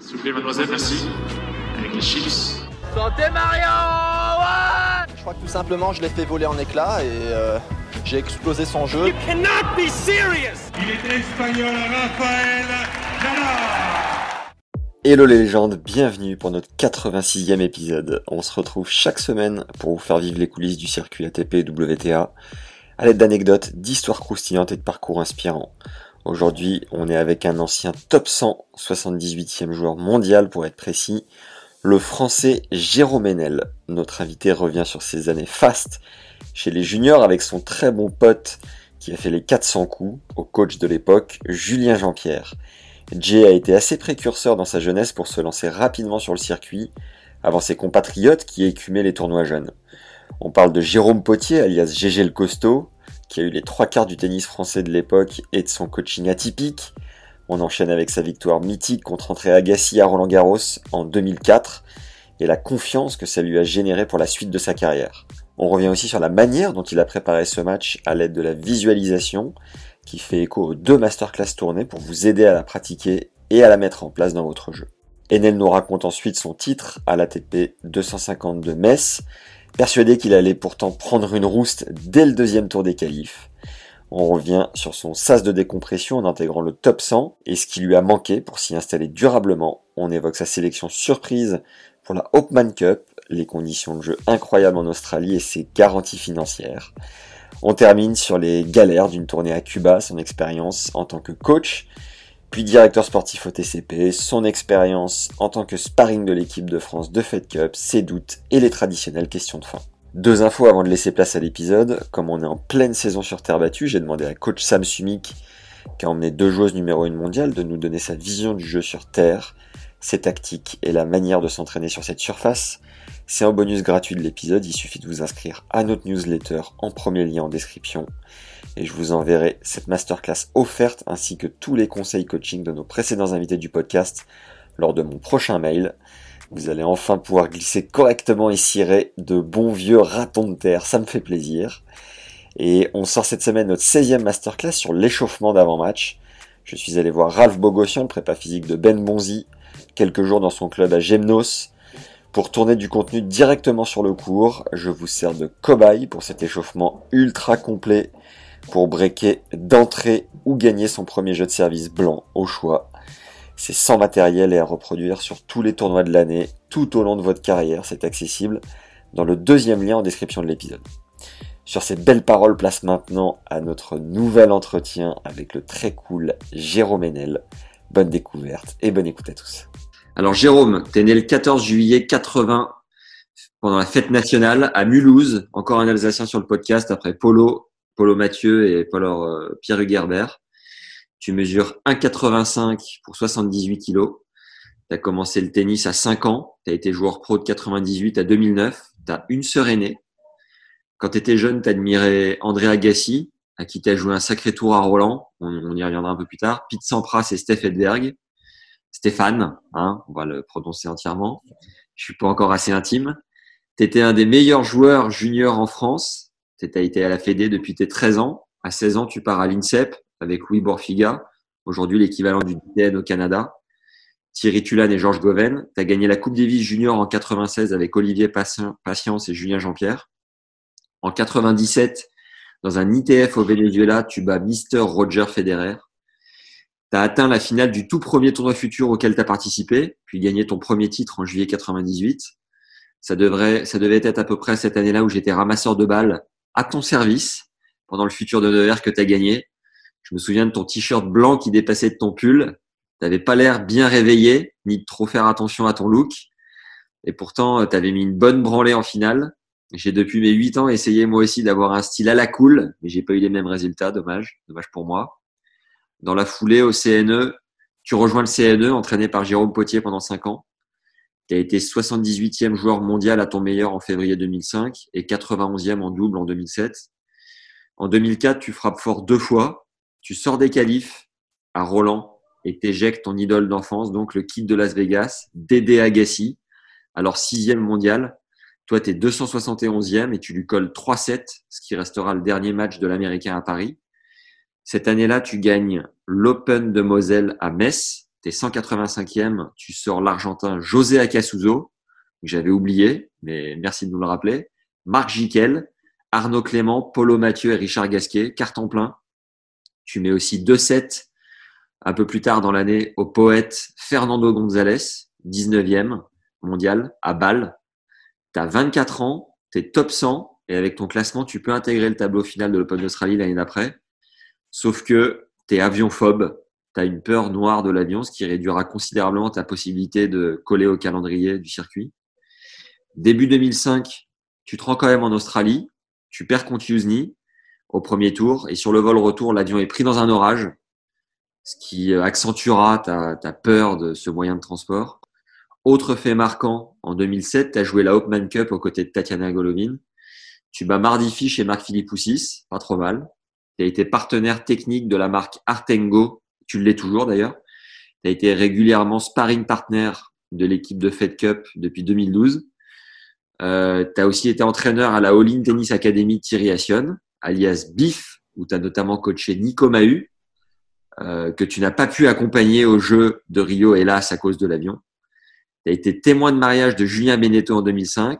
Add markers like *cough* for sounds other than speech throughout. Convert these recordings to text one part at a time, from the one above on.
S'il vous plaît, mademoiselle, merci. Avec les chips. Santé Mario ouais Je crois que tout simplement, je l'ai fait voler en éclats et euh, j'ai explosé son jeu. cannot be serious Il est espagnol, Rafael Nadal. Hello les légendes, bienvenue pour notre 86e épisode. On se retrouve chaque semaine pour vous faire vivre les coulisses du circuit ATP et WTA à l'aide d'anecdotes, d'histoires croustillantes et de parcours inspirants. Aujourd'hui, on est avec un ancien top 100, 78e joueur mondial pour être précis, le français Jérôme Enel. Notre invité revient sur ses années fast chez les juniors avec son très bon pote qui a fait les 400 coups au coach de l'époque, Julien Jean-Pierre. Jay a été assez précurseur dans sa jeunesse pour se lancer rapidement sur le circuit avant ses compatriotes qui écumaient les tournois jeunes. On parle de Jérôme Potier alias GG le costaud, qui a eu les trois quarts du tennis français de l'époque et de son coaching atypique. On enchaîne avec sa victoire mythique contre André Agassi à Roland Garros en 2004 et la confiance que ça lui a généré pour la suite de sa carrière. On revient aussi sur la manière dont il a préparé ce match à l'aide de la visualisation qui fait écho aux deux masterclass tournées pour vous aider à la pratiquer et à la mettre en place dans votre jeu. Enel nous raconte ensuite son titre à l'ATP 250 de Metz, persuadé qu'il allait pourtant prendre une rouste dès le deuxième tour des qualifs. On revient sur son sas de décompression en intégrant le top 100 et ce qui lui a manqué pour s'y installer durablement. On évoque sa sélection surprise pour la Hopman Cup, les conditions de jeu incroyables en Australie et ses garanties financières. On termine sur les galères d'une tournée à Cuba, son expérience en tant que coach, puis directeur sportif au TCP, son expérience en tant que sparring de l'équipe de France de Fed Cup, ses doutes et les traditionnelles questions de fin. Deux infos avant de laisser place à l'épisode. Comme on est en pleine saison sur terre battue, j'ai demandé à coach Sam Sumik, qui a emmené deux joueuses numéro 1 mondiale, de nous donner sa vision du jeu sur terre, ses tactiques et la manière de s'entraîner sur cette surface. C'est un bonus gratuit de l'épisode, il suffit de vous inscrire à notre newsletter en premier lien en description. Et je vous enverrai cette masterclass offerte ainsi que tous les conseils coaching de nos précédents invités du podcast lors de mon prochain mail. Vous allez enfin pouvoir glisser correctement et cirer de bons vieux ratons de terre, ça me fait plaisir. Et on sort cette semaine notre 16e masterclass sur l'échauffement d'avant-match. Je suis allé voir Ralph Bogossian, prépa physique de Ben Bonzi, quelques jours dans son club à Gemnos. Pour tourner du contenu directement sur le cours, je vous sers de cobaye pour cet échauffement ultra complet pour breaker d'entrée ou gagner son premier jeu de service blanc au choix. C'est sans matériel et à reproduire sur tous les tournois de l'année, tout au long de votre carrière. C'est accessible dans le deuxième lien en description de l'épisode. Sur ces belles paroles, place maintenant à notre nouvel entretien avec le très cool Jérôme Enel. Bonne découverte et bonne écoute à tous. Alors Jérôme, t'es né le 14 juillet 80 pendant la fête nationale à Mulhouse, encore un Alsacien sur le podcast après Polo, Polo Mathieu et euh, Pierre Hugerbert. Tu mesures 1,85 pour 78 kilos. Tu as commencé le tennis à 5 ans. Tu as été joueur pro de 98 à 2009. Tu as une sœur aînée. Quand tu étais jeune, tu admirais André Agassi, à qui tu as joué un sacré tour à Roland. On, on, y reviendra un peu plus tard. Pete Sampras et Steph Edberg. Stéphane, hein, on va le prononcer entièrement. Je suis pas encore assez intime. Tu étais un des meilleurs joueurs juniors en France. Tu été à la Fédé depuis tes 13 ans. À 16 ans, tu pars à l'INSEP avec Louis Borfiga, aujourd'hui l'équivalent du DTN au Canada. Thierry Tulane et Georges Goven. Tu as gagné la Coupe Davis junior en 96 avec Olivier Patience et Julien Jean-Pierre. En 97, dans un ITF au Venezuela, tu bats Mister Roger Federer. Tu as atteint la finale du tout premier tournoi futur auquel tu as participé, puis gagné ton premier titre en juillet 98. Ça, devrait, ça devait être à peu près cette année-là où j'étais ramasseur de balles à ton service pendant le futur de Nevers que tu as gagné. Je me souviens de ton t-shirt blanc qui dépassait de ton pull. Tu n'avais pas l'air bien réveillé, ni de trop faire attention à ton look. Et pourtant, tu avais mis une bonne branlée en finale. J'ai depuis mes 8 ans essayé moi aussi d'avoir un style à la cool, mais j'ai pas eu les mêmes résultats, dommage, dommage pour moi. Dans la foulée au CNE, tu rejoins le CNE entraîné par Jérôme Potier pendant 5 ans. Tu as été 78e joueur mondial à ton meilleur en février 2005 et 91e en double en 2007. En 2004, tu frappes fort deux fois. Tu sors des qualifs à Roland et t'éjectes ton idole d'enfance, donc le kit de Las Vegas, Dédé Agassi, alors sixième mondial. Toi, tu es 271e et tu lui colles 3-7, ce qui restera le dernier match de l'Américain à Paris. Cette année-là, tu gagnes l'Open de Moselle à Metz. Tu es 185e. Tu sors l'Argentin José Acasuso, que j'avais oublié, mais merci de nous le rappeler. Marc Jiquel, Arnaud Clément, Polo Mathieu et Richard Gasquet, carton plein. Tu mets aussi 2-7 un peu plus tard dans l'année au poète Fernando González, 19e mondial à Bâle. Tu as 24 ans, tu es top 100 et avec ton classement, tu peux intégrer le tableau final de l'Open d'Australie l'année d'après. Sauf que tu es avion-phobe, tu as une peur noire de l'avion, ce qui réduira considérablement ta possibilité de coller au calendrier du circuit. Début 2005, tu te rends quand même en Australie, tu perds contre Yuzny au premier tour et sur le vol retour, l'avion est pris dans un orage, ce qui accentuera ta, peur de ce moyen de transport. Autre fait marquant, en 2007, tu as joué la Hopman Cup aux côtés de Tatiana Golovin. Tu bats Mardi Fish et Marc Poussis, pas trop mal. Tu as été partenaire technique de la marque Artengo, tu l'es toujours d'ailleurs. Tu as été régulièrement sparring partner de l'équipe de Fed Cup depuis 2012. Euh, tu as aussi été entraîneur à la All In Tennis Academy Thierry Assion, alias BIF, où tu as notamment coaché Nico Mahu, euh, que tu n'as pas pu accompagner au jeu de Rio, hélas, à cause de l'avion. Tu as été témoin de mariage de Julien Beneteau en 2005,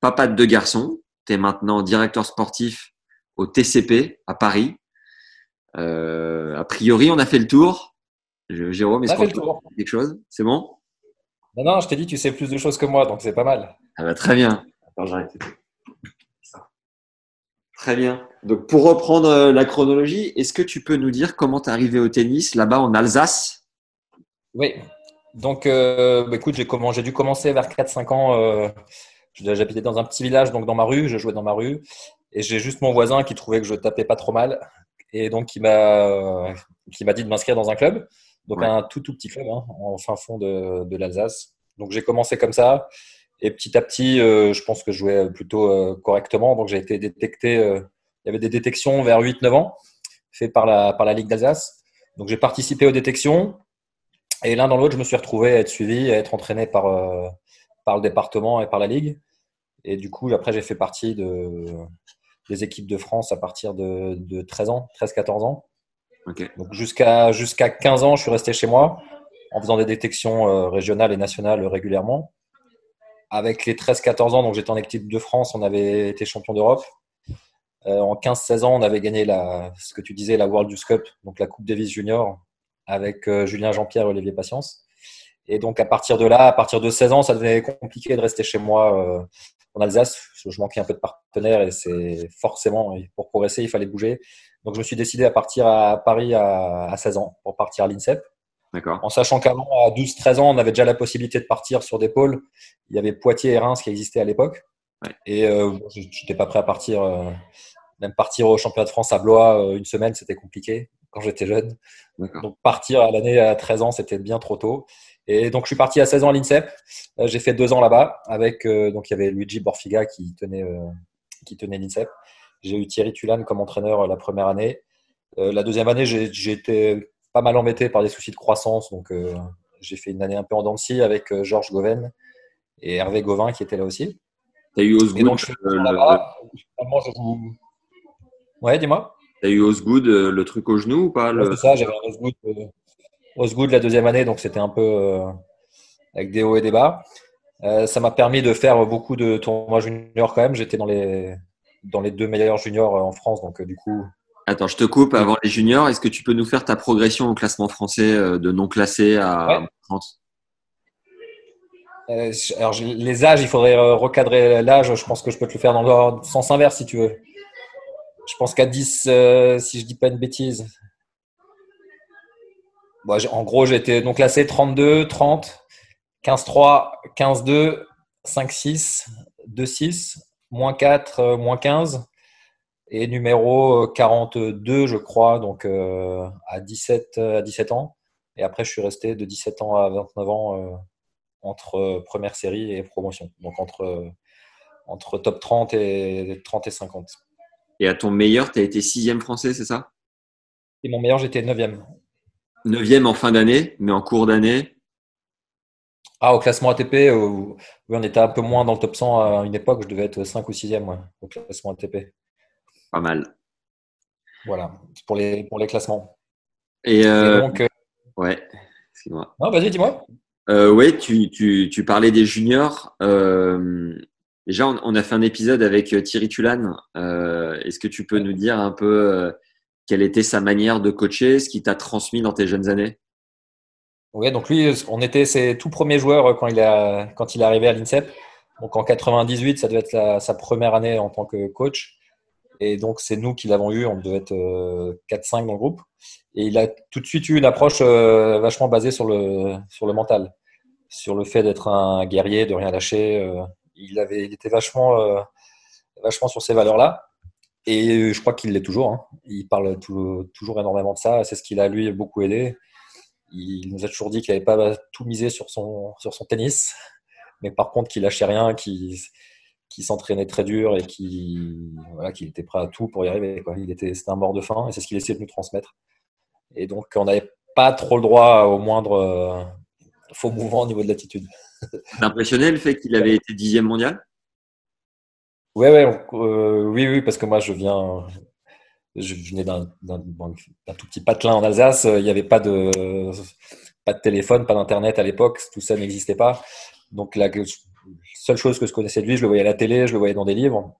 papa de deux garçons. Tu es maintenant directeur sportif au TCP à Paris. Euh, a priori, on a fait le tour. Jérôme, est-ce qu'on a quelque chose? C'est bon? Non, non, je t'ai dit, tu sais plus de choses que moi, donc c'est pas mal. Ah bah, très bien. Attends, j'arrête. Très bien. Donc, pour reprendre euh, la chronologie, est-ce que tu peux nous dire comment tu es arrivé au tennis là-bas en Alsace? Oui. Donc, euh, bah, écoute, j'ai dû commencer vers 4-5 ans. Euh, J'habitais dans un petit village, donc dans ma rue, je jouais dans ma rue. Et j'ai juste mon voisin qui trouvait que je tapais pas trop mal. Et donc, qui m'a qui m'a dit de m'inscrire dans un club. Donc, un tout, tout petit club, hein, en fin fond de, de l'Alsace. Donc, j'ai commencé comme ça. Et petit à petit, euh, je pense que je jouais plutôt euh, correctement. Donc, j'ai été détecté. Euh, il y avait des détections vers 8-9 ans, faites par la, par la Ligue d'Alsace. Donc, j'ai participé aux détections. Et l'un dans l'autre, je me suis retrouvé à être suivi, à être entraîné par, euh, par le département et par la Ligue. Et du coup, après, j'ai fait partie de, des équipes de France à partir de, de 13 ans, 13-14 ans. Donc jusqu'à jusqu'à 15 ans, je suis resté chez moi en faisant des détections euh, régionales et nationales régulièrement. Avec les 13-14 ans, donc j'étais en équipe de France, on avait été champion d'Europe. Euh, en 15-16 ans, on avait gagné la, ce que tu disais, la World Youth Cup, donc la Coupe Davis Junior, avec euh, Julien Jean-Pierre et Olivier Patience. Et donc, à partir de là, à partir de 16 ans, ça devenait compliqué de rester chez moi en Alsace. Je manquais un peu de partenaires et c'est forcément, pour progresser, il fallait bouger. Donc, je me suis décidé à partir à Paris à, à 16 ans pour partir à l'INSEP. En sachant qu'avant, à 12-13 ans, on avait déjà la possibilité de partir sur des pôles. Il y avait Poitiers et Reims qui existaient à l'époque. Ouais. Et euh, je n'étais pas prêt à partir. Euh, même partir au championnat de France à Blois euh, une semaine, c'était compliqué quand j'étais jeune. Donc partir à l'année à 13 ans, c'était bien trop tôt. Et donc je suis parti à 16 ans à l'INSEP. Euh, j'ai fait deux ans là-bas avec euh, donc il y avait Luigi Borfiga qui tenait euh, qui tenait l'INSEP. J'ai eu Thierry Tulane comme entraîneur la première année. La deuxième année, j'ai été pas mal embêté par des soucis de croissance, donc j'ai fait une année un peu en dents avec Georges Goven et Hervé Gauvin qui était là aussi. Tu as eu Osgood Et donc je suis euh, là-bas. Ouais, dis-moi. T'as eu Osgood, le truc au genou ou pas le... c'est ça, j'avais un Osgood, Osgood la deuxième année, donc c'était un peu euh, avec des hauts et des bas. Euh, ça m'a permis de faire beaucoup de tournois juniors quand même. J'étais dans les, dans les deux meilleurs juniors euh, en France, donc du coup, Attends, je te coupe avant les juniors. Est-ce que tu peux nous faire ta progression au classement français de non classé à Ouais. 30 euh, alors les âges, il faudrait recadrer l'âge. Je pense que je peux te le faire dans le sens inverse si tu veux. Je pense qu'à 10, euh, si je dis pas une bêtise. Bon, j'ai- en gros, j'ai été donc classé 32, 30, 15-3, 15-2, 5-6, 2-6, moins 4, euh, moins 15 et numéro euh, 42, je crois, donc euh, à, 17, euh, à 17 ans. Et après, je suis resté de 17 ans à 29 ans euh, entre première série et promotion. Donc entre, entre top 30 et 30 et 50. Et à ton meilleur, tu as été sixième français, c'est ça? Et mon meilleur, j'étais neuvième. Neuvième en fin d'année, mais en cours d'année Ah, au classement ATP, oui, on était un peu moins dans le top 100 à une époque. Je devais être 5 ou 6e au classement ATP. Pas mal. Voilà, pour les, pour les classements. Et, donc. ouais, excuse-moi. Non, vas-y, dis-moi. Euh, oui, tu, tu, tu, parlais des juniors. Euh, déjà, on, a fait un épisode avec Thierry Tulane. Euh, Est-ce que tu peux nous dire un peu quelle était sa manière de coacher, ce qu'il t'a transmis dans tes jeunes années? Oui, donc lui, on était ses tout premiers joueurs quand il, a, quand il est arrivé à l'INSEP. Donc en 98, ça devait être sa première année en tant que coach. Et donc, c'est nous qui l'avons eu. On devait être 4-5 dans le groupe. Et il a tout de suite eu une approche vachement basée sur le, sur le mental, sur le fait d'être un guerrier, de rien lâcher. Il, avait, il était vachement, vachement sur ces valeurs-là. Et je crois qu'il l'est toujours. Hein. Il parle toujours énormément de ça. C'est ce qui l'a, lui, beaucoup aidé. Il nous a toujours dit qu'il n'avait pas tout misé sur son, sur son tennis, mais par contre qu'il lâchait rien, qu'il qui s'entraînait très dur et qui voilà, qui était prêt à tout pour y arriver. Était, c'était un mort de faim et c'est ce qu'il essayait de nous transmettre. Et donc, on n'avait pas trop le droit au moindre euh, faux mouvement au niveau de l'attitude. impressionné le fait qu'il avait été dixième mondial ouais, ouais, euh, oui, oui, parce que moi, je viens, je venais d'un, d'un, tout petit patelin en Alsace. Il n'y avait pas de, pas de téléphone, pas d'internet à l'époque. Tout ça n'existait pas. Donc, la seule chose que je connaissais de lui, je le voyais à la télé, je le voyais dans des livres.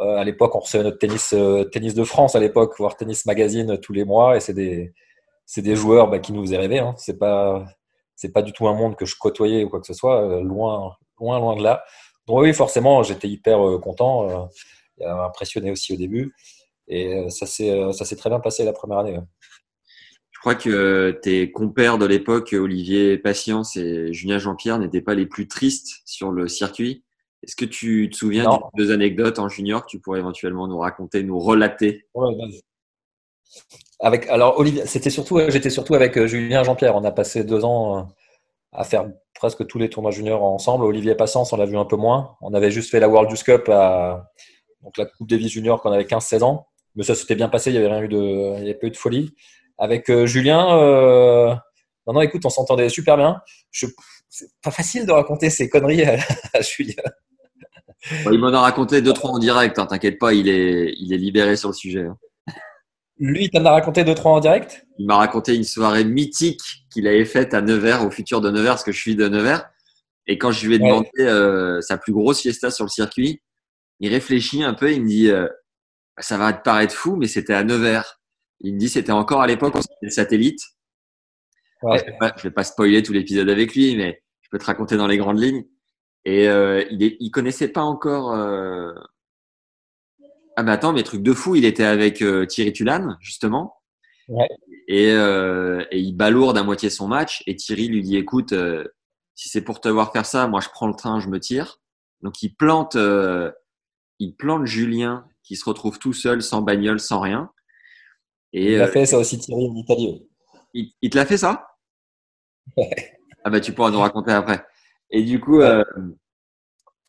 Euh, à l'époque, on recevait notre tennis, euh, tennis de France à l'époque, voire tennis magazine tous les mois, et c'est des, c'est des joueurs bah, qui nous faisaient rêver. Hein. C'est pas, c'est pas du tout un monde que je côtoyais ou quoi que ce soit, euh, loin, loin, loin de là. Donc oui, forcément, j'étais hyper content, impressionné aussi au début, et ça s'est, très bien passé la première année. Je crois que tes compères de l'époque, Olivier Patience et Julien Jean-Pierre, n'étaient pas les plus tristes sur le circuit. Est-ce que tu te souviens de deux anecdotes en junior que tu pourrais éventuellement nous raconter, nous relater? Avec, alors, Olivier, c'était surtout, j'étais surtout avec euh, Julien Jean-Pierre. On a passé deux ans euh, à faire presque tous les tournois juniors ensemble. Olivier Passance, on l'a vu un peu moins. On avait juste fait la World Youth Cup, donc la Coupe Davis Junior quand on avait 15-16 ans. Mais ça s'était bien passé, il n'y avait rien eu de, il pas eu de folie. Avec euh, Julien, euh, non, écoute, on s'entendait super bien. Je, c'est pas facile de raconter ces conneries à, à Julien il m'en a raconté deux, trois en direct, hein, t'inquiète pas, il est, il est libéré sur le sujet. Hein. Lui, t'en a raconté deux, trois en direct? Il m'a raconté une soirée mythique qu'il avait faite à Nevers, au futur de Nevers, parce que je suis de Nevers. Et quand je lui ai demandé euh, sa plus grosse fiesta sur le circuit, il réfléchit un peu, il me dit euh, Ça va te paraître fou, mais c'était à Nevers. Il me dit C'était encore à l'époque c'était le satellite. Ouais. Je ne vais, vais, pas spoiler tout l'épisode avec lui, mais je peux te raconter dans les grandes lignes. Et euh, il, il connaissait pas encore. Ah mais attends, mais truc de fou, il était avec euh, Thierry Tulane justement. Ouais. Et, euh, et, il balourde à moitié son match. Et Thierry lui dit "Écoute, euh, si c'est pour te voir faire ça, moi je prends le train, je me tire." Donc il plante, euh, il plante Julien qui se retrouve tout seul, sans bagnole, sans rien. Et, il a fait ça aussi Thierry en Italie. Il, il te l'a fait ça? Ouais. Ah bah tu pourras nous raconter après. Et du coup, euh,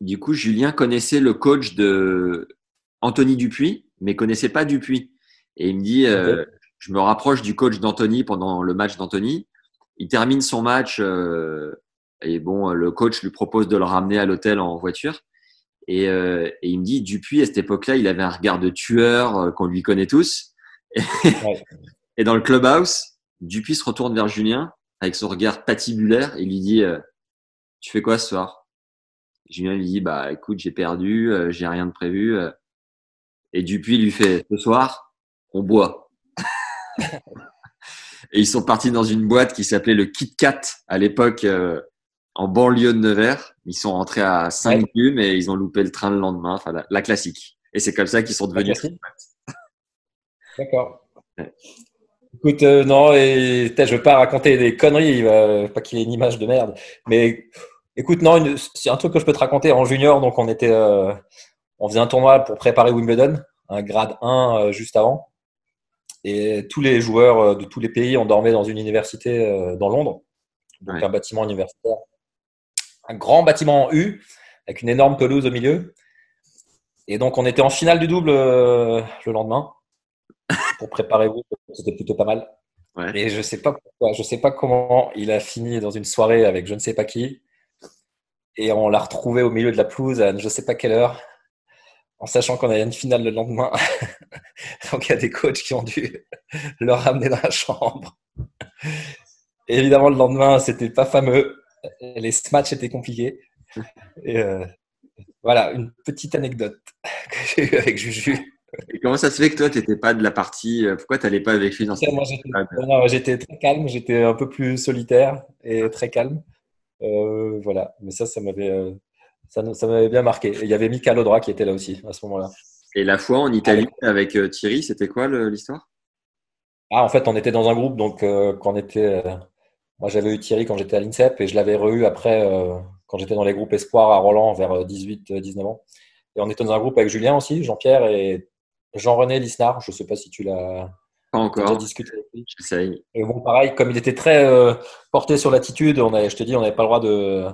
du coup, Julien connaissait le coach de Anthony Dupuis, mais connaissait pas Dupuis. Et il me dit, euh, okay. je me rapproche du coach d'Anthony pendant le match d'Anthony. Il termine son match euh, et bon, le coach lui propose de le ramener à l'hôtel en voiture. Et, euh, et, il me dit, Dupuis, à cette époque-là, il avait un regard de tueur euh, qu'on lui connaît tous. Et, *laughs* ouais. et, dans le clubhouse, Dupuis se retourne vers Julien avec son regard patibulaire et lui dit, euh, tu fais quoi ce soir? Julien lui dit bah écoute j'ai perdu, euh, j'ai rien de prévu. Euh. Et Dupuis lui fait ce soir on boit. *laughs* et ils sont partis dans une boîte qui s'appelait le Kit Kat à l'époque euh, en banlieue de Nevers. Ils sont rentrés à 5 Ouais. plumes et ils ont loupé le train le lendemain. Enfin la, la classique. Et c'est comme ça qu'ils sont devenus. *laughs* D'accord. Ouais. Écoute, euh, non, et je veux pas raconter des conneries, va- pas qu'il ait une image de merde. Mais écoute, non, c'est un truc que je peux te raconter en junior. Donc, on était, euh, on faisait un tournoi pour préparer Wimbledon, un grade 1 euh, juste avant. Et tous les joueurs euh, de tous les pays, on dormait dans une université euh, dans Londres, donc Ouais. un bâtiment universitaire. un grand bâtiment en U avec une énorme pelouse au milieu. Et donc, on était en finale du double euh, le lendemain *laughs* pour préparer vous. C'était plutôt pas mal. Ouais. Et je sais pas pourquoi, je sais pas comment il a fini dans une soirée avec je ne sais pas qui. Et on l'a retrouvé au milieu de la pelouse à je sais pas quelle heure, en sachant qu'on avait une finale le lendemain. *laughs* Donc il y a des coachs qui ont dû *laughs* le ramener dans la chambre. Et évidemment, le lendemain, c'était pas fameux. Les matchs étaient compliqués. Et euh, voilà, une petite anecdote *laughs* que j'ai eue avec Juju. Et comment ça se fait que toi, tu n'étais pas de la partie euh, Pourquoi tu n'allais pas avec lui dans cette Moi, j'étais très calme, j'étais un peu plus solitaire et très calme. Euh, voilà, mais ça, ça m'avait, ça, m'avait bien marqué. Et il y avait Mika Lodra qui était là aussi à ce moment-là. Et la fois en Italie avec euh, Thierry, c'était quoi l'histoire? Ah, en fait, on était dans un groupe, donc euh, quand on était, euh, moi j'avais eu Thierry quand j'étais à l'INSEP et je l'avais re-eu après euh, quand j'étais dans les groupes Espoir à Roland vers 18-19 ans. Et on était dans un groupe avec Julien aussi, Jean-Pierre et Jean-René Lisnard. Je sais pas si tu l'as Pas encore. discuté avec lui. J'essaye. Et bon, pareil, comme il était très porté sur l'attitude, on avait, je te dis, on n'avait pas le droit de.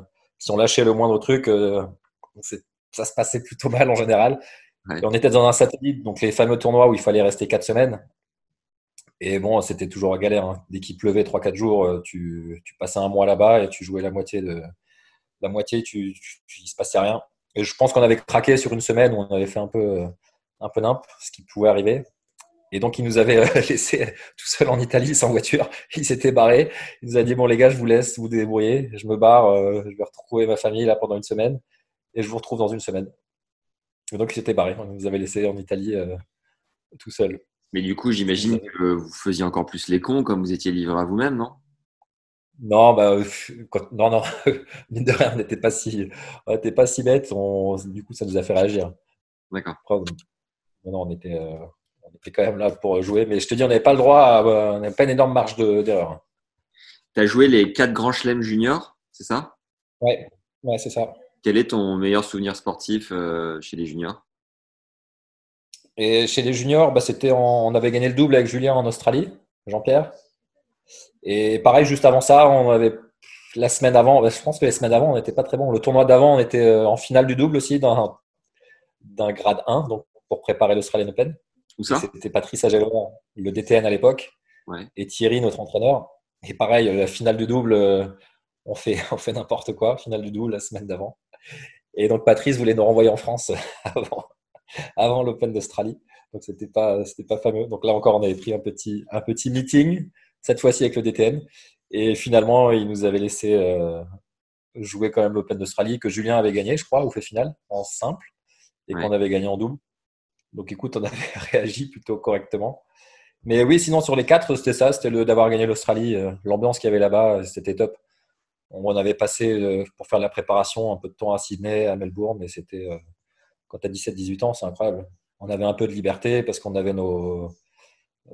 Si on lâchait le moindre truc, euh, ça se passait plutôt mal en général. Ouais. Et on était dans un satellite, donc les fameux tournois où il fallait rester quatre semaines. Et bon, c'était toujours à galère. hein. Dès qu'il pleuvait 3-4 jours, euh, tu, tu passais un mois là-bas et tu jouais la moitié de la moitié, tu, tu, tu- il se passait rien. Et je pense qu'on avait craqué sur une semaine où on avait fait un peu euh, un peu nimp, ce qui pouvait arriver. Et donc, il nous avait euh, *laughs* laissé tout seul en Italie sans voiture. Il s'était barré. Il nous a dit Bon, les gars, je vous laisse vous débrouiller. Je me barre. euh, je vais retrouver ma famille là pendant une semaine. Et je vous retrouve dans une semaine. Et donc, il s'était barré. Il nous avait laissé en Italie euh, tout seul. Mais du coup, j'imagine que vous faisiez encore plus les cons comme vous étiez livré à vous-même, non? Non, bah, euh, quand- non, non. *laughs* Mine de rien, on n'était pas si, on n'était pas si bêtes. On- du coup, ça nous a fait réagir. D'accord. Non, non, on était, euh, on était quand même là pour jouer. Mais je te dis, on n'avait pas le droit, à, on n'avait pas une énorme marge de- d'erreur. Tu as joué les quatre grands chelems juniors, c'est ça? Ouais, ouais, c'est ça. Quel est ton meilleur souvenir sportif euh, chez les juniors? Et chez les juniors, bah, c'était on avait gagné le double avec Julien en Australie, Jean-Pierre. Et pareil, juste avant ça, on avait la semaine avant, bah, je pense que les semaines avant, on n'était pas très bon. Le tournoi d'avant, on était euh, en finale du double aussi d'un d'un grade 1, donc pour préparer l'Australian Open. Où ça C'était Patrice Ageloa, le DTN à l'époque, Ouais. et Thierry, notre entraîneur. Et pareil, la finale du double, euh, on fait, *laughs* on fait n'importe quoi, finale du double la semaine d'avant. Et donc Patrice voulait nous renvoyer en France *laughs* avant, avant l'Open d'Australie. Donc c'était pas, c'était pas fameux. Donc là encore, on avait pris un petit, un petit meeting, cette fois-ci avec le DTN. Et finalement, il nous avait laissé euh, jouer quand même l'Open d'Australie, que Julien avait gagné, je crois, ou fait finale, en simple, et Ouais. qu'on avait gagné en double. Donc écoute, on avait *laughs* réagi plutôt correctement. Mais oui, sinon sur les quatre, c'était ça, c'était le d'avoir gagné l'Australie, euh, l'ambiance qu'il y avait là-bas, euh, c'était top. On avait passé euh, pour faire la préparation un peu de temps à Sydney, à Melbourne, mais c'était quand tu as 17-18 ans, c'est incroyable. On avait un peu de liberté parce qu'on avait nos,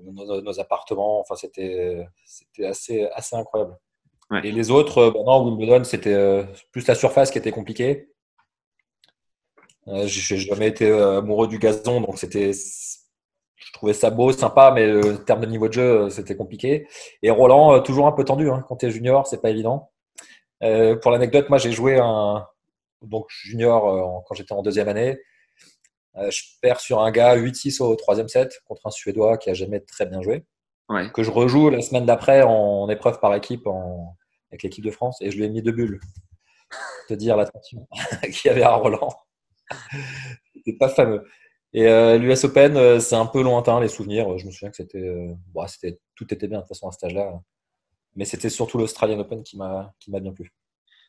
nos, nos appartements, enfin c'était c'était assez, assez incroyable. Ouais. Et les autres, euh, bah non, Wimbledon, c'était plus la surface qui était compliquée. J'ai jamais été euh, amoureux du gazon, donc c'était, je trouvais ça beau, sympa, mais le terme de niveau de jeu, euh, c'était compliqué. Et Roland, euh, toujours un peu tendu, hein. quand tu es junior, c'est pas évident. Euh, pour l'anecdote, moi j'ai joué un donc junior euh, quand j'étais en deuxième année. Euh, je perds sur un gars 8-6 au troisième set contre un Suédois qui a jamais très bien joué Ouais. que je rejoue la semaine d'après en épreuve par équipe en- avec l'équipe de France et je lui ai mis deux bulles. Te dire l'attention *laughs* qu'il y avait à Roland. C'était pas fameux. Et euh, l'US Open, euh, c'est un peu lointain les souvenirs. Je me souviens que c'était, euh, bon, c'était tout était bien de toute façon à cet âge-là. Mais c'était surtout l'Australian Open qui m'a qui m'a bien plu.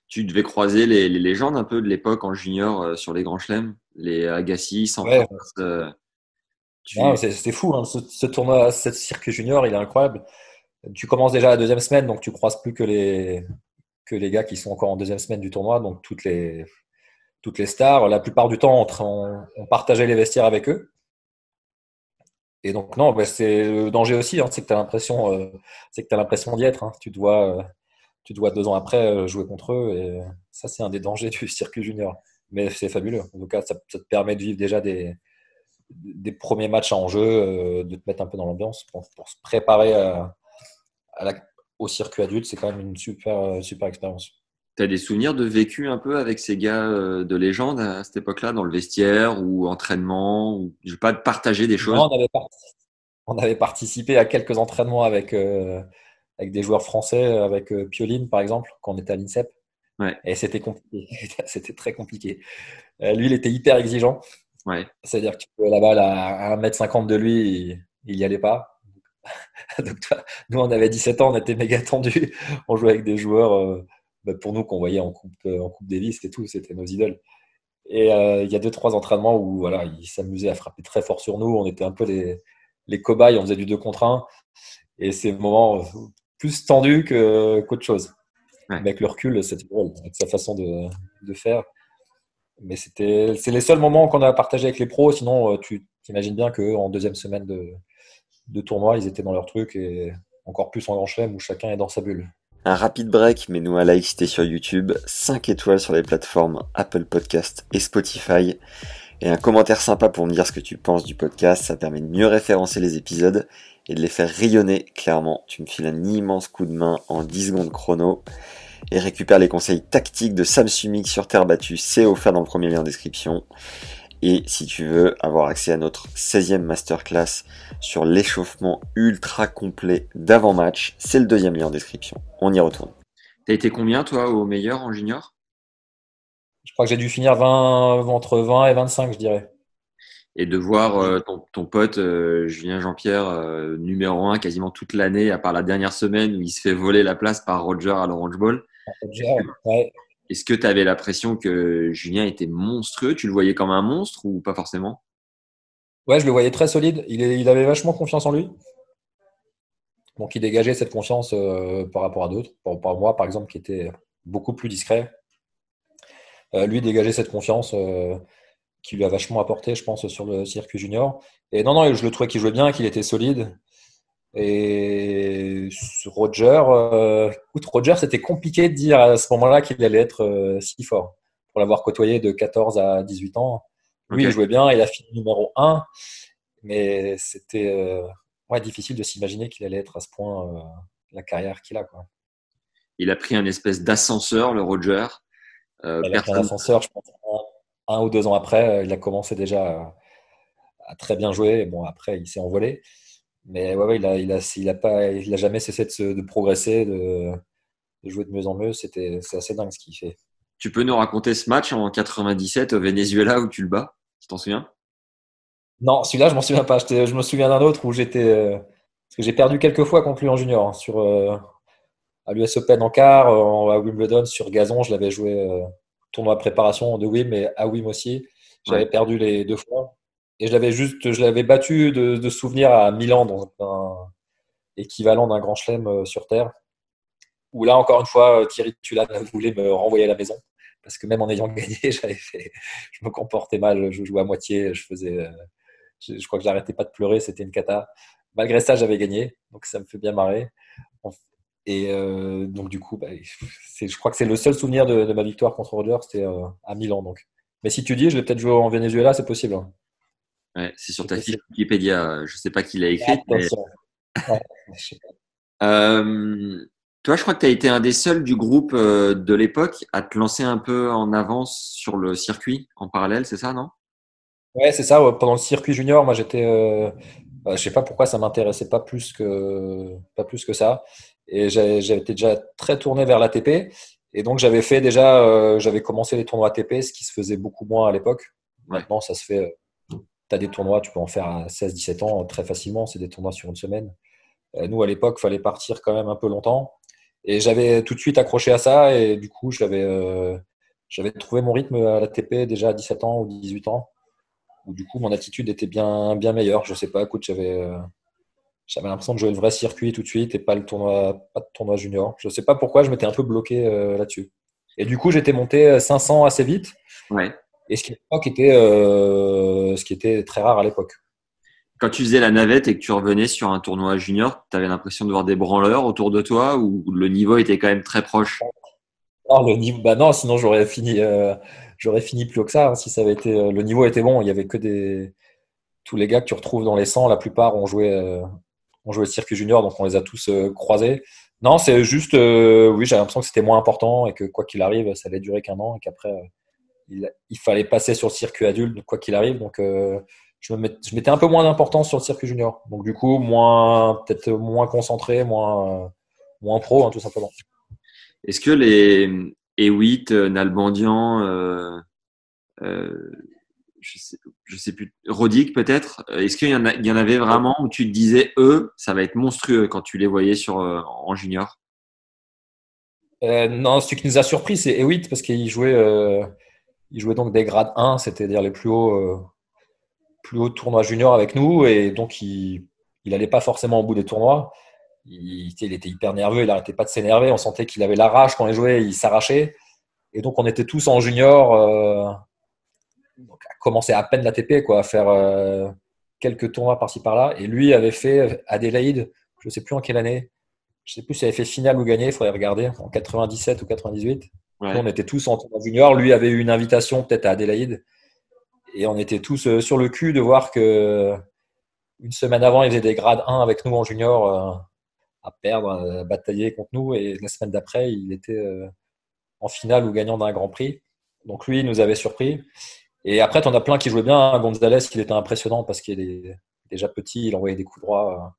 Tu devais croiser les, les légendes un peu de l'époque en junior euh, sur les grands chelems, les Agassi, Sampras. Ouais. tu- fou, hein. ce, ce tournoi, ce circuit junior, il est incroyable. Tu commences déjà la deuxième semaine, donc tu croises plus que les, que les gars qui sont encore en deuxième semaine du tournoi, donc toutes les, toutes les stars. La plupart du temps, on, partageait les vestiaires avec eux. Et donc, non, bah, c'est le danger aussi, hein, c'est que tu as l'impression euh, l'impression d'y être. hein. Tu, dois, euh, tu dois deux ans après euh, jouer contre eux, et ça, c'est un des dangers *laughs* du circuit junior. Mais c'est fabuleux. En tout cas, ça, ça te permet de vivre déjà des, premiers matchs en jeu, de te mettre un peu dans l'ambiance pour, se préparer à, au circuit adulte, c'est quand même une super, super expérience. Tu as des souvenirs de vécu un peu avec ces gars euh, de légende à cette époque-là, dans le vestiaire ou entraînement ou, Je vais pas partager des choses. Non, on, avait on, avait participé à quelques entraînements avec, euh, avec des joueurs français, avec euh, Pioline par exemple, quand on était à l'INSEP. Ouais. Et c'était compliqué. *laughs* c'était très compliqué. lui, il était hyper exigeant. Ouais. C'est-à-dire que la balle à 1m50 de lui, il n'y allait pas. *laughs* Donc, toi, nous, on avait 17 ans, on était méga tendus. On jouait avec des joueurs bah, pour nous qu'on voyait en coupe, euh, en coupe Davis et tout, c'était nos idoles. Et euh, il y a deux, trois entraînements où voilà, ils s'amusaient à frapper très fort sur nous. On était un peu les, les cobayes, on faisait du 2 contre 1. Et c'est moment plus tendu qu'autre chose. Avec le recul, c'était drôle, avec sa façon de, de faire. Mais c'était, c'est les seuls moments qu'on a partagé avec les pros. Sinon, euh, tu t'imagines bien qu'en deuxième semaine de, de tournoi, ils étaient dans leur truc et encore plus en grand chelem où chacun est dans sa bulle. Un rapide break, mais nous à like c'était sur YouTube, 5 étoiles sur les plateformes Apple Podcast et Spotify, et un commentaire sympa pour me dire ce que tu penses du podcast, ça permet de mieux référencer les épisodes et de les faire rayonner clairement. Tu me files un immense coup de main en 10 secondes chrono et récupère les conseils tactiques de Sam Sumik sur terre battue, c'est offert dans le premier lien en description. Et si tu veux avoir accès à notre 16e masterclass sur l'échauffement ultra complet d'avant-match, c'est le deuxième lien en description. On y retourne. T'as été combien toi au meilleur en junior? Je crois que j'ai dû finir 20, entre 20 et 25, je dirais. Et de voir euh, ton, pote euh, Julien Jean-Pierre euh, numéro 1 quasiment toute l'année, à part la dernière semaine où il se fait voler la place par Roger à l'Orange Bowl. Roger, ouais. Est-ce que tu avais l'impression que Julien était monstrueux? Tu le voyais comme un monstre ou pas forcément? Ouais, je le voyais très solide. Il, avait vachement confiance en lui. Donc, il dégageait cette confiance euh, par rapport à d'autres. Par, moi, par exemple, qui était beaucoup plus discret. Euh, lui dégageait cette confiance euh, qui lui a vachement apporté, je pense, sur le circuit junior. Et non, non, je le trouvais qu'il jouait bien, qu'il était solide. Et Roger, euh, écoute, Roger, c'était compliqué de dire à ce moment-là qu'il allait être euh, si fort. Pour l'avoir côtoyé de 14 à 18 ans, lui, il jouait bien, il a fini numéro 1, mais c'était euh, ouais, difficile de s'imaginer qu'il allait être à ce point la carrière qu'il a. Quoi. Il a pris un espèce d'ascenseur, le Roger. il a pris un ascenseur, je pense, un, ou deux ans après, il a commencé déjà à, à très bien jouer. Bon, après, il s'est envolé. Mais ouais, ouais, il a, il a, il a pas, il a jamais cessé de, de progresser, de, de, jouer de mieux en mieux. C'était, c'est assez dingue ce qu'il fait. Tu peux nous raconter ce match en 97 au Venezuela où tu le bats? Tu t'en souviens? Non, celui-là, je m'en souviens pas. Je me souviens d'un autre où j'étais. Euh, parce que j'ai perdu quelques fois contre lui en junior. Hein, sur, euh, à l'US Open en quart, à Wimbledon sur gazon, je l'avais joué euh, tournoi de préparation de Wim et à Wim aussi. J'avais perdu les deux fois. Et je l'avais juste, je l'avais battu de, de, souvenir à Milan dans un équivalent d'un grand chelem euh, sur terre. Où là, encore une fois, euh, Thierry Tulane *laughs* voulait me renvoyer à la maison. Parce que même en ayant *laughs* gagné, je me comportais mal, je jouais à moitié, je faisais, euh, je, crois que j'arrêtais pas de pleurer, c'était une cata. Malgré ça, j'avais gagné, donc ça me fait bien marrer. Et donc du coup, bah, je crois que c'est le seul souvenir de, de, ma victoire contre Roger, c'était à Milan. Donc. Mais si tu dis, je vais peut-être jouer en Venezuela, c'est possible. Hein c'est sur ta fiche Wikipédia. Je ne sais pas qui l'a écrit. euh, toi, je crois que tu as été un des seuls du groupe euh, de l'époque à te lancer un peu en avance sur le circuit en parallèle, c'est ça, non? Ouais, c'est ça. Pendant le circuit junior, moi, j'étais. Euh, bah, je sais pas pourquoi ça m'intéressait pas plus que pas plus que ça. Et j'avais déjà très tourné vers l'ATP. Et donc, j'avais fait déjà, j'avais commencé les tournois ATP, ce qui se faisait beaucoup moins à l'époque. Maintenant, ça se fait tu as des tournois, tu peux en faire à 16-17 ans très facilement. C'est des tournois sur une semaine. Euh, nous, à l'époque, il fallait partir quand même un peu longtemps. Et j'avais tout de suite accroché à ça. Et du coup, j'avais euh, j'avais trouvé mon rythme à l'ATP déjà à 17 ans ou 18 ans. Où du coup, mon attitude était bien, bien meilleure. Je sais pas, écoute, j'avais. Euh, l'impression de jouer le vrai circuit tout de suite et pas le tournoi, de tournoi junior. Je sais pas pourquoi, je m'étais un peu bloqué là-dessus. Et du coup, j'étais monté 500 assez vite. Ouais et ce qui, était, euh, ce qui était très rare à l'époque. Quand tu faisais la navette et que tu revenais sur un tournoi junior, tu avais l'impression de voir des branleurs autour de toi ou le niveau était quand même très proche? Non, le niveau, bah non, sinon j'aurais fini, euh, j'aurais fini plus haut que ça. Hein, si ça avait été, euh, le niveau était bon, il y avait que des, tous les gars que tu retrouves dans les 100, la plupart ont joué, ont joué le circuit junior, donc on les a tous croisés. Non, c'est juste, euh, oui, j'ai l'impression que c'était moins important et que quoi qu'il arrive, ça allait durer qu'un an et qu'après, euh, il, il, fallait passer sur le circuit adulte, quoi qu'il arrive. Donc, euh, je, me met, je, mettais un peu moins d'importance sur le circuit junior. Donc, du coup, moins, peut-être moins concentré, moins, moins pro, hein, tout simplement. Est-ce que les Ewit, Nalbandian, euh, euh, je sais, je sais plus, Rodic peut-être. Est-ce qu'il y, en y en avait vraiment où tu te disais, eux, ça va être monstrueux quand tu les voyais sur, euh, en junior? Euh, Non, ce qui nous a surpris, c'est Ewit parce qu'il jouait, euh, il jouait donc des grades 1, c'est-à-dire les plus hauts, euh, tournois juniors avec nous, et donc il n'allait pas forcément au bout des tournois. Il, était hyper nerveux, il n'arrêtait pas de s'énerver, on sentait qu'il avait la rage quand il jouait, il s'arrachait. Et donc on était tous en junior euh, à commencer à peine l'ATP, quoi, à faire euh, quelques tournois par-ci par-là. Et lui avait fait Adélaïde, je ne sais plus en quelle année. Je ne sais plus s'il avait fait finale ou gagné, il faudrait regarder, en 97 ou 98. On était tous en tournoi junior. Lui avait eu une invitation peut-être à Adélaïde. Et on était tous euh, sur le cul de voir que une semaine avant, il faisait des grades 1 avec nous en junior euh, à perdre, à batailler contre nous. Et la semaine d'après, il était euh, en finale ou gagnant d'un grand prix. Donc lui, il nous avait surpris. Et après, tu en as plein qui jouaient bien. Gonzalez, il était impressionnant parce qu'il est déjà petit, il envoyait des coups droits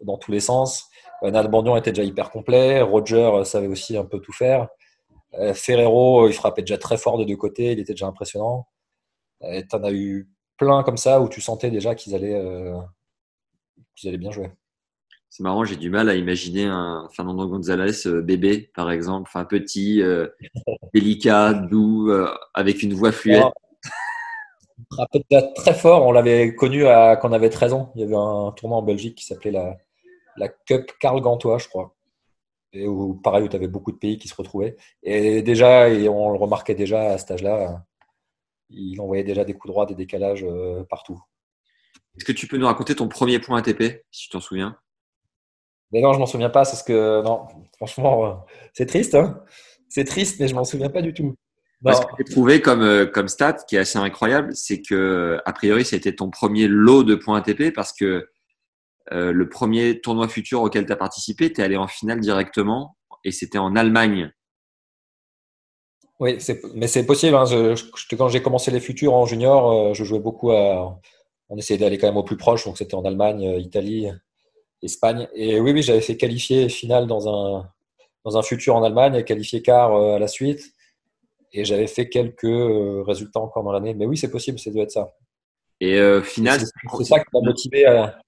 dans tous les sens. Nalbandian était déjà hyper complet. Roger savait aussi un peu tout faire. Ferrero, il frappait déjà très fort de deux côtés, il était déjà impressionnant. Tu en as eu plein comme ça où tu sentais déjà qu'ils allaient, euh, qu'ils allaient bien jouer. C'est marrant, j'ai du mal à imaginer un Fernando González euh, bébé, par exemple, enfin petit, euh, *laughs* délicat, doux, euh, avec une voix fluette. Il frappait déjà très fort. On l'avait connu à, quand on avait 13 ans. Il y avait un tournoi en Belgique qui s'appelait la, la Cup Karl Gantois, je crois. Et où, pareil, où tu avais beaucoup de pays qui se retrouvaient. Et déjà, et on le remarquait déjà à cet âge-là, il envoyait déjà des coups droits, des décalages euh, partout. Est-ce que tu peux nous raconter ton premier point ATP, si tu t'en souviens? Mais Non, je m'en souviens pas. C'est ce que, non, franchement, euh, c'est triste. Hein c'est triste, mais je m'en souviens pas du tout. Non. Ce que j'ai trouvé comme, euh, comme stat, qui est assez incroyable, c'est que, a priori, c'était ton premier lot de points ATP parce que euh, le premier tournoi futur auquel tu as participé, tu es allé en finale directement et c'était en Allemagne. Oui, mais c'est possible. Hein. Je, je, quand j'ai commencé les futurs en junior, euh, je jouais beaucoup à. On essayait d'aller quand même au plus proche, donc c'était en Allemagne, euh, Italie, Espagne. Et oui, oui, j'avais fait qualifier finale dans un, dans un futur en Allemagne et qualifié quart à la suite. Et j'avais fait quelques résultats encore dans l'année. Mais oui, c'est possible, ça doit être ça. Et euh, finale, c'est ça qui m'a motivé à,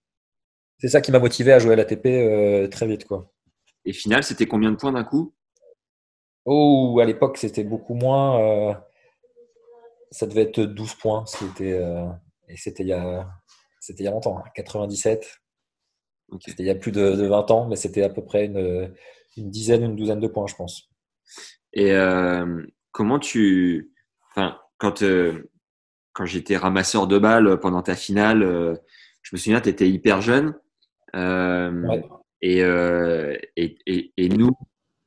c'est ça qui m'a motivé à jouer à l'ATP euh, très vite. Quoi. Et final, c'était combien de points d'un coup? Oh, à l'époque, c'était beaucoup moins. Euh, ça devait être 12 points. C'était, euh, et c'était il, y a, c'était il y a longtemps, hein, 97. Okay. C'était il y a plus de, de, 20 ans, mais c'était à peu près une, une, dizaine, une douzaine de points, je pense. Et comment tu. Enfin, quand, quand j'étais ramasseur de balles pendant ta finale, je me souviens, tu étais hyper jeune. Euh, ouais. et, euh, et, et, et, nous,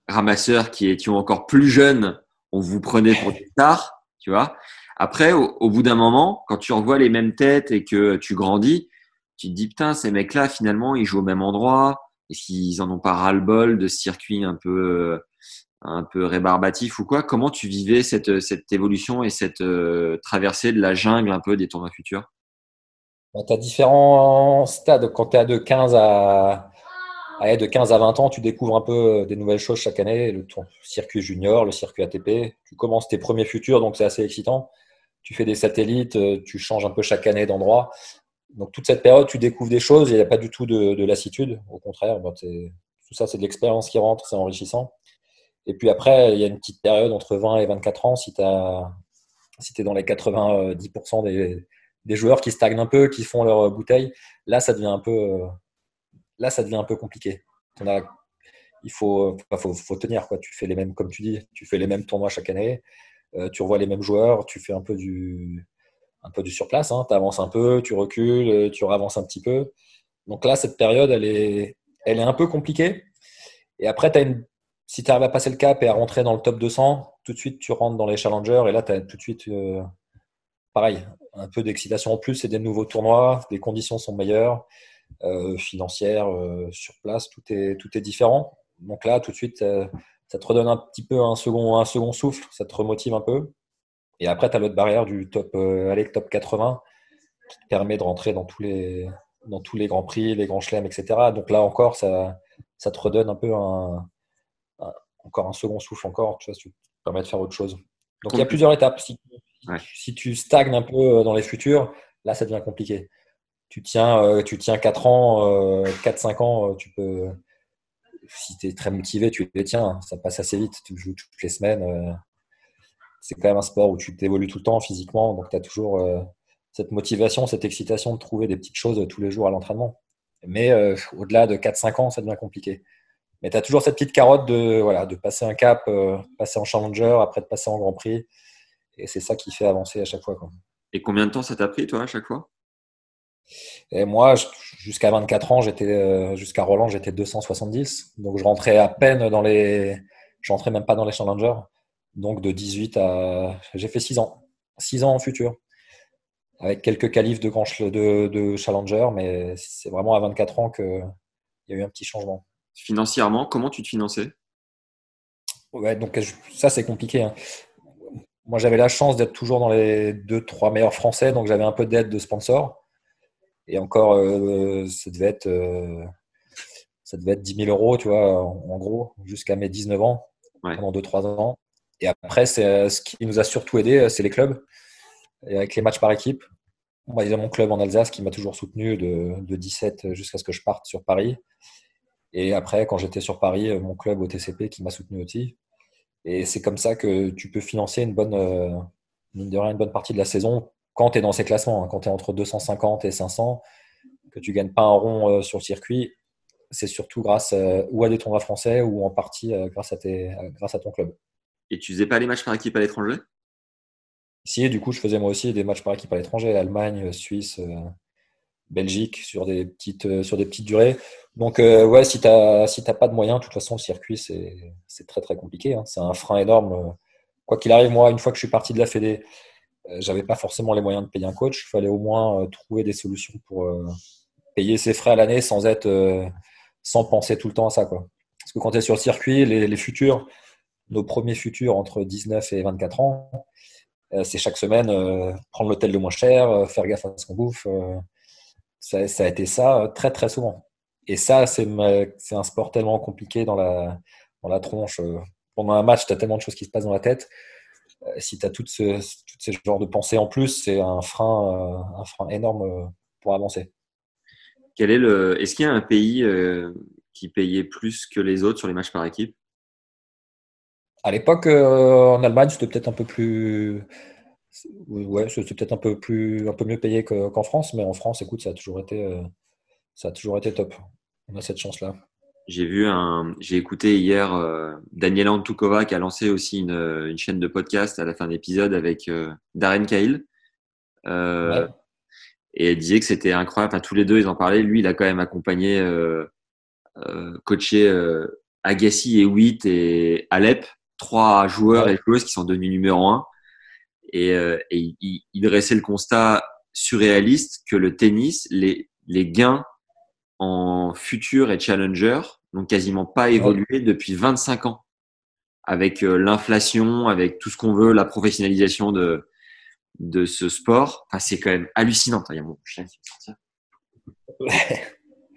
ramasseurs qui étions encore plus jeunes, on vous prenait pour des stars, tu vois. Après, au, au bout d'un moment, quand tu revois les mêmes têtes et que tu grandis, tu te dis putain, ces mecs-là, finalement, ils jouent au même endroit. Est-ce qu'ils en ont pas ras-le-bol de ce circuit un peu, un peu rébarbatif ou quoi? Comment tu vivais cette, cette évolution et cette euh, traversée de la jungle un peu des tournois futurs? Tu as différents stades. Quand tu es de 15 à, de 15 à 20 ans, tu découvres un peu des nouvelles choses chaque année. Le circuit junior, le circuit ATP. Tu commences tes premiers futurs, donc c'est assez excitant. Tu fais des satellites, tu changes un peu chaque année d'endroit. Donc toute cette période, tu découvres des choses. Il n'y a pas du tout de, de lassitude. Au contraire, ben, tout ça, c'est de l'expérience qui rentre, c'est enrichissant. Et puis après, il y a une petite période entre 20 et 24 ans si tu es dans les 90% des, des joueurs qui stagnent un peu, qui font leur bouteille, là ça devient un peu, là ça devient un peu compliqué. Il faut, faut, faut, tenir quoi. Tu fais les mêmes, comme tu dis, tu fais les mêmes tournois chaque année. Euh, tu revois les mêmes joueurs, tu fais un peu du, un peu du surplace. Hein. Tu avances un peu, tu recules, tu avances un petit peu. Donc là, cette période, elle est, elle est un peu compliquée. Et après, as une, si tu arrives à passer le cap et à rentrer dans le top 200, tout de suite, tu rentres dans les challengers. Et là, tu as tout de suite, euh, pareil, un peu d'excitation en plus, c'est des nouveaux tournois, les conditions sont meilleures, euh, financières, euh, sur place, tout est, tout est différent. Donc là, tout de suite, euh, ça te redonne un petit peu un second, un second souffle, ça te remotive un peu. Et après, tu as l'autre barrière du top, allez, top 80 qui te permet de rentrer dans tous les, dans tous les grands prix, les grands chelems, etc. Donc là encore, ça, ça te redonne un peu un, encore un second souffle encore, tu vois, tu te permet de faire autre chose. Donc il y a plusieurs étapes. Si, Ouais. si tu stagnes un peu euh, dans les futurs, là, ça devient compliqué. Tu tiens, euh, tu tiens 4 ans, 4-5 ans, euh, tu peux. Si tu es très motivé, tu les tiens. Ça passe assez vite. Tu joues toutes les semaines. euh, c'est quand même un sport où tu t'évolues tout le temps physiquement. Donc, tu as toujours euh, cette motivation, cette excitation de trouver des petites choses tous les jours à l'entraînement. Mais euh, au-delà de 4-5 ans, ça devient compliqué. Mais tu as toujours cette petite carotte de, voilà, de passer un cap, euh, passer en challenger, après de passer en grand prix. Et c'est ça qui fait avancer à chaque fois. Quoi. Et combien de temps ça t'a pris, toi, à chaque fois? Et moi, jusqu'à 24 ans, j'étais euh, jusqu'à Roland, j'étais 270. Donc je rentrais à peine dans les. Je rentrais même pas dans les challengers. Donc de 18 à. J'ai fait 6 ans. 6 ans en futur. Avec quelques qualifs de, grand ch- de, de challenger, mais c'est vraiment à 24 ans qu'il y a eu un petit changement. Financièrement, comment tu te finançais? Ouais, donc ça c'est compliqué. hein. Moi j'avais la chance d'être toujours dans les deux, trois meilleurs français, donc j'avais un peu d'aide de sponsors. Et encore, euh, ça devait être, euh, ça devait être 10 000 euros, tu vois, en, gros, jusqu'à mes 19 ans, Ouais. pendant 2-3 ans. Et après, c'est euh, ce qui nous a surtout aidé, c'est les clubs, et avec les matchs par équipe. Moi, il y a mon club en Alsace qui m'a toujours soutenu de, de 17 jusqu'à ce que je parte sur Paris. Et après, quand j'étais sur Paris, euh, mon club au TCP qui m'a soutenu aussi. Et c'est comme ça que tu peux financer une bonne, euh, mine de rien, une bonne partie de la saison quand tu es dans ces classements. hein. quand tu es entre 250 et 500, que tu gagnes pas un rond euh, sur le circuit, c'est surtout grâce euh, ou à des tournois français ou en partie grâce, à tes, grâce à ton club. Et tu faisais pas les matchs par équipe à l'étranger? Si, du coup, je faisais moi aussi des matchs par équipe à l'étranger, Allemagne, Suisse, Belgique, sur des petites, euh, sur des petites durées. Donc, euh, ouais, si tu n'as si pas de moyens, de toute façon, le circuit, c'est très, très compliqué. hein. C'est un frein énorme. euh. Quoi qu'il arrive, moi, une fois que je suis parti de la Fédé, euh, j'avais pas forcément les moyens de payer un coach. Il fallait au moins trouver des solutions pour payer ses frais à l'année sans être, sans penser tout le temps à ça, quoi. Parce que quand tu es sur le circuit, les, futurs, nos premiers futurs entre 19 et 24 ans, c'est chaque semaine prendre l'hôtel le moins cher, faire gaffe à ce qu'on bouffe. Ça, ça a été ça euh, très très souvent. Et ça, c'est un sport tellement compliqué dans la, dans la tronche. euh. Pendant un match, tu as tellement de choses qui se passent dans la tête. Euh, Si tu as toutes ce, toutes ces genres de pensées en plus, c'est un frein, un frein énorme pour avancer. Quel est le Est-ce qu'il y a un pays qui payait plus que les autres sur les matchs par équipe? À l'époque, en Allemagne, c'était peut-être un peu plus. Ouais, c'était peut-être un peu plus, un peu mieux payé que- qu'en France, mais en France, écoute, ça a toujours été, euh, ça a toujours été top. On a cette chance-là. J'ai vu un, j'ai écouté hier euh, Daniela Antukova qui a lancé aussi une, une chaîne de podcast à la fin de l'épisode avec euh, Darren Cahill. Euh, Ouais. Et elle disait que c'était incroyable. Enfin, tous les deux, ils en parlaient. Lui, il a quand même accompagné, coaché Agassi et Witt et Alep, trois joueurs Ouais. et joueuses qui sont devenus numéro un. Et, euh, et il, il dressait le constat surréaliste que le tennis, les, les gains en futur et challenger n'ont quasiment pas évolué depuis 25 ans. Avec euh, l'inflation, avec tout ce qu'on veut, la professionnalisation de, de ce sport, enfin, c'est quand même hallucinant. Il y a mon chien qui.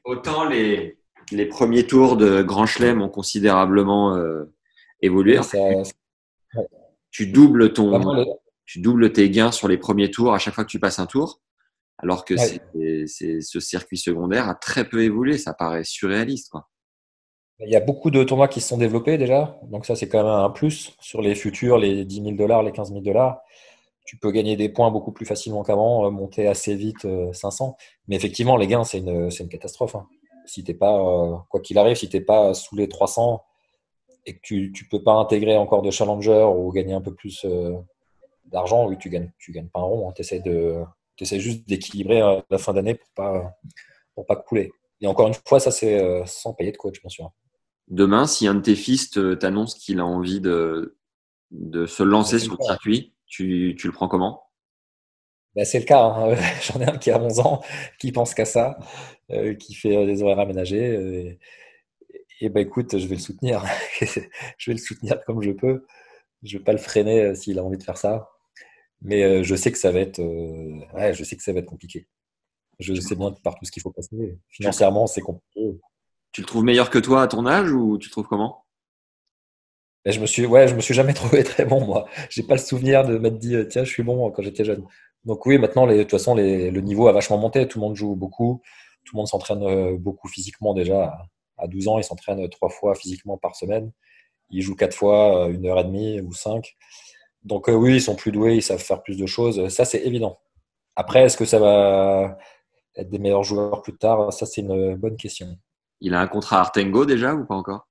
Autant les, les premiers tours de Grand Chelem ont considérablement euh, évolué. Ça- Tu doubles ton, tu doubles tes gains sur les premiers tours à chaque fois que tu passes un tour, alors que Ouais. c'est, c'est, ce circuit secondaire a très peu évolué. Ça paraît surréaliste. Quoi. Il y a beaucoup de tournois qui se sont développés déjà, donc ça c'est quand même un plus sur les futurs, les 10 000 dollars, les 15 000 dollars. Tu peux gagner des points beaucoup plus facilement qu'avant, euh, monter assez vite euh, 500. Mais effectivement, les gains, c'est une, une catastrophe. hein. Si t'es pas, euh, quoi qu'il arrive, si t'es pas sous les 300 et que tu, tu peux pas intégrer encore de challenger ou gagner un peu plus euh, d'argent, oui, tu gagnes, tu gagnes pas un rond. Tu essaies juste d'équilibrer euh, la fin d'année pour pas, pour pas couler. Et encore une fois, ça c'est euh, sans payer de coach, bien sûr. Demain, si un de tes fils t'annonce qu'il a envie de, de se lancer sur le circuit, tu, tu le prends comment? Ben, c'est le cas. hein. *laughs* J'en ai un qui a 11 ans, qui pense qu'à ça, euh, qui fait des horaires aménagés. euh, Et bah écoute, je vais le soutenir. *laughs* je vais le soutenir comme je peux. Je vais pas le freiner euh, s'il a envie de faire ça. Mais euh, je sais que ça va être, euh, ouais, je sais que ça va être compliqué. Je sais bien par tout ce qu'il faut passer. Financièrement, c'est compliqué. Tu le trouves meilleur que toi à ton âge ou tu le trouves comment? Et je me suis, ouais, je me suis jamais *laughs* trouvé très bon moi. J'ai pas le souvenir de m'être dit tiens, je suis bon quand j'étais jeune. Donc oui, maintenant, les, de toute façon, les, le niveau a vachement monté. Tout le monde joue beaucoup. Tout le monde s'entraîne beaucoup physiquement déjà. À 12 ans, il s'entraîne trois fois physiquement par semaine. Il joue quatre fois une heure et demie ou cinq. Donc oui, ils sont plus doués, ils savent faire plus de choses. Ça, c'est évident. Après, est-ce que ça va être des meilleurs joueurs plus tard? Ça, c'est une bonne question. Il a un contrat Artengo déjà ou pas encore?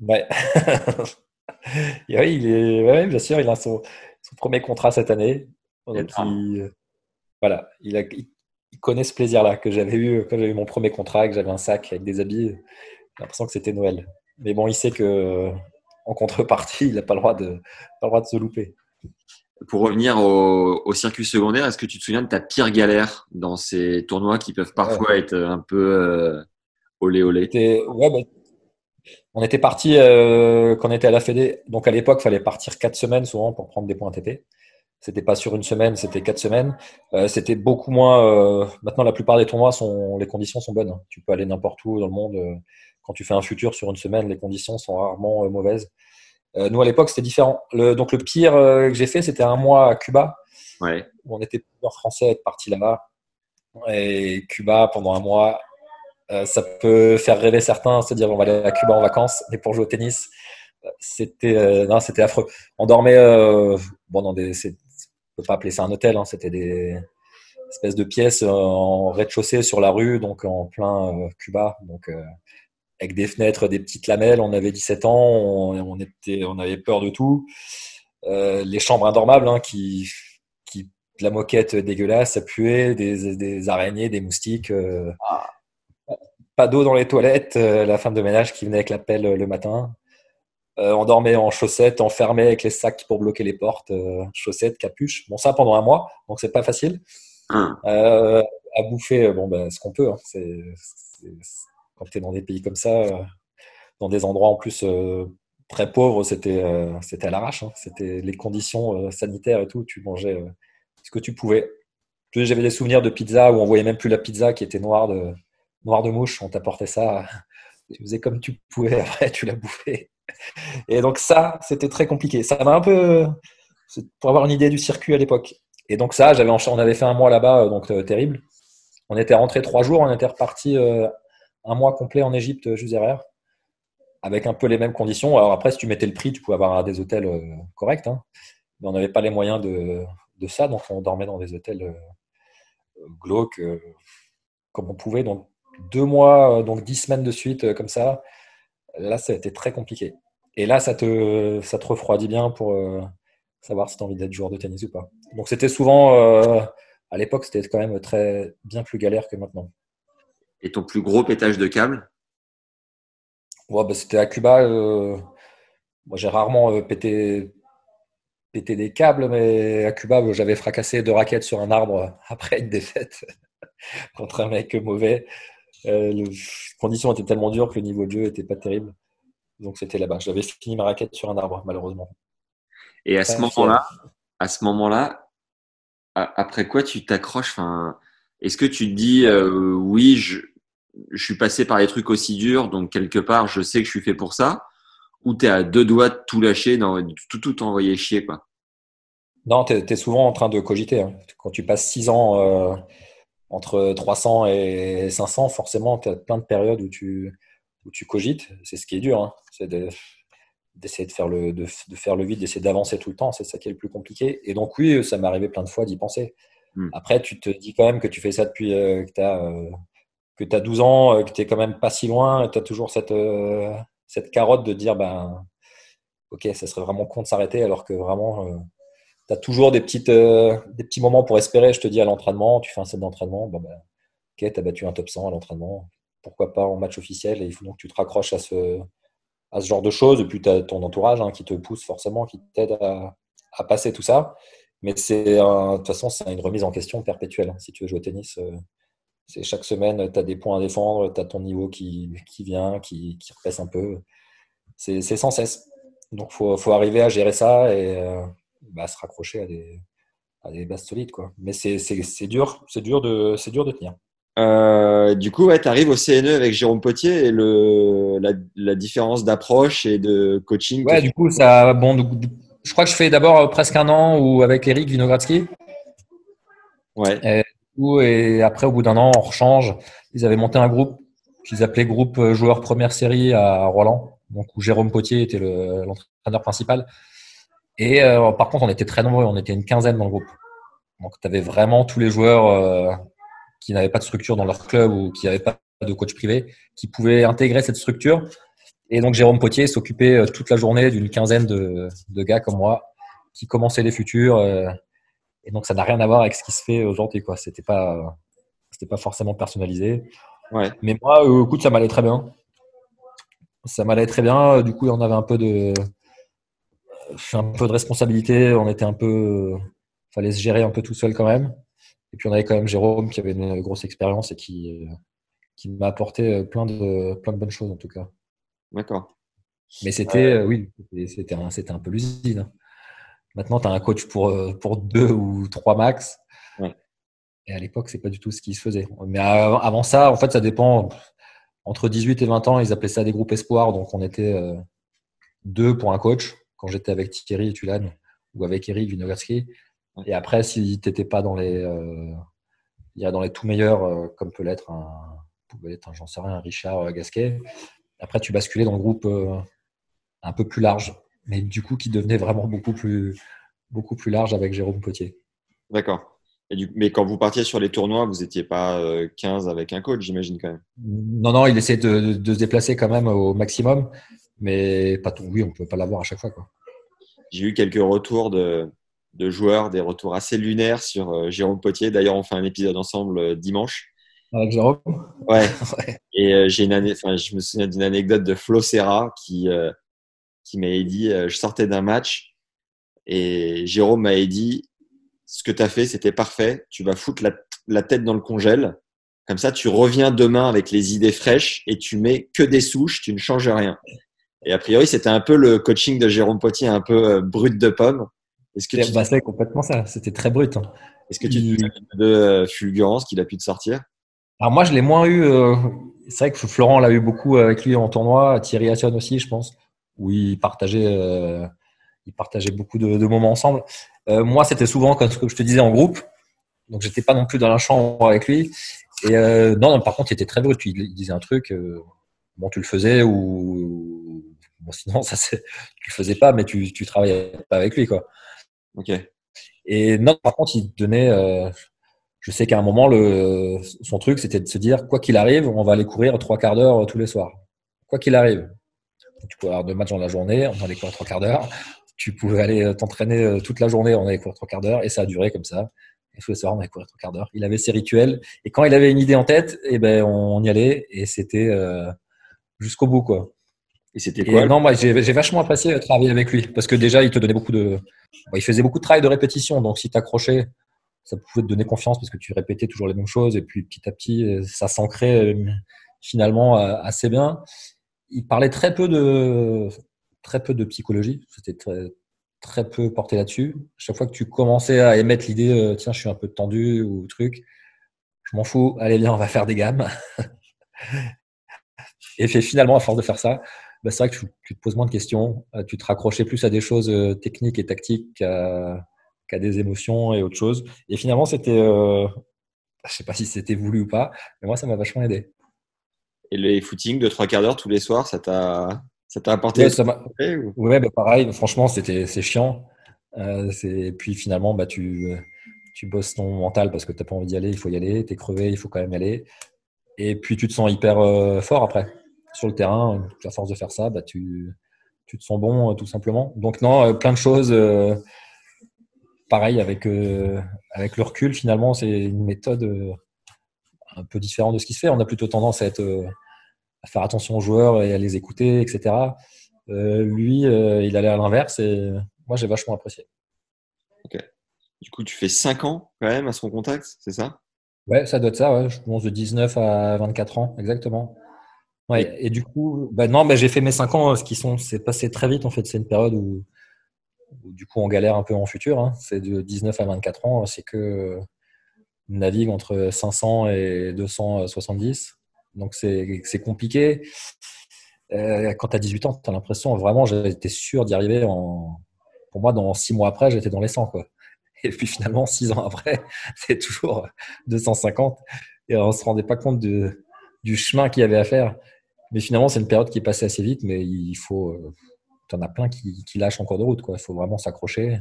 Ouais. *laughs* oui, il est, ouais, bien sûr, il a son, premier contrat cette année. voilà, il, a, il, connaît ce plaisir-là que j'avais eu quand j'avais eu mon premier contrat, que j'avais un sac avec des habits. J'ai l'impression que c'était Noël. Mais bon, il sait que en contrepartie, il n'a pas le droit de, pas le droit de se louper. Pour revenir au, circuit secondaire, est-ce que tu te souviens de ta pire galère dans ces tournois qui peuvent parfois être un peu euh, olé olé? Ouais, bah, On était parti euh, quand on était à la Fédé. Donc à l'époque, il fallait partir quatre semaines souvent pour prendre des points TP. C'était pas sur une semaine, c'était quatre semaines. Euh, c'était beaucoup moins. Euh, maintenant, la plupart des tournois sont, les conditions sont bonnes. Tu peux aller n'importe où dans le monde. quand tu fais un futur sur une semaine, les conditions sont rarement mauvaises. Euh, nous, à l'époque, c'était différent. Le, donc, le pire euh, que j'ai fait, c'était un mois à Cuba. Ouais. Où on était plusieurs Français à être partis là-bas. Et Cuba, pendant un mois, euh, ça peut faire rêver certains, se dire on va aller à Cuba en vacances, mais pour jouer au tennis, c'était non, c'était affreux. On dormait bon dans des, peut pas appeler ça un hôtel, hein, c'était des espèces de pièces en rez-de-chaussée sur la rue, donc en plein Cuba, donc avec des fenêtres, des petites lamelles. On avait 17 ans, on, était, on avait peur de tout. Euh, les chambres indormables, hein, qui, qui, la moquette dégueulasse, ça puait, des, des araignées, des moustiques. Euh, pas d'eau dans les toilettes. Euh, la femme de ménage qui venait avec la pelle le matin. On dormait en chaussettes, enfermé avec les sacs pour bloquer les portes, chaussettes, capuche. Bon, ça pendant un mois, donc c'est pas facile. Hum. à bouffer, bon, ben, ce qu'on peut. Hein. c'est quand tu es dans des pays comme ça, euh, dans des endroits en plus euh, très pauvres, c'était euh, c'était à l'arrache. Hein. C'était les conditions sanitaires et tout. Tu mangeais ce que tu pouvais. J'avais des souvenirs de pizza où on voyait même plus la pizza qui était noire de, noire de mouche. On t'apportait ça. Tu faisais comme tu pouvais. *laughs* Après, tu la bouffais. Et donc ça, c'était très compliqué. Ça m'a un peu... Pour avoir une idée du circuit à l'époque. Et donc ça, j'avais on avait fait un mois là-bas, donc terrible. On était rentré trois jours, on était reparti un mois complet en Égypte, euh, juste derrière, avec un peu les mêmes conditions. Alors après, si tu mettais le prix, tu pouvais avoir des hôtels euh, corrects, hein. mais on n'avait pas les moyens de, ça, donc on dormait dans des hôtels euh, glauques, comme on pouvait. Donc deux mois, donc dix semaines de suite, comme ça, là, ça a été très compliqué. Et là, ça te, ça te refroidit bien pour savoir si tu as envie d'être joueur de tennis ou pas. Donc c'était souvent, à l'époque, c'était quand même très bien plus galère que maintenant. Et ton plus gros pétage de câble? Ouais, bah, C'était à Cuba. Euh, moi, j'ai rarement euh, pété, pété des câbles, mais à Cuba, j'avais fracassé deux raquettes sur un arbre *laughs* après une défaite *laughs* contre un mec mauvais. Euh, les conditions étaient tellement dures que le niveau de jeu n'était pas terrible. Donc c'était là-bas. J'avais fini ma raquette sur un arbre, malheureusement. Et à ce moment-là, à ce moment-là, après quoi tu t'accroches enfin, est-ce que tu te dis, euh, oui, je, je, suis passé par des trucs aussi durs, donc quelque part, je sais que je suis fait pour ça, ou tu es à deux doigts de tout lâcher, tout, tout envoyer chier quoi? Non, tu es, souvent en train de cogiter. Hein. Quand tu passes six ans euh, entre 300 et 500, forcément, tu as plein de périodes où tu, où tu cogites. C'est ce qui est dur. Hein. C'est d'essayer de, faire le, de, de faire le vide, d'essayer d'avancer tout le temps. C'est ça qui est le plus compliqué. Et donc, oui, ça m'est arrivé plein de fois d'y penser. Hmm. Après, tu te dis quand même que tu fais ça depuis euh, que tu as, euh, as, 12 ans, euh, que tu es quand même pas si loin, tu as toujours cette, cette carotte de dire ben, ok, ça serait vraiment con de s'arrêter, alors que vraiment, tu as toujours des, petites, des petits moments pour espérer. Je te dis à l'entraînement, tu fais un set d'entraînement, ben, ok, tu as battu un top 100 à l'entraînement, pourquoi pas en match officiel, et il faut donc que tu te raccroches à ce, à ce genre de choses, et puis tu as ton entourage hein, qui te pousse forcément, qui t'aide à, passer tout ça. Mais c'est de toute façon, c'est une remise en question perpétuelle. Si tu veux jouer au tennis, euh, C'est chaque semaine, tu as des points à défendre, tu as ton niveau qui, qui vient, qui, qui un peu. C'est sans cesse. Donc, faut, faut, arriver à gérer ça et euh, bah, se raccrocher à des, à des bases solides. Quoi. Mais c'est dur, c'est dur, de, dur de tenir. Euh, du coup, ouais, tu arrives au CNE avec Jérôme Potier et le, la, la différence d'approche et de coaching. Ouais, du coup, ça, bon, je crois que je fais d'abord presque un an ou avec Eric Vinogradsky. Ouais. Et, et après, au bout d'un an, on rechange. Ils avaient monté un groupe qu'ils appelaient groupe joueurs première série à Roland, donc où Jérôme Potier était l'entraîneur principal. Et euh, par contre, on était très nombreux, on était une quinzaine dans le groupe. Donc, tu avais vraiment tous les joueurs euh, qui n'avaient pas de structure dans leur club ou qui n'avaient pas de coach privé, qui pouvaient intégrer cette structure. Et donc, Jérôme Potier s'occupait euh, toute la journée d'une quinzaine de, de, gars comme moi qui commençaient les futurs. et donc, ça n'a rien à voir avec ce qui se fait aujourd'hui. Quoi. C'était pas, c'était pas forcément personnalisé. Ouais. Mais moi, écoute, ça m'allait très bien. Ça m'allait très bien. Du coup, on avait un peu de, un peu de responsabilité. On était un peu, fallait se gérer un peu tout seul quand même. Et puis on avait quand même Jérôme qui avait une grosse expérience et qui, qui m'a apporté plein de, plein de bonnes choses en tout cas. D'accord. Mais c'était, oui, c'était un, un peu l'usine. Hein. Maintenant, tu as un coach pour, pour deux ou trois max. Ouais. Et à l'époque, c'est pas du tout ce qui se faisait. Mais avant ça, en fait, ça dépend. Entre 18 et 20 ans, ils appelaient ça des groupes espoirs. Donc, on était deux pour un coach quand j'étais avec Thierry Tulane ou avec Eric Vinogradsky. Et après, si tu n'étais pas dans les, euh, dans les tout meilleurs, euh, comme peut l'être un, pouvait être, j'en sais rien, un Richard euh, Gasquet, après tu basculais dans le groupe euh, un peu plus large, mais du coup qui devenait vraiment beaucoup plus, beaucoup plus large avec Jérôme Potier. D'accord. Mais quand vous partiez sur les tournois, vous n'étiez pas 15 avec un coach, j'imagine quand même. Non, non, il essayait de, de, se déplacer quand même au maximum mais. Oui, on ne peut pas l'avoir à chaque fois. J'ai eu quelques retours de, de, joueurs, des retours assez lunaires sur euh, Jérôme Potier. D'ailleurs, on fait un épisode ensemble euh, dimanche. Avec Jérôme? *laughs* Ouais. Et euh, j'ai une année, je me souviens d'une anecdote de Flo Serra qui, qui m'avait dit je sortais d'un match et Jérôme m'avait dit ce que tu as fait, c'était parfait. Tu vas foutre la, la tête dans le congèle. Comme ça, tu reviens demain avec les idées fraîches et tu mets que des souches, tu ne changes rien. Et a priori, c'était un peu le coaching de Jérôme Potier, un peu euh, brut de pomme. Est-ce que tu bah, complètement ça C'était très brut. Hein. Est-ce que tu dis de euh, fulgurance qu'il a pu te sortir? Alors moi, je l'ai moins eu. Euh, c'est vrai que Florent l'a eu beaucoup avec lui en tournoi, Thierry Assion aussi, je pense, où il partageait, il partageait beaucoup de, moments ensemble. moi, c'était souvent, comme je te disais, en groupe. Donc, j'étais pas non plus dans la chambre avec lui. Et non, non, par contre, il était très brut. Il, disait un truc bon, tu le faisais ou bon, sinon ça tu le faisais pas, mais tu tu travaillais pas avec lui quoi. Ok. Et non, par contre, il donnait. Euh, je sais qu'à un moment, le, son truc, c'était de se dire quoi qu'il arrive, on va aller courir trois quarts d'heure tous les soirs. Quoi qu'il arrive. Tu pouvais avoir deux matchs dans la journée, on allait courir trois quarts d'heure. Tu pouvais aller t'entraîner euh, toute la journée, on allait courir trois quarts d'heure, et ça a duré comme ça. Et tous les soirs, on allait courir trois quarts d'heure. Il avait ses rituels, et quand il avait une idée en tête, et eh ben on y allait, et c'était euh, jusqu'au bout, quoi. Et c'était quoi Non, moi, j'ai vachement apprécié euh, travailler avec lui parce que déjà, il te donnait beaucoup de. il faisait beaucoup de travail de répétition. Donc, si tu accrochais, ça pouvait te donner confiance parce que tu répétais toujours les mêmes choses. Et puis, petit à petit, euh, ça s'ancrait euh, finalement assez bien. Il parlait très peu de, très peu de psychologie. C'était très, très peu porté là-dessus. Chaque fois que tu commençais à émettre l'idée, tiens, je suis un peu tendu ou truc, je m'en fous, allez, bien, on va faire des gammes. *laughs* Et finalement, à force de faire ça, bah, c'est vrai que tu, te poses moins de questions, euh, tu te raccrochais plus à des choses euh, techniques et tactiques qu'à des émotions et autre chose. Et finalement, c'était, euh, je sais pas si c'était voulu ou pas, mais moi, ça m'a vachement aidé. Et les footings de trois quarts d'heure tous les soirs, ça t'a, ça t'a apporté Ouais, ça ouais bah, pareil. Franchement, c'était, c'est chiant. Euh, c'est, puis finalement, bah, tu, tu bosses ton mental parce que tu n'as pas envie d'y aller, il faut y aller. Tu es crevé, il faut quand même y aller. Et puis tu te sens hyper fort après sur le terrain, à force de faire ça, bah, tu, tu te sens bon euh, tout simplement. Donc non, euh, plein de choses. Euh, pareil avec avec le recul, finalement, c'est une méthode un peu différente de ce qui se fait. On a plutôt tendance à être à faire attention aux joueurs et à les écouter, etc. lui, il allait à l'inverse et moi, j'ai vachement apprécié. Ok. Du coup, tu fais 5 ans quand même à son contact, c'est ça? Ouais, ça doit être ça, ouais. je pense de 19 à 24 ans, exactement. Ouais, et du coup, bah non, bah j'ai fait mes 5 ans, ce qui sont, c'est passé très vite en fait. C'est une période où, où, du coup on galère un peu en futur. Hein. C'est de 19 à 24 ans, c'est que on navigue entre 500 et 270. Donc c'est compliqué. Euh, quand tu as 18 ans, tu as l'impression vraiment, j'étais sûr d'y arriver. En... Pour moi, dans 6 mois après, j'étais dans les 100. Quoi. Et puis finalement, 6 ans après, *laughs* c'est toujours 250. Et on ne se rendait pas compte de, du chemin qu'il y avait à faire. Mais finalement, c'est une période qui est passée assez vite, mais il faut. Euh, tu en as plein qui, qui, lâchent en cours de route. Il faut vraiment s'accrocher.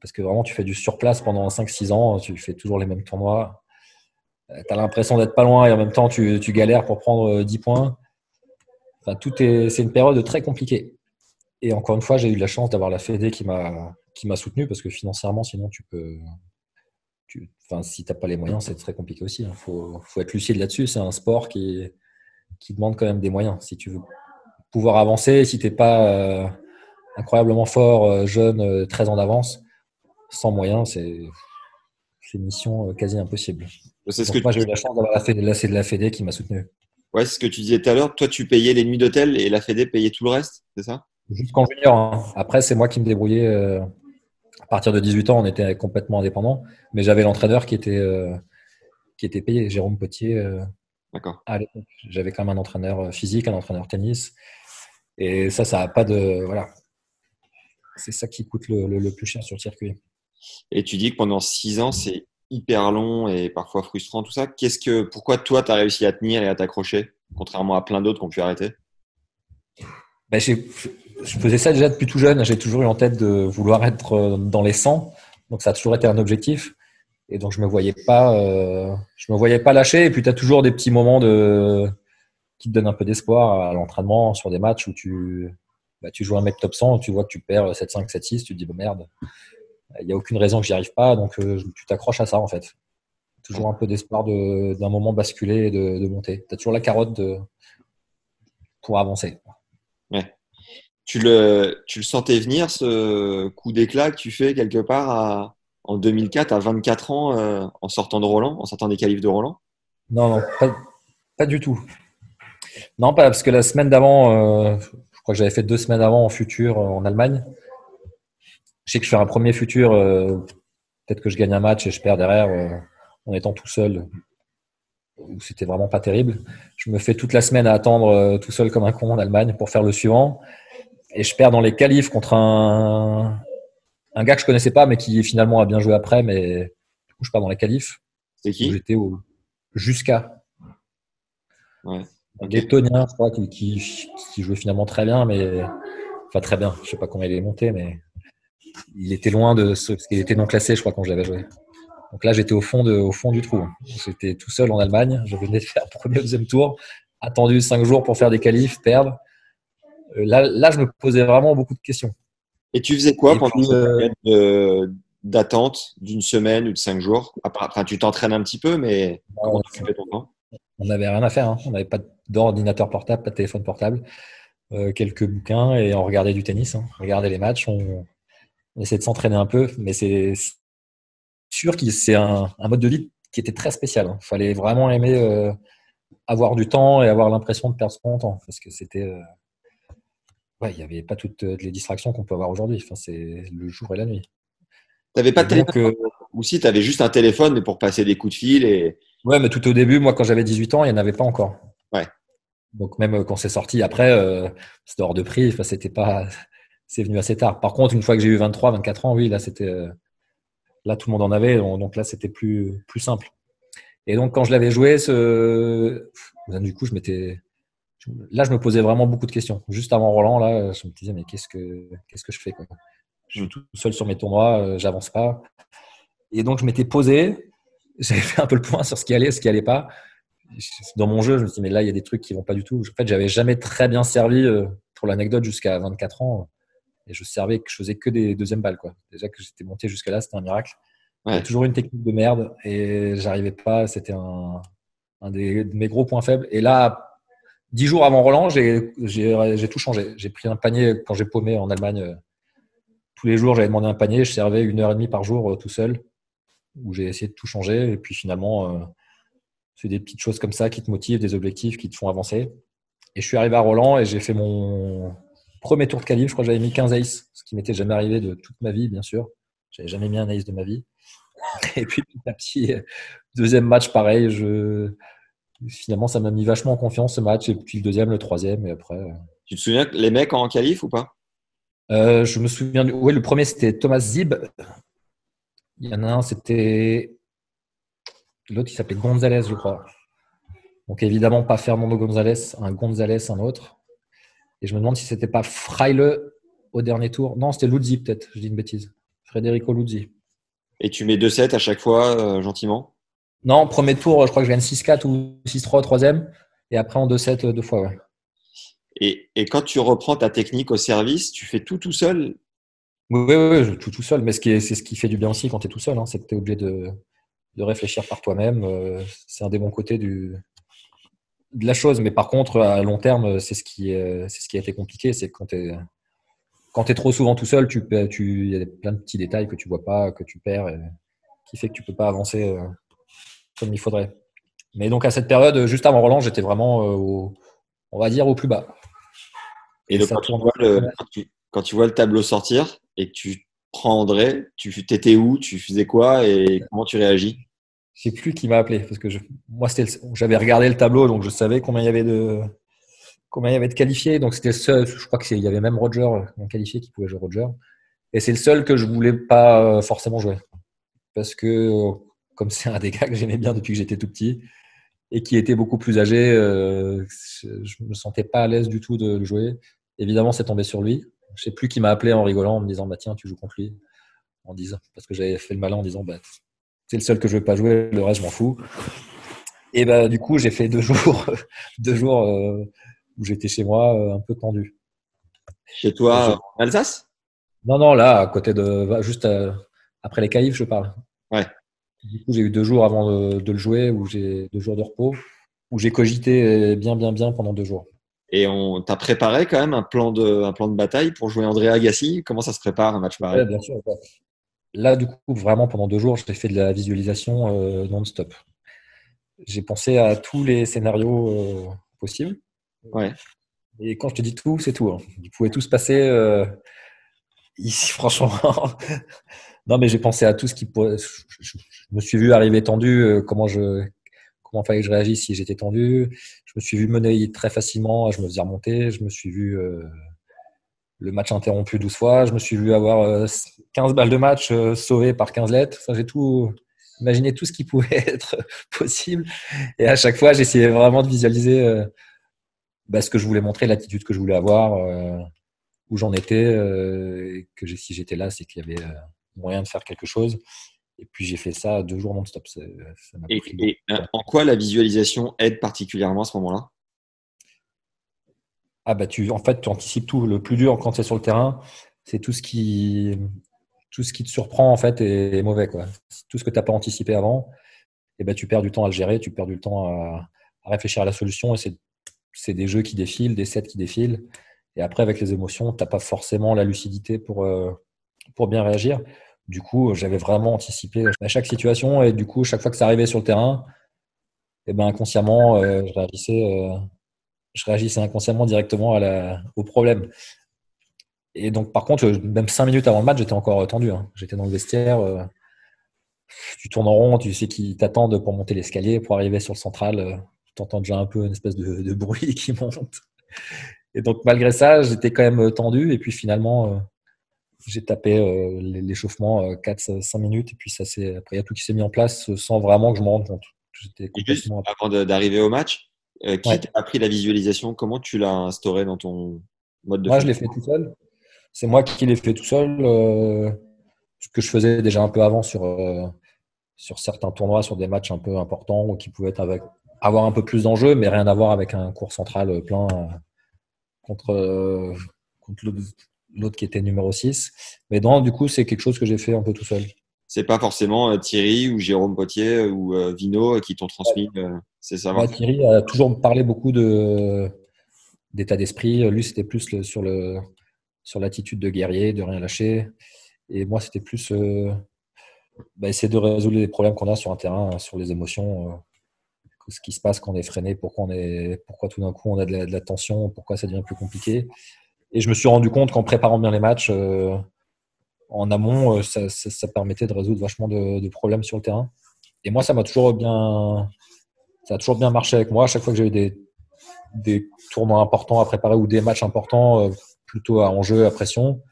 Parce que vraiment, tu fais du surplace pendant 5-6 ans, tu fais toujours les mêmes tournois. Euh, tu as l'impression d'être pas loin et en même temps, tu, galères pour prendre 10 points tout est, c'est une période très compliquée. Et encore une fois, j'ai eu la chance d'avoir la Fédé qui m'a, qui m'a soutenu parce que financièrement, sinon, tu peux. Enfin, si tu n'as pas les moyens, c'est très compliqué aussi. Il hein. faut, faut, être lucide là-dessus. C'est un sport qui, qui demande quand même des moyens. Si tu veux pouvoir avancer, si tu n'es pas euh, incroyablement fort, euh, jeune, euh, très en avance, sans moyens, c'est, c'est une mission quasi impossible. C'est ce que moi, j'ai eu la chance d'avoir la Fédé, la, la Fédé qui m'a soutenu. Ouais, c'est ce que tu disais tout à l'heure. Toi, tu payais les nuits d'hôtel et la Fédé payait tout le reste, c'est ça? Jusqu'en junior. Hein. Après, c'est moi qui me débrouillais. Euh, à partir de 18 ans, on était complètement indépendant. Mais j'avais l'entraîneur qui était, euh, qui était payé, Jérôme Potier. Euh, D'accord. J'avais quand même un entraîneur physique, un entraîneur tennis. Et ça, ça n'a pas de. Voilà. C'est ça qui coûte le, le, plus cher sur le circuit. Et tu dis que pendant 6 ans, c'est hyper long et parfois frustrant, tout ça. Qu'est-ce que, pourquoi toi, tu as réussi à tenir et à t'accrocher, contrairement à plein d'autres qui ont pu arrêter? Ben, Je faisais ça déjà depuis tout jeune. J'ai toujours eu en tête de vouloir être euh, dans les 100. Donc, ça a toujours été un objectif. Et donc, je me voyais pas, euh, je me voyais pas lâcher. Et puis, tu as toujours des petits moments de, qui te donnent un peu d'espoir à l'entraînement sur des matchs où tu, bah, tu joues un mec top 100, tu vois que tu perds 7-5, 7-6, tu te dis, bah, merde, il n'y a aucune raison que j'y arrive pas, donc euh, tu t'accroches à ça en fait. Toujours un peu d'espoir d'un moment basculer et de, monter. Tu as toujours la carotte de, pour avancer. Ouais. Tu le, tu le sentais venir ce coup d'éclat que tu fais quelque part en 2004 à 24 ans euh, en sortant de Roland, en sortant des qualifs de Roland? Non, non, pas, du tout. Non, pas parce que la semaine d'avant, euh, je crois que j'avais fait deux semaines avant en futur en Allemagne je sais que je fais un premier futur, euh, peut-être que je gagne un match et je perds derrière euh, en étant tout seul, c'était vraiment pas terrible. Je me fais toute la semaine à attendre euh, tout seul comme un con en Allemagne pour faire le suivant. Et je perds dans les qualifs contre un, un gars que je connaissais pas, mais qui finalement a bien joué après, mais du coup, je pars dans les qualifs. C'est qui? J'étais au Jusqu'à. Ouais. Un Lettonien, je crois, qui, qui, qui, jouait finalement très bien, mais enfin très bien. Je sais pas comment il est monté, mais il était loin de ce qu'il était non classé, je crois, quand je l'avais joué. Donc là, j'étais au fond, de, au fond du trou. J'étais tout seul en Allemagne. Je venais de faire le premier deuxième tour, attendu cinq jours pour faire des qualifs, perdre. Euh, là, là, je me posais vraiment beaucoup de questions. Et tu faisais quoi pendant cette euh, période d'attente d'une semaine ou de cinq jours? Enfin, tu t'entraînes un petit peu, mais comment tu occupais ton temps? On n'avait rien à faire. Hein. On n'avait pas d'ordinateur portable, pas de téléphone portable, euh, quelques bouquins et on regardait du tennis. Hein. On regardait les matchs, on, on essaie de s'entraîner un peu, mais c'est sûr que c'est un, mode de vie qui était très spécial. Il hein. fallait vraiment aimer euh, avoir du temps et avoir l'impression de perdre son temps parce que c'était. Euh, ouais, il n'y avait pas toutes les distractions qu'on peut avoir aujourd'hui. Enfin, c'est le jour et la nuit. Tu n'avais pas de téléphone Ou si tu avais juste un téléphone mais pour passer des coups de fil et. Ouais, mais tout au début, moi, quand j'avais 18 ans, il n'y en avait pas encore. Ouais. Donc même quand c'est sorti après, euh, c'était hors de prix. Enfin, c'était pas c'est venu assez tard. Par contre, une fois que j'ai eu 23, 24 ans, oui, là, c'était, euh, là, tout le monde en avait. Donc là, c'était plus, plus simple. Et donc, quand je l'avais joué, ce, du coup, je m'étais, là, je me posais vraiment beaucoup de questions. Juste avant Roland, là, je me disais, mais qu'est-ce que, qu'est-ce que je fais, quoi? Je suis tout seul sur mes tournois, euh, j'avance pas. Et donc, je m'étais posé. *laughs* J'avais fait un peu le point sur ce qui allait, ce qui allait pas. Dans mon jeu, je me dis, mais là, il y a des trucs qui vont pas du tout. En fait, j'avais jamais très bien servi, euh, pour l'anecdote, jusqu'à 24 ans et je servais que je faisais que des deuxièmes balles quoi. Déjà que j'étais monté jusqu'à là, c'était un miracle. Ouais. toujours une technique de merde et j'arrivais pas. C'était un, un des, de mes gros points faibles. Et là, dix jours avant Roland, j'ai tout changé. J'ai pris un panier quand j'ai paumé en Allemagne. Tous les jours, j'avais demandé un panier. Je servais une heure et demie par jour euh, tout seul. où j'ai essayé de tout changer. Et puis finalement, euh, c'est des petites choses comme ça qui te motivent, des objectifs qui te font avancer. Et je suis arrivé à Roland et j'ai fait mon premier tour de qualif. Je crois que j'avais mis 15 aces, ce qui m'était jamais arrivé de toute ma vie, bien sûr. J'avais jamais mis un ace de ma vie. *laughs* Et puis petit deuxième match, pareil. Je... Finalement, ça m'a mis vachement en confiance ce match. Et puis le deuxième, le troisième, et après. euh, Tu te souviens les mecs en qualif ou pas? Euh, je me souviens. Du... Oui, le premier c'était Thomas Zib. Il y en a un, c'était l'autre, il s'appelait Gonzalez, je crois. Donc évidemment pas Fernando Gonzalez, un Gonzalez, un autre. Et je me demande si c'était pas Fraile au dernier tour. Non, c'était Luzzi peut-être. Je dis une bêtise. Federico Luzzi. Et tu mets 2-7 à chaque fois, euh, gentiment? Non, premier tour, je crois que je gagne 6-4 ou 6-3 au troisième. Et après en 2-7 deux fois, ouais. et, et quand tu reprends ta technique au service, tu fais tout tout seul? Oui, oui, tout, tout seul. Mais c'est ce qui fait du bien aussi quand tu es tout seul. Hein, c'est que tu es obligé de, de réfléchir par toi-même. Euh, c'est un des bons côtés du, de la chose. Mais par contre, à long terme, c'est ce qui, c'est ce qui a été compliqué. C'est quand tu es, quand tu es trop souvent tout seul, tu peux- tu- il y a plein de petits détails que tu vois pas, que tu perds, et qui fait que tu peux pas avancer euh, comme il faudrait. Mais donc à cette période, juste avant Roland, j'étais vraiment, euh, au, on va dire, au plus bas. Et donc, quand tu, vois le, quand, tu, quand tu vois le tableau sortir et que tu prends André, tu étais où Tu faisais quoi Et comment tu réagis? Je sais plus qui m'a appelé parce que je, moi j'avais regardé le tableau donc je savais combien il y avait de combien il y avait de qualifiés. Donc c'était seul je crois qu'il y avait même Roger en qualifié qui pouvait jouer Roger. Et c'est le seul que je voulais pas euh, forcément jouer. Parce que euh, comme c'est un des gars que j'aimais bien depuis que j'étais tout petit et qui était beaucoup plus âgé euh, je, me sentais pas à l'aise du tout de le jouer évidemment c'est tombé sur lui je sais plus qui m'a appelé en rigolant en me disant bah tiens tu joues contre lui en disant parce que j'avais fait le malin en disant bah c'est le seul que je veux pas jouer, le reste je m'en fous. Et bah du coup j'ai fait deux jours, *laughs* deux jours euh, où j'étais chez moi euh, un peu tendu. Chez toi, en Alsace? Non non là à côté de juste euh, après les caïfs je parle. Ouais. Du coup j'ai eu deux jours avant de, de le jouer où j'ai deux jours de repos où j'ai cogité bien bien bien pendant deux jours. Et on t'a préparé quand même un plan de, un plan de bataille pour jouer André Agassi? Comment ça se prépare un match pareil? Ouais, bien sûr. ouais. Là, du coup, vraiment, pendant deux jours, j'ai fait de la visualisation euh, non-stop. J'ai pensé à tous les scénarios euh, possibles. Ouais. Et quand je te dis tout, c'est tout. hein. Ils pouvaient tous passer euh, ici, *laughs* franchement. Non, mais j'ai pensé à tout ce qui pourrait. Je, me suis vu arriver tendu, euh, comment je. Comment fallait que je réagisse si j'étais tendu. Je me suis vu mener très facilement, je me faisais remonter. Je me suis vu euh, le match interrompu 12 fois. Je me suis vu avoir euh, 15 balles de match euh, sauvées par 15 lettres. Enfin, j'ai tout imaginé tout ce qui pouvait *laughs* être possible. Et à chaque fois, j'essayais vraiment de visualiser euh, bah, ce que je voulais montrer, l'attitude que je voulais avoir, euh, où j'en étais. et que si j'étais là, c'est qu'il y avait moyen de faire quelque chose. Et puis j'ai fait ça deux jours non-stop. Et, euh, en quoi la visualisation aide particulièrement à ce moment-là? Ah bah tu, en fait, tu anticipes tout. Le plus dur quand tu es sur le terrain, c'est tout ce qui, tout ce qui te surprend en fait est, est mauvais quoi. Tout ce que tu n'as pas anticipé avant, et ben tu perds du temps à le gérer, tu perds du temps à, à réfléchir à la solution. Et c'est, c'est des jeux qui défilent, des sets qui défilent. Et après, avec les émotions, tu n'as pas forcément la lucidité pour, euh, pour bien réagir. Du coup, j'avais vraiment anticipé à chaque situation. Et du coup, chaque fois que ça arrivait sur le terrain, et ben inconsciemment, euh, je réagissais. euh, je réagissais inconsciemment directement au problème. Et donc, par contre, même cinq minutes avant le match, j'étais encore tendu. hein. J'étais dans le vestiaire. euh, tu tournes en rond, tu sais qu'ils t'attendent pour monter l'escalier, pour arriver sur le central. tu entends déjà un peu une espèce de, de bruit *laughs* qui monte. Et donc, malgré ça, j'étais quand même tendu. Et puis, finalement, j'ai tapé euh, l'échauffement 4-5 minutes. Et puis, ça c'est après, il y a tout qui s'est mis en place euh, sans vraiment que je me rende compte. J'étais Et juste complètement avant d'arriver au match, euh, qui Ouais. t'a appris la visualisation? Comment tu l'as instauré dans ton mode de Moi, je l'ai fait tout seul. C'est moi qui l'ai fait tout seul. euh, ce que je faisais déjà un peu avant sur, euh, sur certains tournois, sur des matchs un peu importants ou qui pouvaient être avec, avoir un peu plus d'enjeux, mais rien à voir avec un cours central plein euh, contre, euh, contre l'autre- l'autre qui était numéro 6. Mais non, du coup, c'est quelque chose que j'ai fait un peu tout seul. C'est pas forcément euh, Thierry ou Jérôme Potier euh, ou euh, Vino qui t'ont transmis euh, ces savoirs. Moi, Thierry a toujours parlé beaucoup de d'état d'esprit. Lui, c'était plus le- sur le sur l'attitude de guerrier, de rien lâcher. Et moi, c'était plus euh, bah, essayer de résoudre les problèmes qu'on a sur un terrain, sur les émotions, euh, ce qui se passe quand on est freiné, pourquoi, on est, pourquoi tout d'un coup on a de la, de la, tension, pourquoi ça devient plus compliqué. Et je me suis rendu compte qu'en préparant bien les matchs, euh, en amont, euh, ça, ça, ça, permettait de résoudre vachement de, de, problèmes sur le terrain. Et moi, ça m'a toujours bien, ça a toujours bien marché avec moi. À chaque fois que j'ai eu des, des tournois importants à préparer ou des matchs importants, plutôt à enjeu, à pression,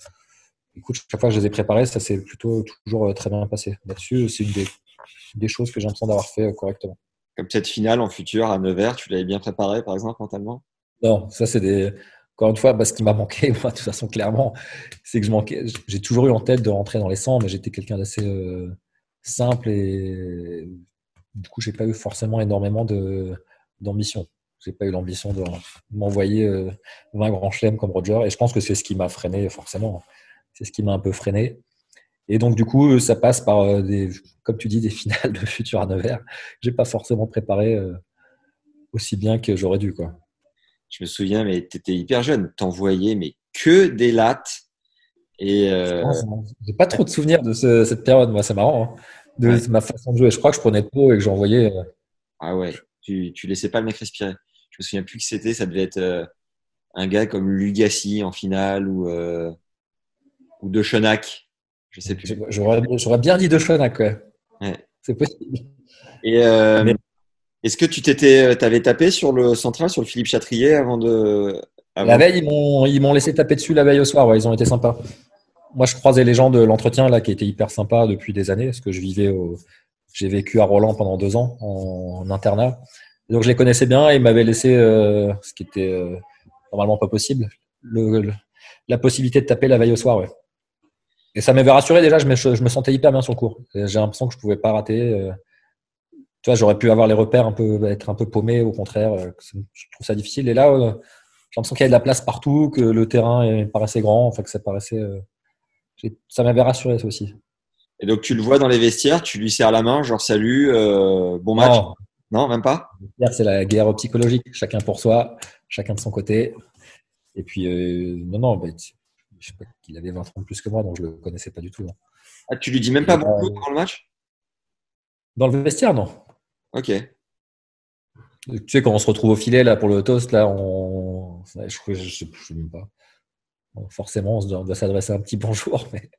écoute, chaque fois que je les ai préparés, ça s'est plutôt toujours très bien passé. Là-dessus, c'est une des, des, choses que j'ai l'impression d'avoir fait correctement. Comme cette finale en futur à Nevers, tu l'avais bien préparé par exemple mentalement? Non, ça c'est des. Encore une fois, bah, ce qui m'a manqué, *laughs* moi, de toute façon, clairement, c'est que je manquais. J'ai toujours eu en tête de rentrer dans les 100, mais j'étais quelqu'un d'assez euh, simple et du coup, j'ai pas eu forcément énormément d'ambition. J'ai pas eu l'ambition de m'envoyer euh, 20 grands chelems comme Roger, et je pense que c'est ce qui m'a freiné forcément. C'est ce qui m'a un peu freiné. Et donc, du coup, ça passe par euh, des, comme tu dis, des *laughs* finales de futur à Nevers. J'ai pas forcément préparé euh, aussi bien que j'aurais dû, quoi. Je me souviens, mais tu étais hyper jeune. T'envoyais, mais que des lattes. Et euh... J'ai pas trop de souvenirs de ce, cette période, moi, c'est marrant. Hein, de ouais. ma façon de jouer. Je crois que je prenais trop et que j'envoyais. Euh... Ah ouais, tu, tu laissais pas le mec respirer. Je me souviens plus qui c'était. Ça devait être euh, un gars comme Lugassi en finale ou, ou De Chenac. Je sais plus. J'aurais bien dit De Chenac, ouais. ouais. C'est possible. Et Mais... est-ce que tu t'étais, t'avais tapé sur le central, sur le Philippe Chatrier avant de. La veille, ils m'ont, laissé taper dessus la veille au soir. Ils ont été sympas. Moi, je croisais les gens de l'entretien là qui étaient hyper sympas depuis des années, parce que je vivais au, j'ai vécu à Roland pendant deux ans en, internat. Donc je les connaissais bien et ils m'avaient laissé, euh, ce qui était euh, normalement pas possible, le, le, la possibilité de taper la veille au soir. Et ça m'avait rassuré déjà, je me, je me, sentais hyper bien sur le cours. J'ai l'impression que je pouvais pas rater. Euh, tu vois, j'aurais pu avoir les repères un peu, être un peu paumé, au contraire. Euh, je trouve ça difficile. Et là, euh, j'ai l'impression qu'il y avait de la place partout, que le terrain paraissait grand, enfin que ça paraissait. ça m'avait rassuré ça aussi. Et donc tu le vois dans les vestiaires, tu lui serres la main, genre salut, bon match? Non, non même pas? C'est la guerre psychologique, chacun pour soi, chacun de son côté. Et puis, non, non, bah, je sais pas qu'il avait 20 ans de plus que moi, donc je le connaissais pas du tout. Ah, tu lui dis même pas beaucoup dans le match? Dans le vestiaire, non. Ok. Tu sais, quand on se retrouve au filet là, pour le toast, là, on... je ne sais, même pas. Bon, forcément, on doit, doit s'adresser un petit bonjour. Mais...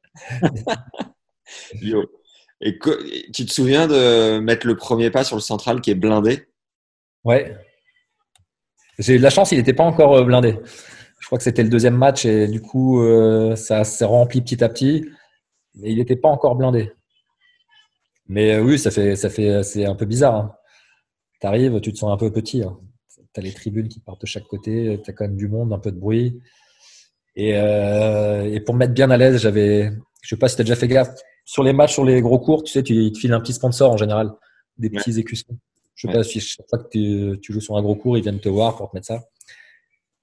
Et tu te souviens de mettre le premier pas sur le central qui est blindé? Ouais. J'ai eu de la chance, il n'était pas encore blindé. Je crois que c'était le deuxième match et du coup, euh, ça s'est rempli petit à petit. Mais il n'était pas encore blindé. Mais euh, oui, ça fait, ça fait, c'est un peu bizarre. Hein. Tu arrives, tu te sens un peu petit. Hein. Tu as les tribunes qui partent de chaque côté, tu as quand même du monde, un peu de bruit. Et, euh, et pour me mettre bien à l'aise, j'avais, je sais pas si tu as déjà fait gaffe, sur les matchs, sur les gros cours, tu sais, tu, ils te filent un petit sponsor en général, des petits ouais. écussons. Je sais ouais. pas si chaque fois que tu, tu joues sur un gros cours, ils viennent te voir pour te mettre ça.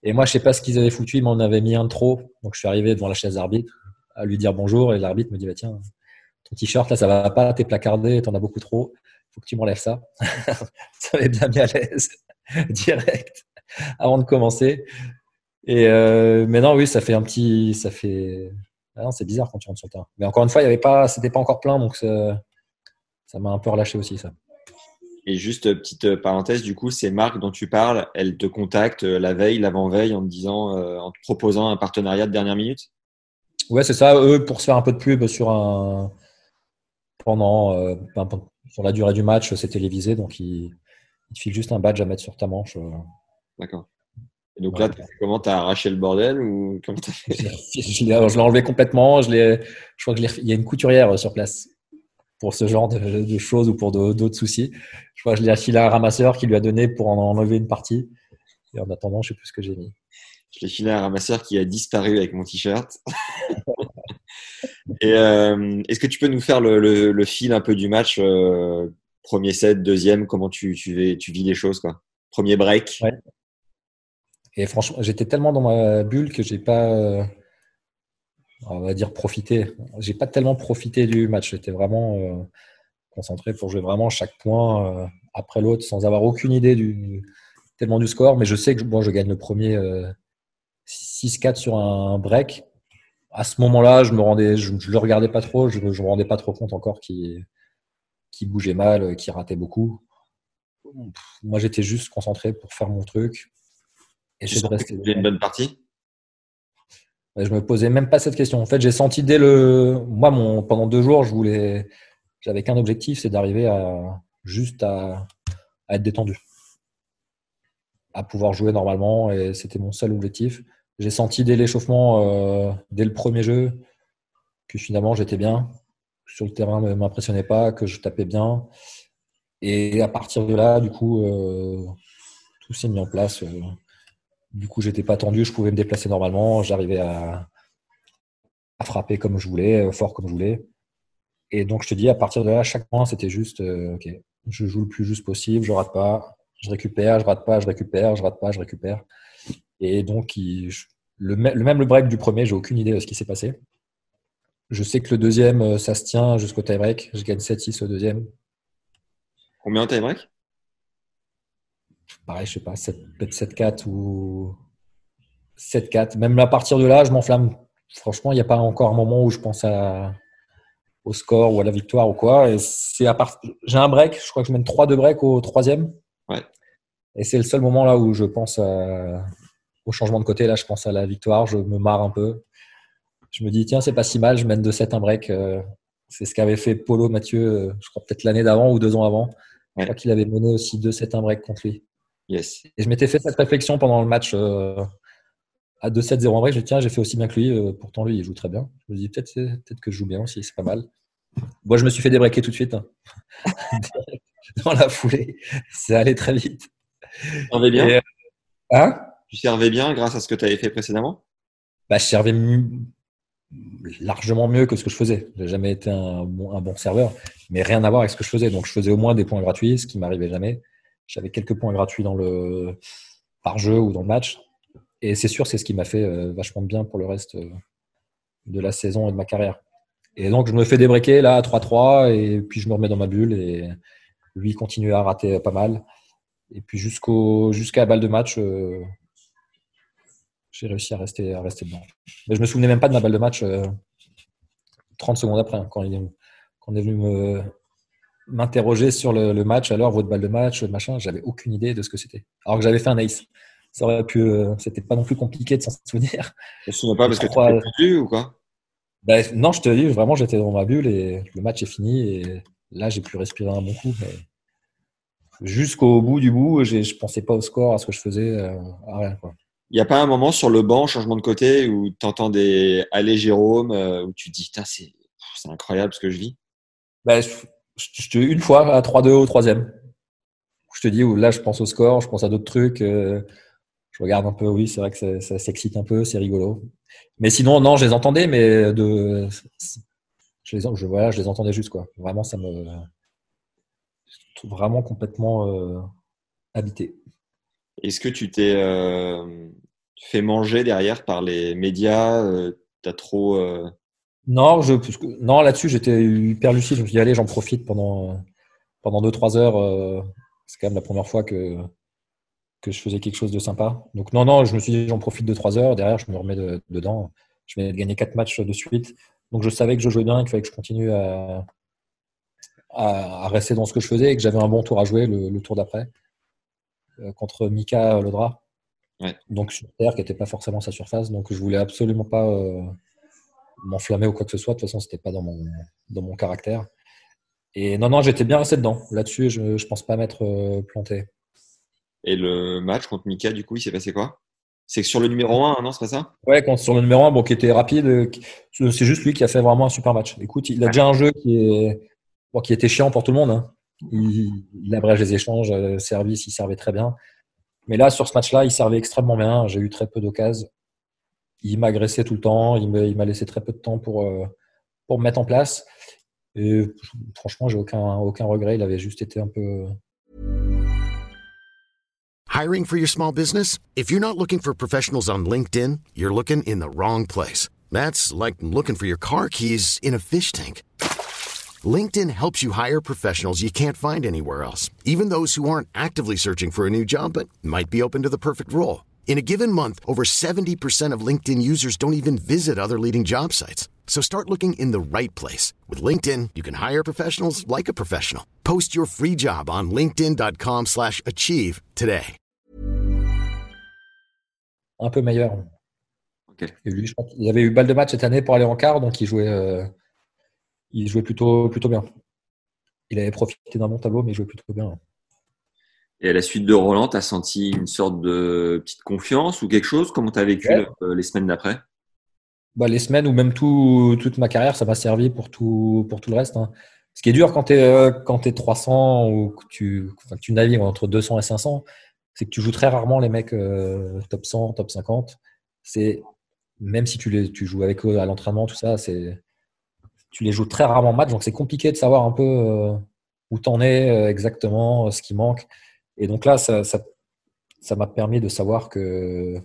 Et moi, je sais pas ce qu'ils avaient foutu, ils m'en avaient mis un de trop. Donc, je suis arrivé devant la chaise d'arbitre à lui dire bonjour et l'arbitre me dit bah, tiens, t-shirt là, ça va pas, t'es placardé, t'en as beaucoup trop. Faut que tu m'enlèves ça. *laughs* ça m'avait bien mis à l'aise *laughs* direct avant de commencer. Et euh, mais non, oui, ça fait un petit, ça fait, ah c'est bizarre quand tu rentres sur le terrain. Mais encore une fois, il y avait pas, c'était pas encore plein, donc ça m'a un peu relâché aussi ça. Et juste petite parenthèse, du coup, ces marques dont tu parles, elles te contactent la veille, l'avant-veille, en te disant, euh, en te proposant un partenariat de dernière minute? Ouais, c'est ça. Eux, pour se faire un peu de pub sur un pendant euh, sur la durée du match, c'est télévisé, donc ils te filent juste un badge à mettre sur ta manche. euh. D'accord. Et donc ouais. là, comment? T'as arraché le bordel ou comment t'as fait? *laughs* Je l'ai enlevé complètement. Je l'ai, je crois que il y a une couturière sur place pour ce genre de, de choses ou pour d'autres soucis. Je crois que je l'ai affilé à un ramasseur qui lui a donné pour en enlever une partie. Et en attendant, je sais plus ce que j'ai mis. Je l'ai filé à un ramasseur qui a disparu avec mon t-shirt. *laughs* Et euh, est-ce que tu peux nous faire le, fil un peu du match euh, Premier set, deuxième, comment tu, vis les choses Premier break. Et franchement, j'étais tellement dans ma bulle que j'ai pas, euh, dire profité. J'ai pas tellement profité du match. J'étais vraiment concentré pour jouer vraiment chaque point après l'autre sans avoir aucune idée du tellement du score. Mais je sais que bon, je gagne le premier 6-4 sur un break à ce moment-là, je me rendais, je, je le regardais pas trop, je, je me rendais pas trop compte encore qu'il qui bougeait mal, qu'il ratait beaucoup. Moi, j'étais juste concentré pour faire mon truc. Et je rester. une bonne partie? Je me posais même pas cette question. En fait, j'ai senti dès le, moi, mon, pendant deux jours, je voulais, j'avais qu'un objectif, c'est d'arriver à juste à, à être détendu, à pouvoir jouer normalement, et c'était mon seul objectif. J'ai senti dès l'échauffement, euh, dès le premier jeu, que finalement j'étais bien. Sur le terrain, ne m'impressionnait pas, que je tapais bien. Et à partir de là, du coup, euh, tout s'est mis en place. Euh. Du coup, j'étais pas tendu, je pouvais me déplacer normalement, j'arrivais à, frapper comme je voulais, fort comme je voulais. Et donc, je te dis, à partir de là, chaque point, c'était juste, ok, je joue le plus juste possible, je rate pas, je récupère, je rate pas, je récupère, je rate pas, je récupère. Et donc, le, même le break du premier, j'ai aucune idée de ce qui s'est passé. Je sais que le deuxième, euh, ça se tient jusqu'au tie-break. Je gagne 7-6 au deuxième. Combien en tie-break Pareil, je sais pas, peut-être 7-4 ou 7-4. Même à partir de là, je m'enflamme. Franchement, il n'y a pas encore un moment où je pense à, au score ou à la victoire ou quoi. Et c'est à part... J'ai un break, je crois que je mène 3 de break au troisième. Ouais. Et c'est le seul moment là où je pense à, au changement de côté. Là, je pense à la victoire, je me marre un peu. Je me dis, tiens, c'est pas si mal, je mène de 7 un break. Euh, c'est ce qu'avait fait Polo Mathieu, euh, je crois peut-être l'année d'avant ou deux ans avant. Je crois qu'il avait mené aussi 2-7 un break contre lui. Yes. Et je m'étais fait cette réflexion pendant le match euh, à 2-7-0 en break. Je me dis, tiens, j'ai fait aussi bien que lui. pourtant, lui, il joue très bien. Je me dis, peut-être peut que je joue bien aussi, c'est pas mal. Moi, je me suis fait débreaker tout de suite. Hein. *laughs* Dans la foulée. Ça allait très vite. On bien? hein? Tu servais bien grâce à ce que tu avais fait précédemment? Bah, Je servais largement mieux que ce que je faisais. Je n'ai jamais été un bon, serveur, mais rien à voir avec ce que je faisais. Donc, je faisais au moins des points gratuits, ce qui m'arrivait jamais. J'avais quelques points gratuits dans le, par jeu ou dans le match. Et c'est sûr, c'est ce qui m'a fait euh, vachement bien pour le reste euh, de la saison et de ma carrière. Et donc, je me fais débreaker là à 3-3 et puis je me remets dans ma bulle et lui continue à rater pas mal. Et puis jusqu'à la balle de match, euh, j'ai réussi à rester, à rester dedans. Mais je me souvenais même pas de ma balle de match 30 euh, secondes après, hein, quand, il, quand on est venu m'interroger sur le, match, alors votre balle de match, machin, j'avais aucune idée de ce que c'était. Alors que j'avais fait un ace. Ça aurait pu, euh, c'était pas non plus compliqué de s'en souvenir. Je ne souviens pas parce que tu as plus ou quoi? Ben, Non, je te dis, vraiment, j'étais dans ma bulle et le match est fini et là, j'ai pu respirer un bon coup. Jusqu'au bout du bout, je ne pensais pas au score, à ce que je faisais, euh, à rien. Quoi. Il n'y a pas un moment sur le banc, changement de côté, où tu entends des Allez Jérôme, euh, où tu te dis c'est, incroyable ce que je vis bah, je, Une fois à 3-2 au troisième. Je te dis, où là je pense au score, je pense à d'autres trucs. Euh, je regarde un peu, oui, c'est vrai que ça, s'excite un peu, c'est rigolo. Mais sinon, non, je les entendais, mais de, je les, je, voilà, je les entendais juste. Quoi. Vraiment, ça me. Vraiment complètement euh, habité. Est-ce que tu t'es euh, fait manger derrière par les médias euh, T'as trop euh, Non, là-dessus j'étais hyper lucide. Je me suis dit allez, j'en profite pendant pendant deux trois heures. c'est quand même la première fois que je faisais quelque chose de sympa. Donc non, non, je me suis dit j'en profite de trois heures. Derrière, je me remets dedans. Je vais gagner quatre matchs de suite. Donc je savais que je jouais bien, qu'il fallait que je continue à, rester dans ce que je faisais et que j'avais un bon tour à jouer le tour d'après. Euh, contre Mika Lodra. Ouais. Donc sur terre, qui n'était pas forcément sa surface. Donc je voulais absolument pas euh, m'enflammer ou quoi que ce soit. De toute façon, c'était pas dans mon, dans mon caractère. Et non, non, j'étais bien resté dedans. Là-dessus, je ne pense pas m'être euh, planté. Et le match contre Mika, du coup, il s'est passé quoi? C'est que sur le numéro 1, non, c'est pas ça? Ouais, sur le numéro 1, bon, qui était rapide, c'est juste lui qui a fait vraiment un super match. Écoute, il a déjà un jeu qui, est, bon, qui était chiant pour tout le monde. Hein. Il, abrège les échanges, euh, service, il servait très bien. Mais là, sur ce match-là, il servait extrêmement bien. J'ai eu très peu d'occasions. Il m'a agressé tout le temps. Il m'a laissé très peu de temps pour, euh, pour me mettre en place. Et franchement, j'ai aucun, aucun regret. Il avait juste été un peu. Hiring for your small business? If you're not looking for professionals on LinkedIn, you're looking in the wrong place. That's like looking for your car keys in a fish tank. LinkedIn helps you hire professionals you can't find anywhere else, even those who aren't actively searching for a new job but might be open to the perfect role. In a given month, over 70% of LinkedIn users don't even visit other leading job sites. So start looking in the right place. With LinkedIn, you can hire professionals like a professional. Post your free job on linkedin.com slash achieve today. Un peu meilleur. Ok. Et lui, je crois qu'il avait eu balle de match cette année pour aller en quart, donc il jouait, euh, il jouait plutôt, plutôt bien. Il avait profité d'un bon tableau, mais il jouait plutôt bien. Et à la suite de Roland, tu as senti une sorte de petite confiance ou quelque chose? Comment tu as vécu Ouais. le- les semaines d'après? Bah, les semaines ou même tout, toute ma carrière, ça m'a servi pour tout, pour tout le reste. hein. Ce qui est dur quand tu es, 300 ou que tu, enfin, que tu navigues entre 200 et 500, c'est que tu joues très rarement les mecs euh, top 100, top 50. C'est Même si tu, les, tu joues avec eux à l'entraînement, tout ça, c'est tu les joues très rarement en match, donc c'est compliqué de savoir un peu euh, où t'en es euh, exactement, euh, ce qui manque. Et donc là, ça ça- m'a permis de savoir que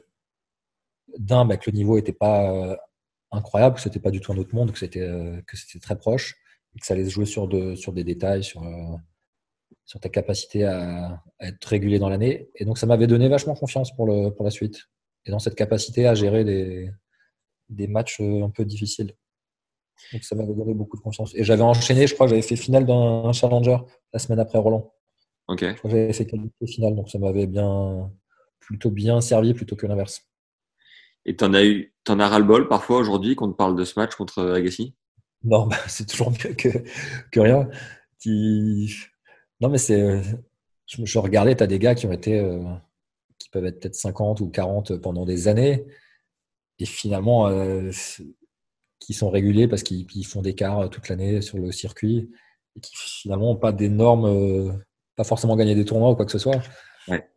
d'un, bah, que le niveau n'était pas incroyable, que c'était pas du tout un autre monde, que c'était très proche, et que ça allait se jouer sur, de, sur des détails, sur, sur ta capacité à, à être régulé dans l'année. Et donc ça m'avait donné vachement confiance pour, le, pour la suite, et dans cette capacité à gérer des, des matchs un peu difficiles. Donc ça m'avait donné beaucoup de confiance. Et j'avais enchaîné, je crois que j'avais fait finale d'un challenger la semaine après Roland. Ok. Je crois que j'avais fait qualité finale, donc ça m'avait bien plutôt bien servi plutôt que l'inverse. Et t'en as eu, t'en as ras-le-bol parfois aujourd'hui qu'on te parle de ce match contre Agassi? Non, bah, *laughs* c'est toujours mieux que, que rien. Qui... Non, mais c'est. Je, je regardais, tu as des gars qui ont été. euh, qui peuvent être peut-être 50 ou 40 pendant des années. Et finalement, euh, qui sont réguliers parce qu'ils ils font des quarts toute l'année sur le circuit. Et qui finalement n'ont pas d'énormes. euh, pas forcément gagné des tournois ou quoi que ce soit. Ouais.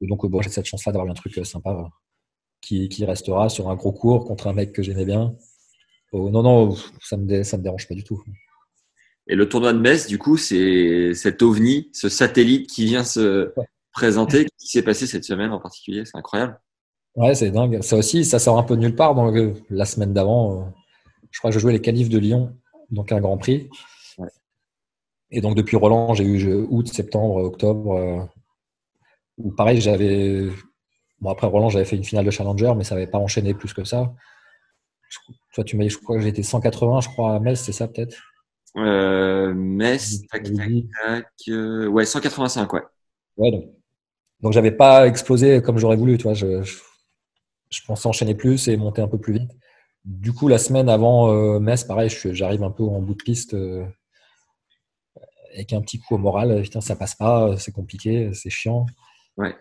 Et donc, euh, bon, j'ai cette chance-là d'avoir un truc euh, sympa euh, qui, qui restera sur un gros cours contre un mec que j'aimais bien. Oh, non, non, ça me, dé- ça me dérange pas du tout. Et le tournoi de Metz, du coup, c'est cet ovni, ce satellite qui vient se Ouais. présenter. Qu'est-ce qui s'est passé cette semaine en particulier? C'est incroyable. Ouais, c'est dingue. Ça aussi, ça sort un peu de nulle part. Donc, euh, la semaine d'avant, euh, je crois que je jouais les qualifs de Lyon, donc un Grand Prix. Ouais. Et donc, depuis Roland, j'ai eu je- août, septembre, octobre. euh, où pareil, j'avais. Bon, après Roland, j'avais fait une finale de Challenger, mais ça n'avait pas enchaîné plus que ça. Je- Toi, tu m'as dit, je crois que j'étais 180, je crois, à Metz, c'est ça peut-être? Euh, Metz, tac, tac, tac. euh, ouais, 185, ouais. Ouais, donc, donc j'avais pas explosé comme j'aurais voulu, tu vois. Je, je, je pensais enchaîner plus et monter un peu plus vite. Du coup, la semaine avant euh, Metz, pareil, j'arrive un peu en bout de piste euh, avec un petit coup au moral. Putain, ça passe pas, c'est compliqué, c'est chiant. Ouais.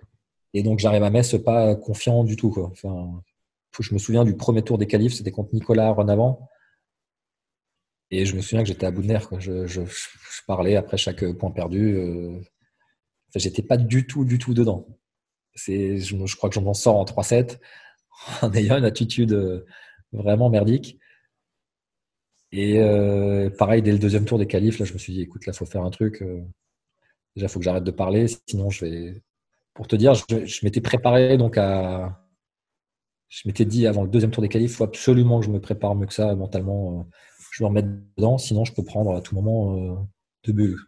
Et donc, j'arrive à Metz pas confiant du tout, quoi. Enfin, je me souviens du premier tour des qualifs, c'était contre Nicolas Renavant. Et je me souviens que j'étais à bout de nerfs. Quoi. Je, je, je parlais après chaque point perdu. euh, Enfin, j'étais pas du tout, du tout dedans. Je, je crois que je m'en sors en 3-7 *laughs* en ayant une attitude euh, vraiment merdique. Et euh, pareil, dès le deuxième tour des qualifs, là, je me suis dit, écoute, là, faut faire un truc. euh, déjà, faut que j'arrête de parler, sinon je vais. Pour te dire, je, je m'étais préparé donc à. Je m'étais dit avant le deuxième tour des qualifs, il faut absolument que je me prépare mieux que ça mentalement. je me remettre dedans, sinon je peux prendre à tout moment euh, deux bulles.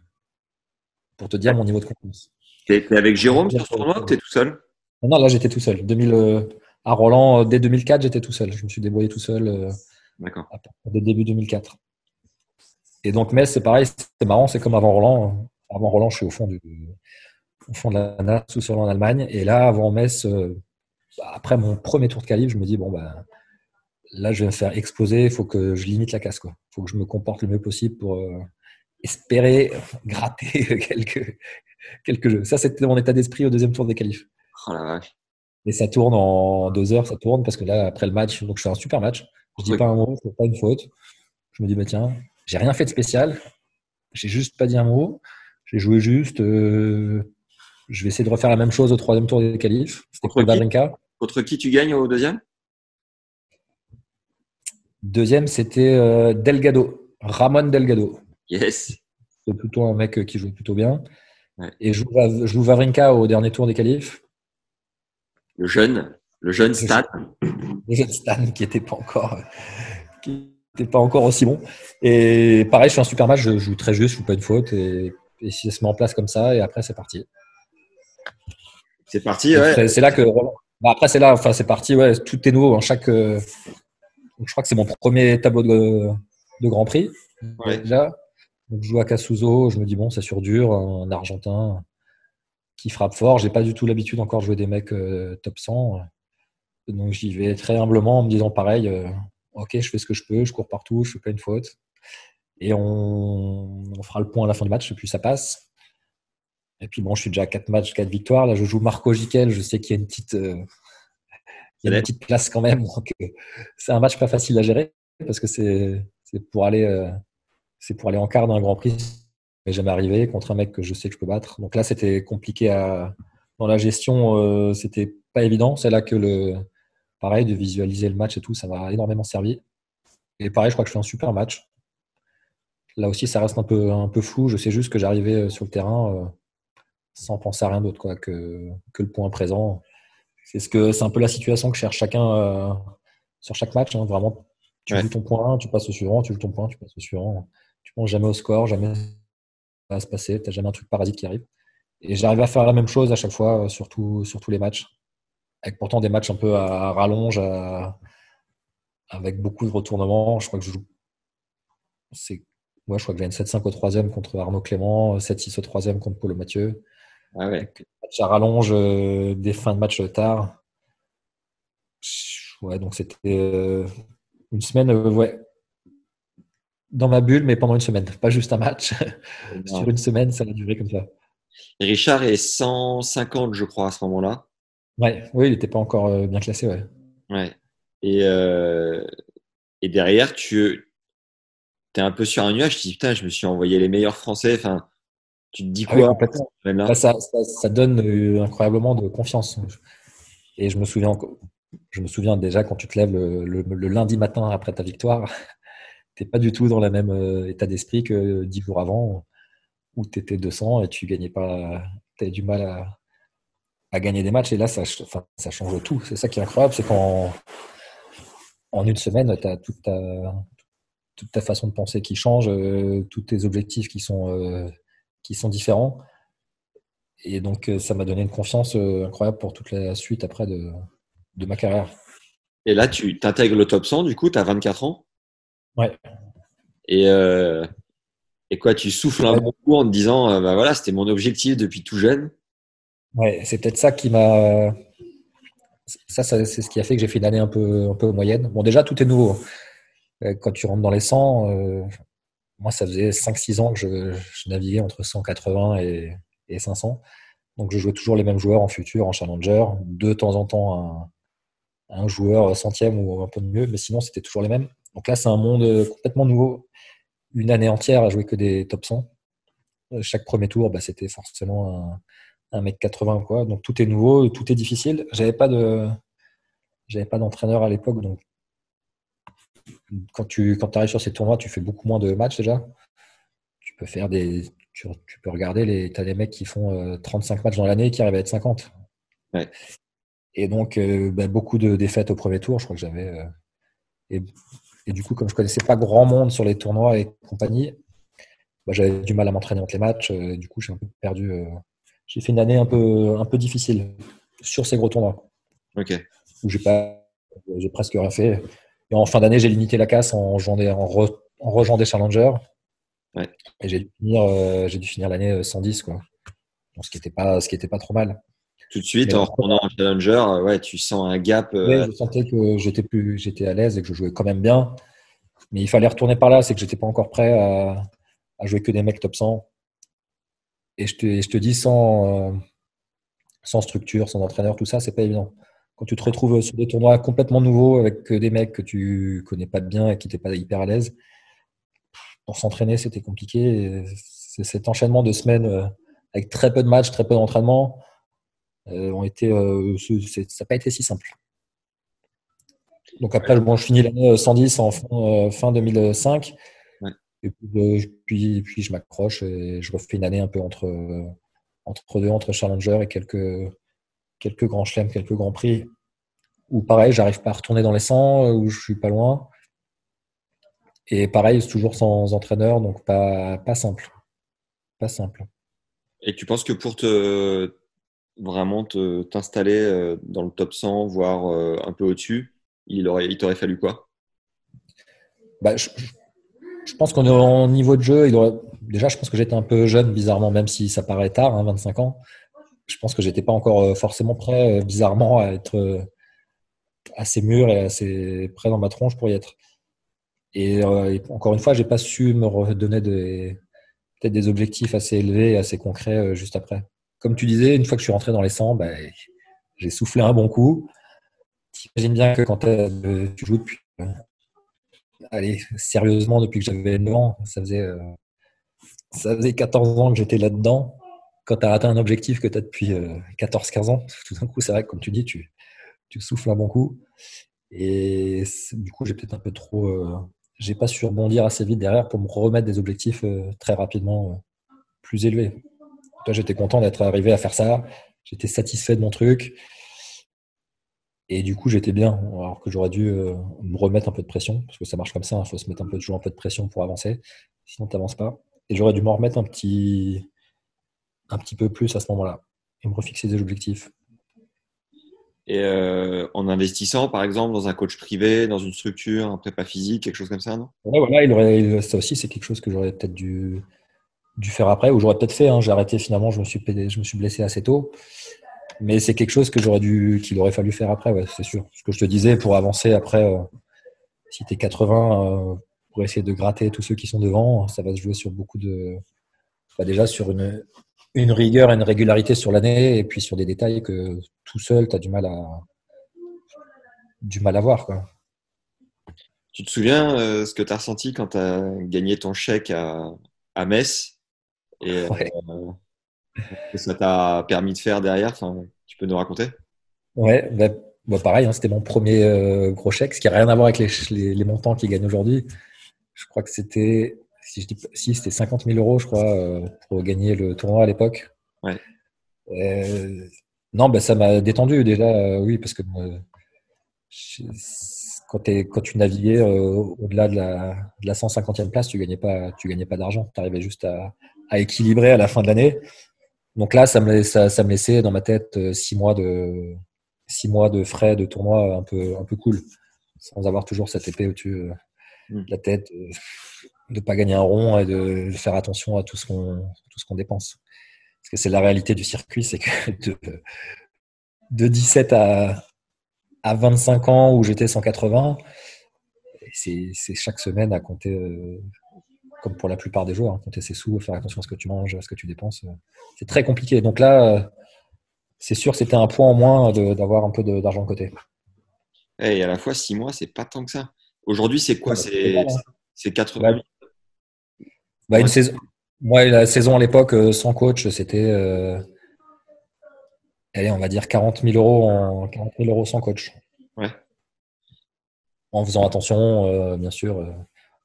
Pour te dire mon niveau de confiance. T'es avec Jérôme sur ce tournoi ou t'es tout seul? Non, là j'étais tout seul. 2000, euh, à Roland, euh, dès 2004, j'étais tout seul. Je me suis débrouillé tout seul euh, D'accord. de début 2004. Et donc Metz, c'est pareil, c'est marrant, c'est comme avant Roland. Avant Roland, je suis au fond, du, au fond de la NAS, sous sol en Allemagne. Et là, avant Metz, euh, après mon premier tour de qualif, je me dis, bon, bah, là, je vais me faire exploser, il faut que je limite la casse. Il faut que je me comporte le mieux possible pour euh, espérer *laughs* gratter *laughs* quelques, quelques jeux. Ça, c'était mon état d'esprit au deuxième tour des qualifs. Oh la vache. Et ça tourne en deux heures, ça tourne parce que là, après le match, donc je fais un super match. Je dis pas un mot, je fais pas une faute. Je me dis, bah tiens, j'ai rien fait de spécial. J'ai juste pas dit un mot. J'ai joué juste. euh, je vais essayer de refaire la même chose au troisième tour des qualifs. C'était Contre qui? Contre qui tu gagnes au deuxième? Deuxième, c'était euh, Delgado, Ramon Delgado. Yes. C'est plutôt un mec euh, qui joue plutôt bien. Ouais. Et je joue, je joue au dernier tour des qualifs. Le jeune, le jeune Stan. *laughs* Le jeune Stan qui n'était pas encore qui était pas encore aussi bon. Et pareil, je fais un super match, je joue très juste, je joue pas une faute et, et si ça se met en place comme ça et après c'est parti. C'est parti, ouais. C'est là que. Bah, après, c'est là, enfin, c'est parti, ouais, tout est nouveau. Hein. Chaque, euh, je crois que c'est mon premier tableau de, de Grand Prix. Ouais. Donc, je joue à Casuzo, je me dis, bon, c'est sur dur, un Argentin qui frappe fort. J'ai pas du tout l'habitude encore de jouer des mecs euh, top 100. Donc, j'y vais très humblement en me disant, pareil, euh, ok, je fais ce que je peux, je cours partout, je fais pas une faute. Et on, on fera le point à la fin du match, et puis ça passe. Et puis bon, je suis déjà à 4 matchs, 4 victoires. Là, je joue Marco Giquel. Je sais qu'il y a une petite, euh, il y a une petite place quand même. Donc, c'est un match pas facile à gérer parce que c'est c'est pour aller c'est pour aller en quart d'un Grand Prix. Mais jamais arrivé contre un mec que je sais que je peux battre. Donc là, c'était compliqué à dans la gestion. euh, c'était pas évident. C'est là que le pareil de visualiser le match et tout, ça m'a énormément servi. Et pareil, je crois que je fais un super match. Là aussi, ça reste un peu un peu flou. Je sais juste que j'arrivais sur le terrain. euh, sans penser à rien d'autre quoi que, que le point présent. C'est ce que c'est un peu la situation que cherche chacun euh, sur chaque match. hein. Vraiment, tu Ouais. joues ton point, tu passes au suivant, tu joues ton point, tu passes au suivant. Tu penses jamais au score, jamais va se passer. T'as jamais un truc parasite qui arrive. Et j'arrive à faire la même chose à chaque fois, euh, sur, tout- sur tous les matchs. Avec pourtant des matchs un peu à rallonge, à- avec beaucoup de retournements. Je crois que je joue. C'est Ouais, je crois que j'ai une 7-5 au troisième contre Arnaud Clément, 7-6 au troisième contre Paulo Mathieu. Ah ouais. Avec à rallonge, euh, des fins de match tard. Ouais, donc c'était euh, une semaine, euh, ouais, dans ma bulle, mais pendant une semaine, pas juste un match. *laughs* Sur une semaine, ça a duré comme ça. Richard est 150, je crois, à ce moment-là. Ouais, oui, il n'était pas encore euh, bien classé, ouais. Ouais. Et, euh, et derrière, tu es un peu sur un nuage. Tu te dis, putain, je me suis envoyé les meilleurs Français. Enfin, tu te dis Ah oui, quoi Bah, ça, ça, ça donne euh, incroyablement de confiance. Et je me souviens, je me souviens déjà quand tu te lèves le, le- le lundi matin après ta victoire, t'es pas du tout dans le même euh, état d'esprit que dix jours avant, où tu étais 200 et tu gagnais pas, du mal à, gagner des matchs. Et là, ça, change tout. C'est ça qui est incroyable, c'est qu'en en une semaine, tu as toute ta, façon de penser qui change, euh, tous tes objectifs qui sont, euh, différents. Et donc, ça m'a donné une confiance incroyable pour toute la suite après de, de ma carrière. Et là, tu t'intègres le top 100, du coup, tu as 24 ans? Ouais. Et, euh, et quoi, tu souffles un bon coup en te disant, euh, bah voilà, c'était mon objectif depuis tout jeune. Ouais, c'est peut-être ça qui m'a. Ça, ça, c'est ce qui a fait que j'ai fait une année un peu, un peu moyenne. Bon, déjà, tout est nouveau. Euh, Quand tu rentres dans les 100, euh, moi, ça faisait 5-6 ans que je, je naviguais entre 180 et, et 500. Donc, je jouais toujours les mêmes joueurs en futur, en challenger. De temps en temps, un, un joueur centième ou un peu mieux, mais sinon, c'était toujours les mêmes. Donc là, c'est un monde euh, complètement nouveau. Une année entière à jouer que des top 100. Euh, Chaque premier tour, bah, c'était forcément un, un mec 80 ou quoi. Donc tout est nouveau, tout est difficile. J'avais pas de, j'avais pas d'entraîneur à l'époque, donc quand tu quand arrives sur ces tournois, tu fais beaucoup moins de matchs déjà. Tu peux faire des, tu, tu peux regarder les, t'as des mecs qui font euh, 35 matchs dans l'année et qui arrivent à être 50. Ouais. Et donc euh, bah, beaucoup de défaites au premier tour. Je crois que j'avais euh, et, et du coup comme je connaissais pas grand monde sur les tournois et compagnie, bah, j'avais du mal à m'entraîner entre les matchs. euh, du coup, j'ai un peu perdu. euh, j'ai fait une année un peu, un peu difficile sur ces gros tournois Ok. où j'ai pas, j'ai presque rien fait. Et en fin d'année, j'ai limité la casse en, jouant des- en, re- en rejoignant des challengers. Ouais. Et j'ai dû finir, euh, j'ai dû finir l'année euh, 110, quoi. Donc, ce qui était pas, ce qui était pas trop mal. Tout de suite, Mais en retournant en challenger, euh, ouais, tu sens un gap. euh, je sentais que j'étais plus, j'étais à l'aise et que je jouais quand même bien. Mais il fallait retourner par là, c'est que j'étais pas encore prêt à, à jouer que des mecs top 100. Et je te, et je te dis sans, euh, sans structure, sans entraîneur, tout ça, c'est pas évident. Quand tu te retrouves sur des tournois complètement nouveaux avec des mecs que tu connais pas bien et qui t'es pas hyper à l'aise, pour s'entraîner, c'était compliqué. C'est- cet enchaînement de semaines avec très peu de matchs, très peu d'entraînement, ont été, euh, ça n'a pas été si simple. Donc après, bon, je finis l'année euh, 110 en fin, euh, fin 2005. Ouais. Et puis, euh, puis, puis je m'accroche et je refais une année un peu entre, euh, entre deux, entre Challenger et quelques, quelques grands chelems, quelques grands prix. Où pareil, j'arrive pas à retourner dans les 100, euh, où je suis pas loin. Et pareil, c'est toujours sans entraîneur, donc pas, pas simple. Pas simple. Et tu penses que pour te vraiment t'installer euh, dans le top 100, voire euh, un peu au-dessus, il il t'aurait fallu quoi? Bah, je, je- pense qu'en en niveau de jeu, il aurait... déjà, je pense que j'étais un peu jeune, bizarrement, même si ça paraît tard, hein, 25 ans. Je pense que j'étais pas encore euh, forcément prêt, bizarrement, à être assez mûr et assez prêt dans ma tronche pour y être. Et, encore une fois, j'ai pas su me redonner des, peut-être des objectifs assez élevés, assez concrets juste après. Comme tu disais, une fois que je suis rentré dans les 100, bah, j'ai soufflé un bon coup. T'imagines bien que quand euh, tu joues depuis, euh, allez, sérieusement, depuis que j'avais 9 ans, ça faisait, euh, ça faisait 14 ans que j'étais là-dedans. Quand tu as atteint un objectif que tu as depuis 14-15 ans, *laughs* tout d'un coup, c'est vrai que comme tu dis, tu, souffles un bon coup. Et du coup, j'ai peut-être un peu trop. euh, j'ai pas su rebondir assez vite derrière pour me remettre des objectifs euh, très rapidement euh, plus élevés. Toi, j'étais content d'être arrivé à faire ça. J'étais satisfait de mon truc. Et du coup, j'étais bien. Alors que j'aurais dû euh, me remettre un peu de pression, parce que ça marche comme ça. Il faut se mettre un peu, toujours un peu de pression pour avancer. Sinon, tu n'avances pas. Et j'aurais dû m'en remettre un petit, un petit peu plus à ce moment-là. Et me refixer des objectifs. Et euh, en investissant, par exemple, dans un coach privé, dans une structure, un prépa physique, quelque chose comme ça, non? Ouais, voilà, il aurait, ça aussi, c'est quelque chose que j'aurais peut-être dû, dû faire après, ou j'aurais peut-être fait. hein. J'ai arrêté finalement, je me suis, je me suis blessé assez tôt. Mais c'est quelque chose que j'aurais dû, qu'il aurait fallu faire après, c'est sûr. Ce que je te disais, pour avancer après, euh, si tu es 80, euh, pour essayer de gratter tous ceux qui sont devant, ça va se jouer sur beaucoup de. bah, déjà sur une, une rigueur et une régularité sur l'année, et puis sur des détails que tout seul, tu as du mal à, du mal à voir. Quoi. Tu te souviens euh, ce que tu as ressenti quand tu as gagné ton chèque à, à Metz? Et euh, Ouais. que ça t'a permis de faire derrière? Enfin, tu peux nous raconter? Ouais, bah, bah, pareil, hein, c'était mon premier euh, gros chèque, ce qui n'a rien à voir avec les, les, les montants qu'ils gagnent aujourd'hui. Je crois que c'était, si je dis pas- si, c'était 50 000 euros, je crois, euh, pour gagner le tournoi à l'époque. Ouais. Non, bah, ça m'a détendu déjà, oui, parce que je- quand, tu naviguais euh, au-delà de la, de la 150e place, tu gagnais pas, tu gagnais pas d'argent. Tu arrivais juste à, à équilibrer à la fin de l'année. Donc là, ça me, laiss- ça, ça me laissait dans ma tête euh, six mois de, six mois de frais de tournoi un peu, un peu cool, sans avoir toujours cette épée au-dessus euh, Mm. de la tête, euh, de pas gagner un rond et de, faire attention à tout ce qu'on tout ce qu'on dépense. Parce que c'est la réalité du circuit, c'est que de, de 17 à, à 25 ans où j'étais 180, c'est c'est chaque semaine à compter, comme pour la plupart des joueurs, hein, compter ses sous, faire attention à ce que tu manges, à ce que tu dépenses. euh, C'est très compliqué. Donc là, euh, c'est sûr, c'était un point en moins d'avoir un peu d'argent de côté. Eh, Et à la fois, six mois, c'est pas tant que ça. Aujourd'hui, c'est quoi? Ouais, c'est C'est pas mal, hein. c'est 80 000. Bah, une Ouais. saison. Moi, la saison à l'époque, euh, sans coach, c'était, euh, allez, on va dire 40 000 euros, en, 40 000 euros sans coach. Ouais. En faisant attention, euh, bien sûr. euh.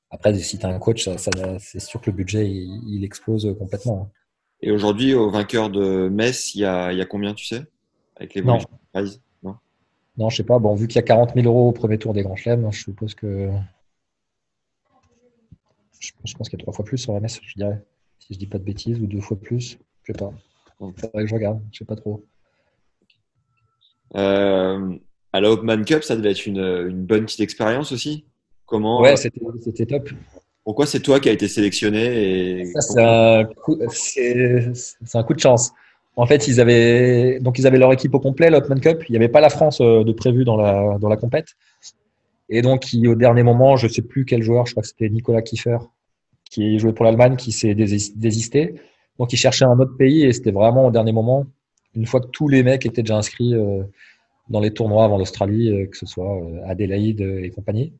Après, si tu as un coach, ça, ça- c'est sûr que le budget, il, il explose complètement. hein. Et aujourd'hui, au vainqueur de Metz, il y a, il y a combien, tu sais? Avec du prize? Non? Non, je sais pas. Bon, vu qu'il y a 40 000 euros au premier tour des Grands Chelems, je suppose que. Je, je pense qu'il y a trois fois plus sur la messe, je dirais. Si je dis pas de bêtises, ou deux fois plus. Je sais pas. Il faudrait que je regarde. Je sais pas trop. Euh, à la Hopman Cup, ça devait être une, une bonne petite expérience aussi? Comment, Ouais, euh, c'était top. pourquoi c'est toi qui as été sélectionné et Ça, c'est un, coup, un de chance. En fait, ils avaient, donc ils avaient leur équipe au complet, l'Hopman Cup. Il n'y avait pas la France euh, de prévu dans la, dans la compète. Et donc, il- au dernier moment, je ne sais plus quel joueur, je crois que c'était Nicolas Kiefer, qui jouait pour l'Allemagne, qui s'est désis- désisté. Donc, il cherchait un autre pays et c'était vraiment au dernier moment, une fois que tous les mecs étaient déjà inscrits euh, dans les tournois avant l'Australie, que ce soit Adélaïde et compagnie.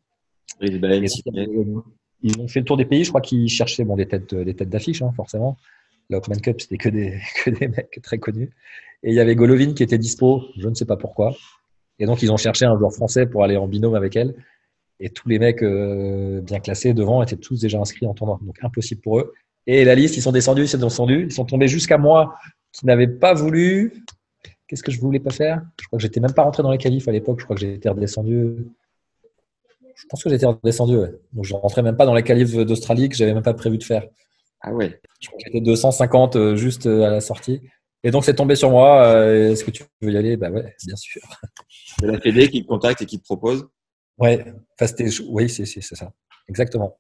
Et les baleines Et Sydney donc, ils ont fait le tour des pays. Je crois qu'ils cherchaient bon, des têtes, des têtes d'affiche, hein, forcément. La Cup, c'était que des, *laughs* que des mecs très connus. Et il y avait Golovin qui était dispo, je ne sais pas pourquoi. Et donc, ils ont cherché un joueur français pour aller en binôme avec elle. Et tous les mecs euh, bien classés devant étaient tous déjà inscrits en tournoi. Donc, impossible pour eux. Et la liste, ils sont descendus, ils sont descendus. Ils sont tombés jusqu'à moi qui n'avais pas voulu. Qu'est-ce que je voulais pas faire? Je crois que j'étais même pas rentré dans les qualifs à l'époque. Je crois que j'étais redescendu. Je pense que j'étais redescendu, ouais. Donc je rentrais même pas dans les qualifs d'Australie que j'avais même pas prévu de faire. Ah ouais. Je crois que j'étais 250 euh, juste euh, à la sortie. Et donc, c'est tombé sur moi. euh, Est-ce que tu veux y aller? Bah ouais, bien sûr. C'est la Fédé qui te contacte et qui te propose? Ouais, enfin, oui, c'est, ça. Exactement.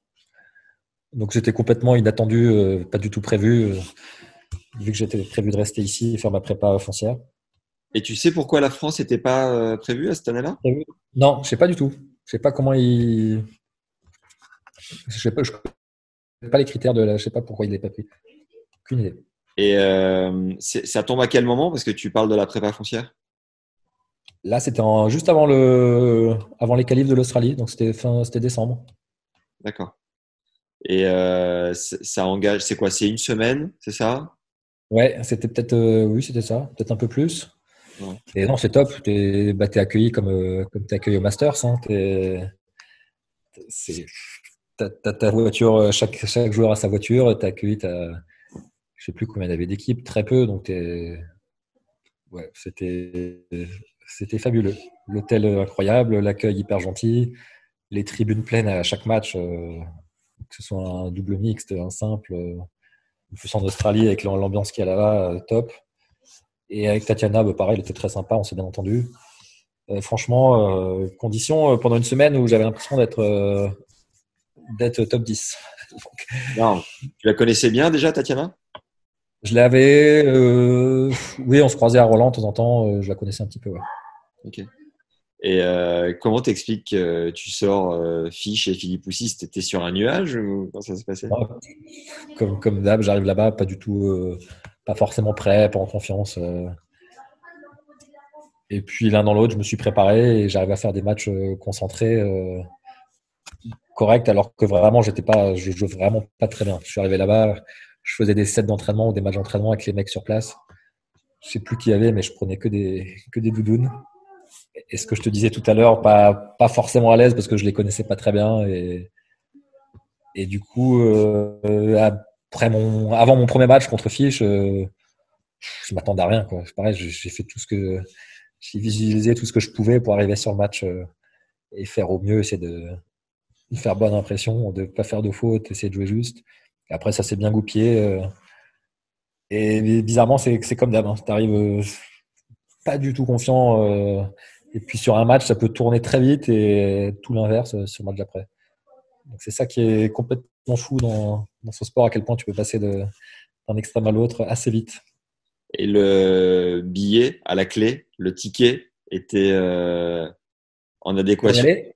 Donc, c'était complètement inattendu, euh, pas du tout prévu, euh, vu que j'étais prévu de rester ici et faire ma prépa foncière. Et tu sais pourquoi la France n'était pas prévue à cette année-là? Non, je sais pas du tout. Je sais pas comment il. Je sais pas, je connais pas les critères de la. Je sais pas pourquoi il n'est pas pris. Aucune idée. Et euh, ça tombe à quel moment? Parce que tu parles de la prépa foncière? Là, c'était juste avant le, avant les qualifs de l'Australie, donc c'était fin, c'était décembre. D'accord. Et euh, ça engage, c'est quoi? C'est une semaine, c'est ça? Ouais, c'était peut-être, euh, oui, c'était ça, peut-être un peu plus. Et non, c'est top. T'es, bah, t'es accueilli comme, euh, comme accueilli au Masters. Hein. T'as, ta voiture, euh, chaque, joueur a sa voiture. T'es accueilli, t'as, je sais plus combien il avait d'équipes, très peu. Donc t'es, ouais, c'était, fabuleux. L'hôtel incroyable, l'accueil hyper gentil, les tribunes pleines à chaque match, euh, que ce soit un double mixte, un simple. euh, plus en Australie avec l'ambiance qu'il y a là-bas, euh, top. Et avec Tatiana, bah, pareil, elle était très sympa, on s'est bien entendu. Euh, franchement, euh, condition euh, pendant une semaine où j'avais l'impression d'être euh, d'être top 10. *laughs* Donc, Non. Tu la connaissais bien déjà, Tatiana? Je l'avais, oui, on se croisait à Roland de temps en temps, je la connaissais un petit peu. ouais. Ok. Et euh, comment t'expliques que tu sors euh, Fiche et Philippe Poussis T'étais sur un nuage ou comment ça se passait Ouais. Comme, comme d'hab, j'arrive là-bas, pas du tout, pas forcément prêt, pas en confiance. euh. Et puis l'un dans l'autre, je me suis préparé et j'arrive à faire des matchs euh, concentrés, euh, corrects, alors que vraiment, j'étais pas, je jouais vraiment pas très bien. Je suis arrivé là-bas, je faisais des sets d'entraînement ou des matchs d'entraînement avec les mecs sur place. Je sais plus qui y avait, mais je prenais que des, que des doudounes. Et ce que je te disais tout à l'heure, pas, pas forcément à l'aise parce que je les connaissais pas très bien et, et du coup, euh, après mon, avant mon premier match contre Fiche, euh, je m'attendais à rien. Quoi. Pareil, j'ai fait tout ce que j'ai visualisé tout ce que je pouvais pour arriver sur le match euh, et faire au mieux, essayer de, faire bonne impression, de pas faire de fautes, essayer de jouer juste. Après, ça s'est bien goupillé. euh, et bizarrement, c'est comme d'hab. Hein. Tu arrives pas du tout confiant. et puis sur un match, ça peut tourner très vite et tout l'inverse sur le match d'après. C'est ça qui est complètement fou dans, dans ce sport, à quel point tu peux passer d'un extrême à l'autre assez vite. Et le billet à la clé, le ticket était euh, en adéquation. aller,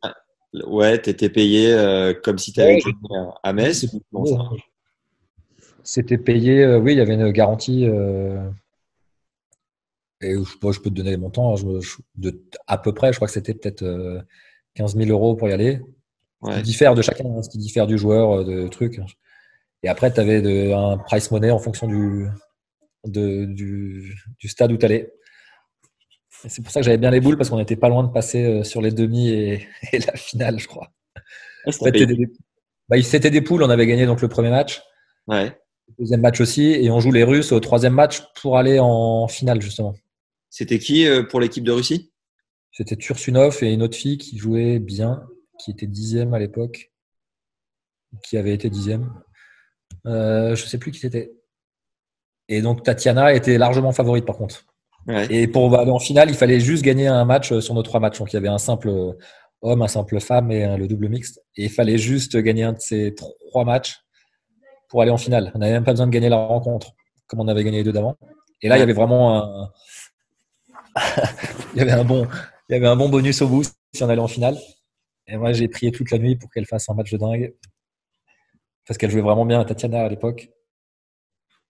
Ouais, t'étais payé euh, comme si t'avais Ouais, joué à Metz. c'était- payé, euh, oui, il y avait une garantie. et je, bon, je peux te donner les montants, hein, je- je- de, à peu près, je crois que c'était peut-être euh, 15 000 euros pour y aller. Ce ouais. qui diffère de chacun, hein, ce qui diffère du joueur, de trucs. Et après, tu avais un price money en fonction du, de- du, du stade où tu allais. C'est pour ça que j'avais bien les boules parce qu'on n'était pas loin de passer euh, sur les demi et, *laughs* et la finale, je crois. Fait, c'était des, bah, des poules, on avait gagné donc le premier match, Ouais. le deuxième match aussi, et on joue les Russes au troisième match pour aller en finale justement. C'était qui euh, pour l'équipe de Russie? C'était Tursunov et une autre fille qui jouait bien, qui était dixième à l'époque, qui avait été dixième. Euh, je sais plus qui c'était. Et donc Tatiana était largement favorite par contre. Ouais. Et pour aller en finale, il fallait juste gagner un match sur nos trois matchs. Donc il y avait un simple homme, un simple femme et le double mixte. Et il fallait juste gagner un de ces trois matchs pour aller en finale. On n'avait même pas besoin de gagner la rencontre, comme on avait gagné les deux d'avant. Et là, il y avait vraiment un, *laughs* il y avait un bon, il y avait un bon bonus au bout si on allait en finale. Et moi, j'ai prié toute la nuit pour qu'elle fasse un match de dingue. Parce qu'elle jouait vraiment bien à Tatiana à l'époque.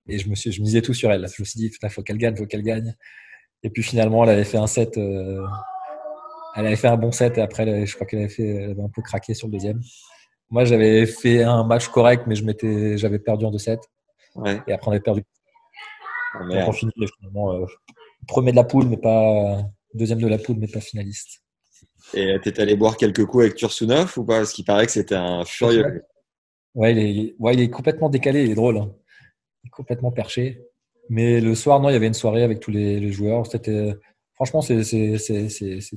Et je me suis, je misais tout sur elle. Je me suis dit, il faut qu'elle gagne, faut qu'elle gagne. Et puis finalement, elle avait fait un set, euh, elle avait fait un bon set et après, avait- je crois qu'elle avait fait, elle avait un peu craqué sur le deuxième. Moi, j'avais fait un match correct, mais je m'étais, j'avais perdu en 2-7. Ouais. Et après, on avait perdu. Oh, Donc, on finit finalement euh, premier de la poule, mais pas deuxième de la poule, mais pas finaliste. Et t'es allé boire quelques coups avec Tursunov ou pas? Parce qu'il paraît que c'était un furieux. Ouais, il est, ouais, il est complètement décalé, il est drôle. hein. Il est complètement perché. Mais le soir, non, il y avait une soirée avec tous les, les joueurs. C'était, franchement, c'était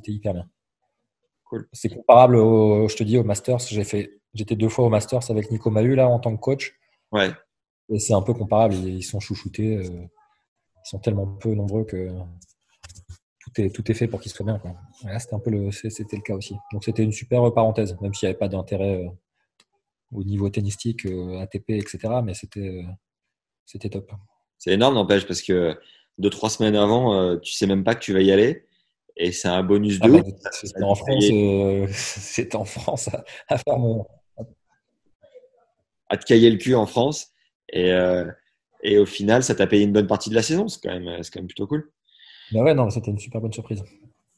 hyper bien. Cool. C'est comparable, au, je te dis, au Masters. J'ai fait, j'étais deux fois au Masters avec Nico Mahu là en tant que coach. Ouais. Et c'est un peu comparable. Ils, sont chouchoutés. euh. ils sont tellement peu nombreux que tout est, tout est fait pour qu'ils soient bien. Quoi. Là, c'était un peu le, c'était le cas aussi. Donc c'était une super parenthèse, même s'il n'y avait pas d'intérêt euh, au niveau tennistique, euh, ATP, etc. Mais c'était, euh, c'était top. C'est énorme, n'empêche, parce que deux, trois semaines avant, euh, tu sais même pas que tu vas y aller. Et c'est un bonus de Ah bah, c'était en France, caillait- euh, *laughs* c'était en France à, à faire mon. à te cailler le cul en France. Et, euh, et au final, ça t'a payé une bonne partie de la saison. C'est quand même, c'est quand même plutôt cool. Bah ouais, non, c'était une super bonne surprise.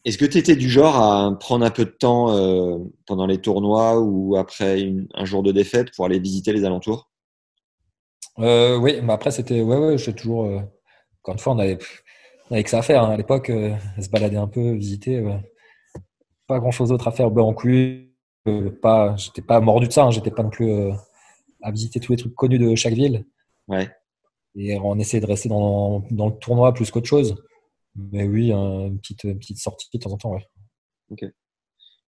Est-ce que tu étais du genre à prendre un peu de temps euh, pendant les tournois ou après une- un jour de défaite pour aller visiter les alentours? Euh, oui, mais après, c'était. Ouais, ouais, j'ai toujours. euh, Encore une fois, on avait, on avait que ça à faire hein. à l'époque, euh, se balader un peu, visiter. ouais. Pas grand chose d'autre à faire, beurre en couille. Pas, j'étais pas mordu de ça, hein, j'étais pas non plus à visiter tous les trucs connus de chaque ville. Ouais. Et on essayait de rester dans, dans le tournoi plus qu'autre chose. Mais oui, un- une petite, une petite sortie de temps en temps, ouais.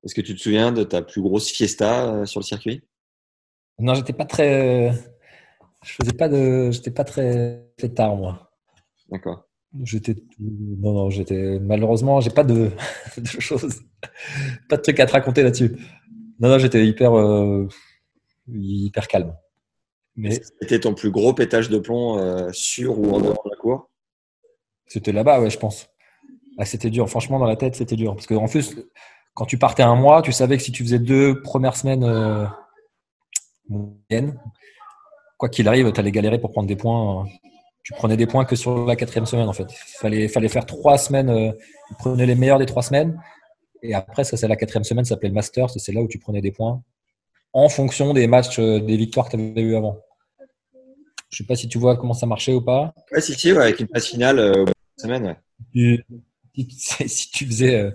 Est-ce que tu te souviens de ta plus grosse fiesta euh, sur le circuit? Non, j'étais pas très. Je faisais pas de. J'étais pas très fêtard, moi. D'accord. J'étais. Non, non, j'étais. Malheureusement, j'ai pas de... *laughs* de choses. Pas de trucs à te raconter là-dessus. Non, non, j'étais hyper. euh, hyper calme. Mais C'était ton plus gros pétage de plomb euh, sur ou en dehors de la cour? C'était là-bas, ouais, je pense. Ah, c'était dur. Franchement, dans la tête, c'était dur. Parce que, en plus, quand tu partais un mois, tu savais que si tu faisais deux premières semaines euh, moyennes, quoi qu'il arrive, tu allais galérer pour prendre des points. Tu prenais des points que sur la quatrième semaine, en fait. Il fallait, fallait faire trois semaines. euh, tu prenais les meilleurs des trois semaines. Et après, ça, c'est la quatrième semaine, ça s'appelait le Masters. C'est là où tu prenais des points en fonction des matchs, euh, des victoires que tu avais eues avant. Je sais pas si tu vois comment ça marchait ou pas. Ouais, si, si, ouais, avec une phase finale semaine. ouais. tu- si, si tu faisais euh,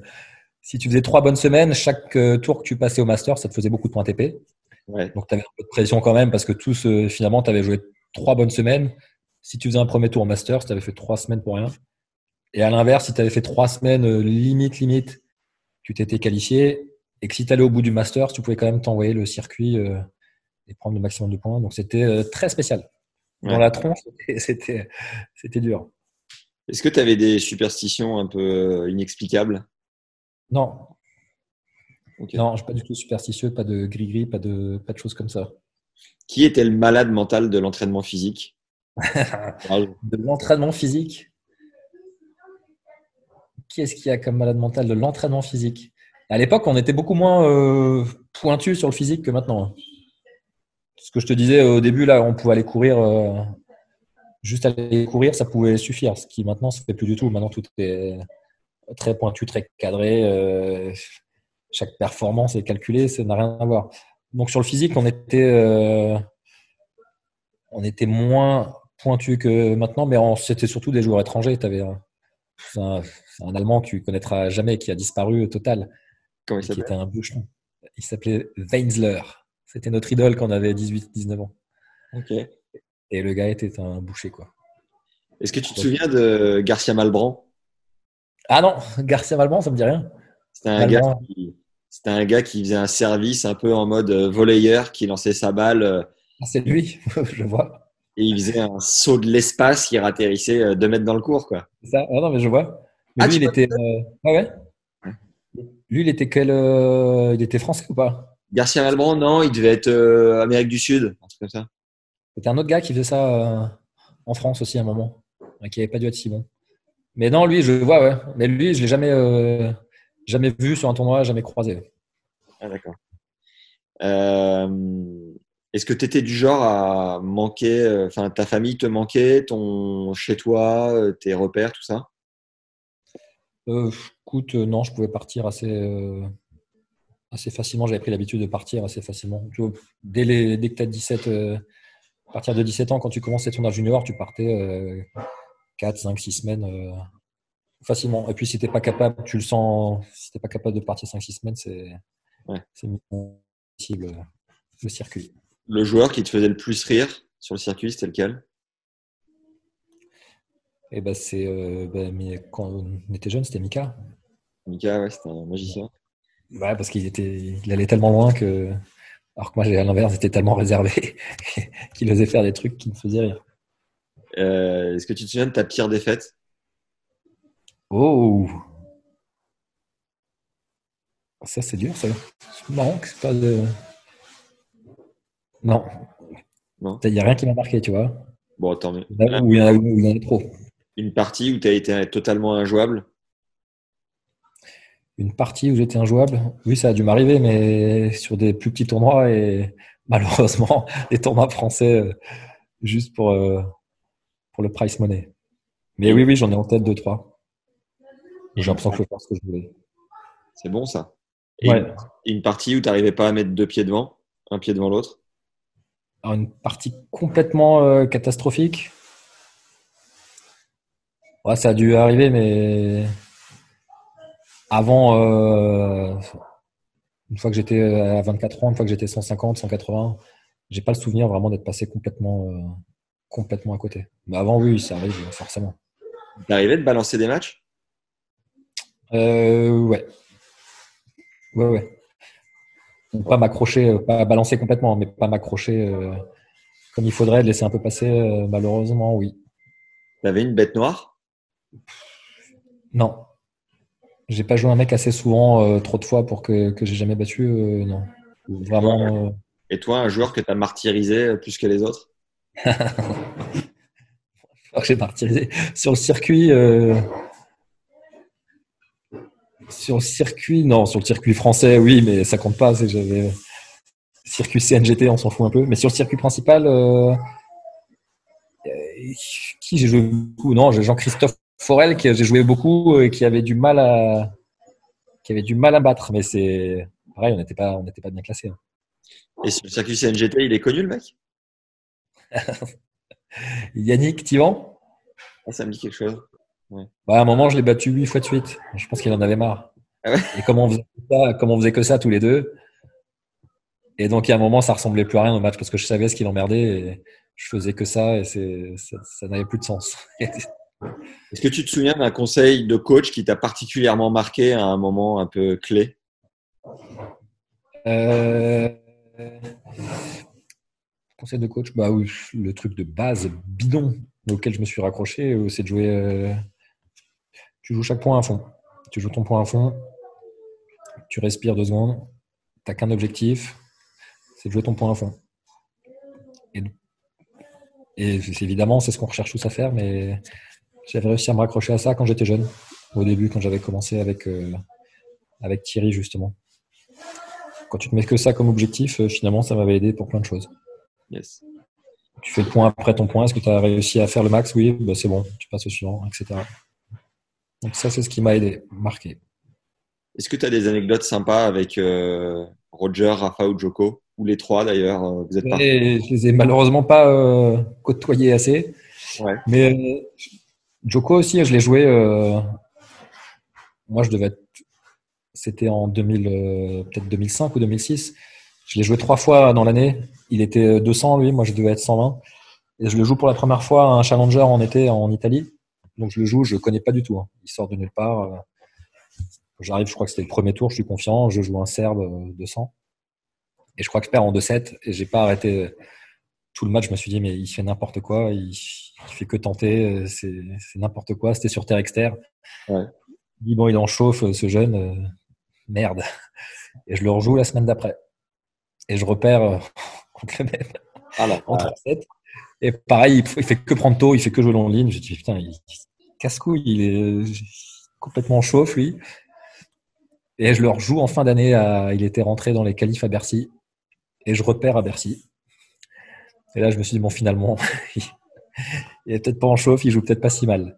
si tu faisais trois bonnes semaines, chaque euh, tour que tu passais au master, ça te faisait beaucoup de points TP. Ouais. Donc tu avais un peu de pression quand même parce que tous euh, finalement tu avais joué trois bonnes semaines. Si tu faisais un premier tour au master, tu avais fait trois semaines pour rien. Et à l'inverse, si tu avais fait trois semaines limite limite, tu t'étais qualifié et que si tu allais au bout du master, tu pouvais quand même t'envoyer le circuit et prendre le maximum de points. Donc c'était très spécial. Dans Ouais. la tronche, *laughs* c'était dur. Est-ce que tu avais des superstitions un peu euh, inexplicables? Non. Non, je suis pas du tout superstitieux, pas de gris-gris, pas de, pas de choses comme ça. Qui était le malade mental de l'entraînement physique? *laughs* De l'entraînement physique? Qui est-ce qu'il y a comme malade mental de l'entraînement physique? À l'époque, on était beaucoup moins euh, pointu sur le physique que maintenant. Ce que je te disais au début, là, on pouvait aller courir, euh, juste aller courir, ça pouvait suffire. Ce qui maintenant, se fait plus du tout. Maintenant, tout est très pointu, très cadré. euh, chaque performance est calculée, ça n'a rien à voir. Donc sur le physique, on était, euh, on était moins pointu que maintenant, mais c'était surtout des joueurs étrangers. Tu avais un, Allemand que tu connaîtras jamais qui a disparu au total, Comment il qui s'appelle était un. Il s'appelait Weinsler. C'était notre idole quand on avait 18-19 ans. Ok. Et le gars était un boucher, quoi. Est-ce que tu te souviens de Garcia Malbran Ah non, *laughs* Garcia Valban, ça me dit rien. C'était un, gars Malbran. qui, c'était un gars qui faisait un service un peu en mode euh, volleyeur, qui lançait sa balle euh, Ah, c'est lui, *laughs* je vois. et il faisait un saut de l'espace qui ratterrissait euh, deux mètres dans le cours. Quoi. C'est ça Ah non, mais je vois. Mais Ah, lui, il était. euh, Ah ouais? Lui, il était quel. Il était français ou pas? Garcia Malbran, non, il devait être euh, Amérique du Sud, un truc comme ça. C'était un autre gars qui faisait ça euh, en France aussi à un moment, euh, qui n'avait pas dû être si bon. Mais non, lui, je le vois, ouais. Mais lui, je l'ai jamais, euh, jamais vu sur un tournoi, jamais croisé. Ah, d'accord. Euh, Est-ce que tu étais du genre à manquer, euh, enfin, ta famille te manquait, ton chez toi, euh, tes repères, tout ça? Écoute, non, je pouvais partir assez, assez facilement. J'avais pris l'habitude de partir assez facilement. Dès, les, dès que tu as 17, euh, à partir de 17 ans, quand tu commences tes tournois junior, tu partais euh, 4, 5, 6 semaines euh, facilement. Et puis, si tu pas capable, tu le sens, si tu pas capable de partir 5, 6 semaines, c'est Ouais. possible euh, le circuit. Le joueur qui te faisait le plus rire sur le circuit, c'était lequel? Et ben, c'est, euh, ben, quand on était jeune, c'était Mika. Mika, ouais, c'était un magicien. Ouais, parce qu'il était, il allait tellement loin que, alors que moi, à l'inverse, j'étais tellement réservé *laughs* qu'il osait faire des trucs qui me faisaient rire. Euh, Est-ce que tu te souviens de ta pire défaite? Oh Ça, c'est dur, ça. C'est marrant que c'est pas de. Non. Il n'y a rien qui m'a marqué, tu vois. Bon, tant mieux. Là où il y en a trop. Une partie où tu as été totalement injouable? Une partie où j'étais injouable, oui, ça a dû m'arriver, mais sur des plus petits tournois et *laughs* malheureusement, des tournois français euh, juste pour, euh, pour le price money. Mais oui, oui, j'en ai en tête deux, trois. J'ai l'impression que je peux faire ce que je voulais. C'est bon ça Et Ouais. une, une partie où tu n'arrivais pas à mettre deux pieds devant, un pied devant l'autre? Une partie complètement euh, catastrophique. Ouais, ça a dû arriver, mais avant, euh, une fois que j'étais à 24 ans, une fois que j'étais 150, 180, j'ai pas le souvenir vraiment d'être passé complètement, euh, complètement à côté. Mais avant, oui, ça arrive forcément. T'arrivais de balancer des matchs? Euh, ouais. Ouais, ouais. Donc, Pas m'accrocher, euh, pas balancer complètement, mais pas m'accrocher euh, comme il faudrait, de laisser un peu passer, euh, malheureusement, oui. T'avais une bête noire? Non. J'ai pas joué un mec assez souvent, euh, trop de fois pour que, que j'ai jamais battu, euh, non. Vraiment, euh, Et toi, un joueur que tu as martyrisé plus que les autres? *laughs* J'ai martyrisé. Sur le circuit, sur le circuit, non, sur le circuit français, oui, mais ça compte pas. c'est que J'avais circuit CNGT, on s'en fout un peu. Mais sur le circuit principal, qui j'ai joué beaucoup? Non, j'ai Jean-Christophe Forel qui j'ai joué beaucoup et qui avait du mal à, qui avait du mal à battre. Mais c'est pareil, on n'était pas, on n'était pas bien classé. hein. Et sur le circuit CNGT, il est connu le mec? *laughs* Yannick Tivan, ah, Ça me dit quelque chose. bah, à un moment, je l'ai battu huit fois de suite. Je pense qu'il en avait marre. Ah ouais? Et comme on, faisait que ça, comme on faisait que ça tous les deux, et donc à un moment, ça ressemblait plus à rien au match parce que je savais ce qui l'emmerdait et je faisais que ça et ça n'avait plus de sens. *laughs* Est-ce que tu te souviens d'un conseil de coach qui t'a particulièrement marqué à un moment un peu clé? Euh, Conseil de coach, bah le truc de base bidon auquel je me suis raccroché, euh, c'est de jouer. euh, tu joues chaque point à fond. Tu joues ton point à fond. Tu respires deux secondes. T'as qu'un objectif, c'est de jouer ton point à fond. Et, et évidemment, c'est ce qu'on recherche tous à faire, mais j'avais réussi à me raccrocher à ça quand j'étais jeune, au début, quand j'avais commencé avec, euh, avec Thierry, justement. Quand tu te mets que ça comme objectif, euh, finalement, ça m'avait aidé pour plein de choses. Yes. Tu fais le point après ton point. Est-ce que tu as réussi à faire le max? Oui, bah, c'est bon. Tu passes au suivant, etc. Donc ça, c'est ce qui m'a aidé, marqué. Est-ce que tu as des anecdotes sympas avec euh, Roger, Rafa ou Joko? Ou les trois d'ailleurs Vous êtes pas Et je les ai malheureusement pas côtoyés assez. Ouais. Mais Joko aussi, je l'ai joué. euh, moi, je devais être. C'était en 2000, euh, peut-être 2005 ou 2006. Je l'ai joué trois fois dans l'année. Il était 200, lui. Moi, je devais être 120. Et je le joue pour la première fois à un challenger en été en Italie. Donc, je le joue, je connais pas du tout. hein. Il sort de nulle part. euh. J'arrive, je crois que c'était le premier tour. Je suis confiant. Je joue un Serbe euh, 200. Et je crois que je perds en 2-7. Et j'ai pas arrêté tout le match. Je me suis dit, mais il fait n'importe quoi. Il, il fait que tenter. euh, C'est n'importe quoi. C'était sur terre externe. Ouais. Dis, bon, il en chauffe, ce jeune. euh, merde. *laughs* Et je le rejoue la semaine d'après. Et je repère euh, *laughs* contre le même Ah là, en 37. Et pareil, il, il fait que prendre tôt, il fait que jouer long ligne. Je dis, putain, il, il casse-couille, il est euh, complètement chauffe, lui. Et je le rejoue en fin d'année. Il était rentré dans les qualifs à Bercy. Et je repère à Bercy. Et là, je me suis dit, bon, finalement, *laughs* il est peut-être pas en chauffe, il joue peut-être pas si mal.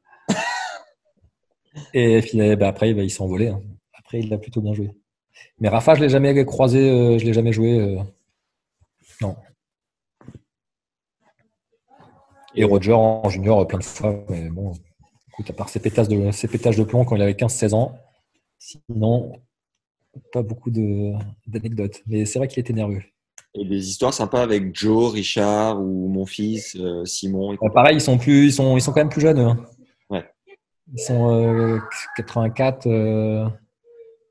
Et bah, après, bah, il s'est envolé. hein. Après, il a plutôt bien joué. Mais Rafa, je l'ai jamais croisé, euh, je l'ai jamais joué. euh, non. Et Roger en junior plein de fois. Mais bon, écoute, à part ses pétasses de, ses pétages de plomb quand il avait 15-16 ans, sinon, pas beaucoup d'anecdotes. Mais c'est vrai qu'il était nerveux. Et des histoires sympas avec Joe, Richard ou mon fils, euh, Simon. et Euh, pareil, ils sont plus, ils sont, ils sont quand même plus jeunes. hein. Ouais. Ils sont euh, 84, euh,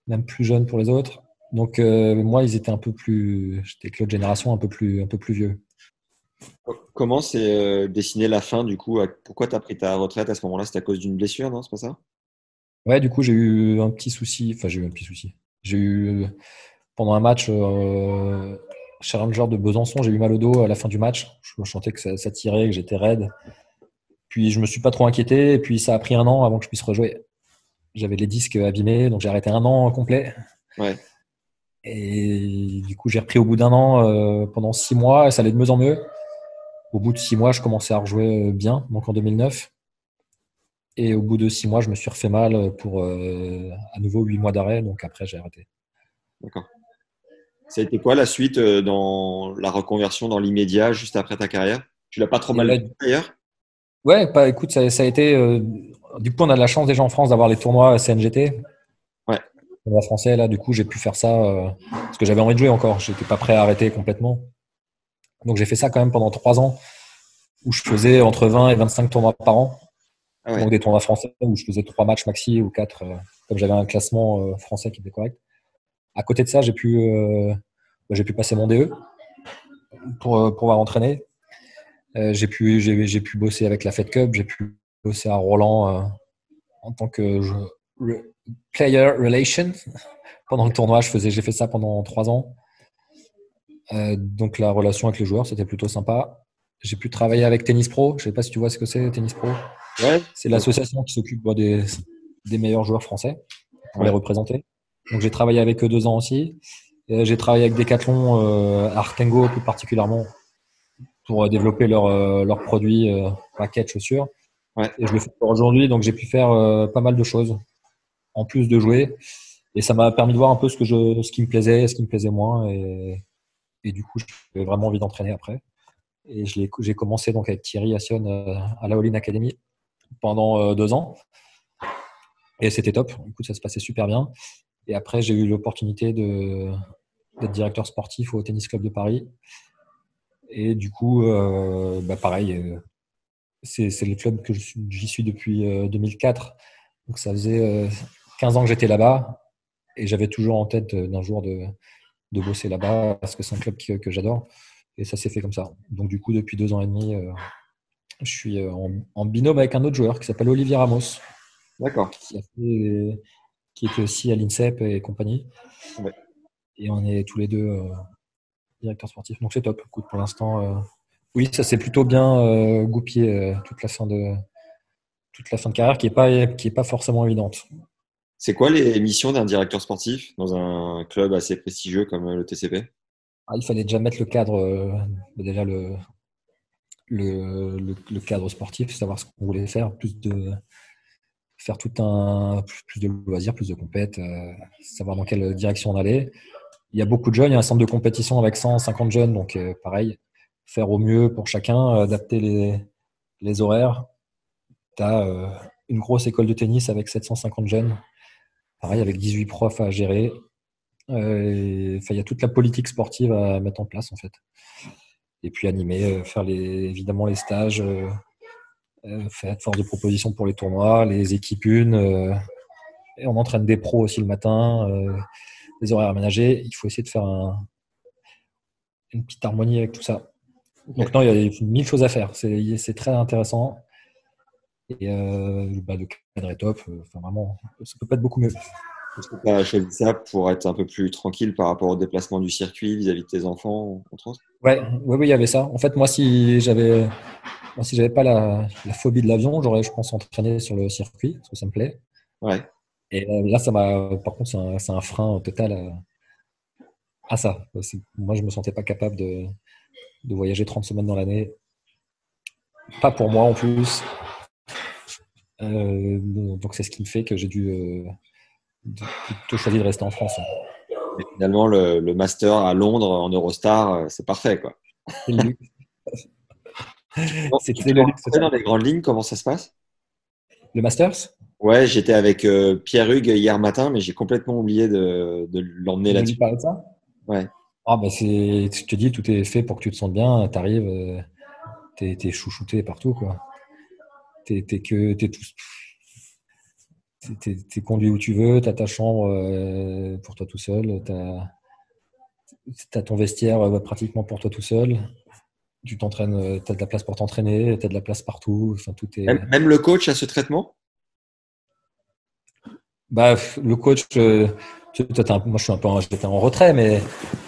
même plus jeunes pour les autres. Donc euh, moi, ils étaient un peu plus, j'étais avec l'autre génération, un peu plus, un peu plus vieux. comment s'est euh, dessinée la fin du coup Pourquoi tu as pris ta retraite à ce moment-là? C'était à cause d'une blessure, non? C'est pas ça? Ouais, du coup, j'ai eu un petit souci. Enfin, j'ai eu un petit souci. J'ai eu, pendant un match, euh, Challenger de Besançon, j'ai eu mal au dos à la fin du match. Je me sentais que ça, ça tirait, que j'étais raide. Puis je me suis pas trop inquiété. Et puis ça a pris un an avant que je puisse rejouer. J'avais les disques abîmés, donc j'ai arrêté un an complet. Ouais. Et du coup, j'ai repris au bout d'un an euh, pendant six mois. Et ça allait de mieux en mieux. Au bout de six mois, je commençais à rejouer bien, donc en 2009. Et au bout de six mois, je me suis refait mal pour euh, à nouveau huit mois d'arrêt. Donc après, j'ai arrêté. D'accord. Ça a été quoi la suite euh, dans la reconversion dans l'immédiat, juste après ta carrière? Tu l'as pas trop mal vécu, d'ailleurs? Ouais, bah, écoute, ça, ça a été. euh, du coup, on a de la chance déjà en France d'avoir les tournois CNGT. Ouais. Tournoi français, là, du coup, j'ai pu faire ça euh, parce que j'avais envie de jouer encore. J'étais pas prêt à arrêter complètement. Donc, j'ai fait ça quand même pendant trois ans où je faisais entre 20 et 25 tournois par an. Ah ouais. Donc, des tournois français où je faisais trois matchs maxi ou quatre, euh, comme j'avais un classement français qui était correct. À côté de ça, j'ai pu, euh, bah, j'ai pu passer mon DE pour euh, pouvoir entraîner. Euh, j'ai pu, j'ai, j'ai pu bosser avec la Fed Cup, j'ai pu bosser à Roland en tant que je- re- player relation. *laughs* Pendant le tournoi, je faisais, j'ai fait ça pendant trois ans. Euh, donc la relation avec les joueurs, c'était plutôt sympa. J'ai pu travailler avec Tennis Pro. Je sais pas si tu vois ce que c'est, Tennis Pro. Ouais. C'est l'association qui s'occupe bah, des, des meilleurs joueurs français pour Ouais. les représenter. Donc j'ai travaillé avec eux deux ans aussi. J'ai travaillé avec Decathlon, euh, Artengo plus particulièrement, pour euh, développer leurs euh, leurs produits euh, paquets de chaussures. Ouais. Et je le fais encore aujourd'hui, donc j'ai pu faire euh, pas mal de choses en plus de jouer. Et ça m'a permis de voir un peu ce que je, ce qui me plaisait, ce qui me plaisait moins. Et, et du coup, j'avais vraiment envie d'entraîner après. Et j'ai commencé donc avec Thierry Assion euh, à la All-In Academy pendant euh, deux ans. Et c'était top. Écoute, ça se passait super bien. Et après, j'ai eu l'opportunité de d'être directeur sportif au Tennis Club de Paris. Et du coup, euh, bah pareil, euh, c'est c'est le club que j'y suis depuis euh, 2004. Donc ça faisait euh, 15 ans que j'étais là-bas. Et j'avais toujours en tête euh, d'un jour de, de bosser là-bas parce que c'est un club que, que j'adore. Et ça s'est fait comme ça. Donc du coup, depuis deux ans et demi, euh, je suis euh, en, en binôme avec un autre joueur qui s'appelle Olivier Ramos D'accord. qui, a fait- qui était aussi à l'INSEP et compagnie. Ouais. Et on est tous les deux euh, directeurs sportifs. Donc c'est top. Écoute, pour l'instant, euh, oui, ça s'est plutôt bien euh, goupillé euh, toute la fin de toute la fin de carrière, qui est pas qui est pas forcément évidente. C'est quoi les missions d'un directeur sportif dans un club assez prestigieux comme le TCP Ah, il fallait déjà mettre le cadre, euh, déjà le, le, le, le cadre sportif, savoir ce qu'on voulait faire, plus de faire tout un plus, de loisirs, plus de compètes, euh, savoir dans quelle direction on allait. Il y a beaucoup de jeunes, il y a un centre de compétition avec 150 jeunes, donc euh, pareil, faire au mieux pour chacun, euh, adapter les, horaires. Tu as une grosse école de tennis avec 750 jeunes, pareil, avec 18 profs à gérer. Il y a toute la politique sportive à mettre en place en fait. Et puis animer, faire évidemment les stages, euh, euh, faire force de proposition pour les tournois, les équipes une. euh, et on entraîne des pros aussi le matin, euh, les horaires aménagés. Il faut essayer de faire un- une petite harmonie avec tout ça. Donc non, il y a mille choses à faire. C'est très intéressant. Et euh, bah, le cadre est top. Enfin, vraiment, ça peut pas être beaucoup mieux. Est-ce que tu as choisi ça pour être un peu plus tranquille par rapport au déplacement du circuit vis-à-vis de tes enfants, entre autres? Ouais, ouais, oui, il y avait ça. En fait, moi, si j'avais, moi, si j'avais pas la, la phobie de l'avion, j'aurais, je pense, entraîné sur le circuit parce que ça me plaît. Ouais. Et euh, là, ça m'a, par contre, c'est un, frein total à, à ça. Moi, je me sentais pas capable de, de voyager 30 semaines dans l'année. Pas pour moi en plus. Euh, donc, c'est ce qui me fait que j'ai dû euh, plutôt choisir de rester en France. Et finalement, le, le master à Londres en Eurostar, c'est parfait. Quoi. *laughs* C'était Tu le luxe. dans les grandes lignes, comment ça se passe? Le Masters? Ouais, j'étais avec euh, Pierre Hugues hier matin, mais j'ai complètement oublié de, de l'emmener Tu là-dessus. lui parler de ça? Ouais. Ah bah c'est, je te dis, tout est fait pour que tu te sentes bien. T'arrives, euh, t'es, t'es chouchouté partout quoi. T'es, t'es que, t'es tout, t'es, conduit où tu veux. T'as ta chambre euh, pour toi tout seul. T'as, t'as ton vestiaire pratiquement pour toi tout seul. Tu t'entraînes, tu as de la place pour t'entraîner, tu as de la place partout. Enfin, tout est... Même, même le coach a ce traitement? Bah, le coach, euh, toi, un- moi je suis un peu en, j'étais en retrait, mais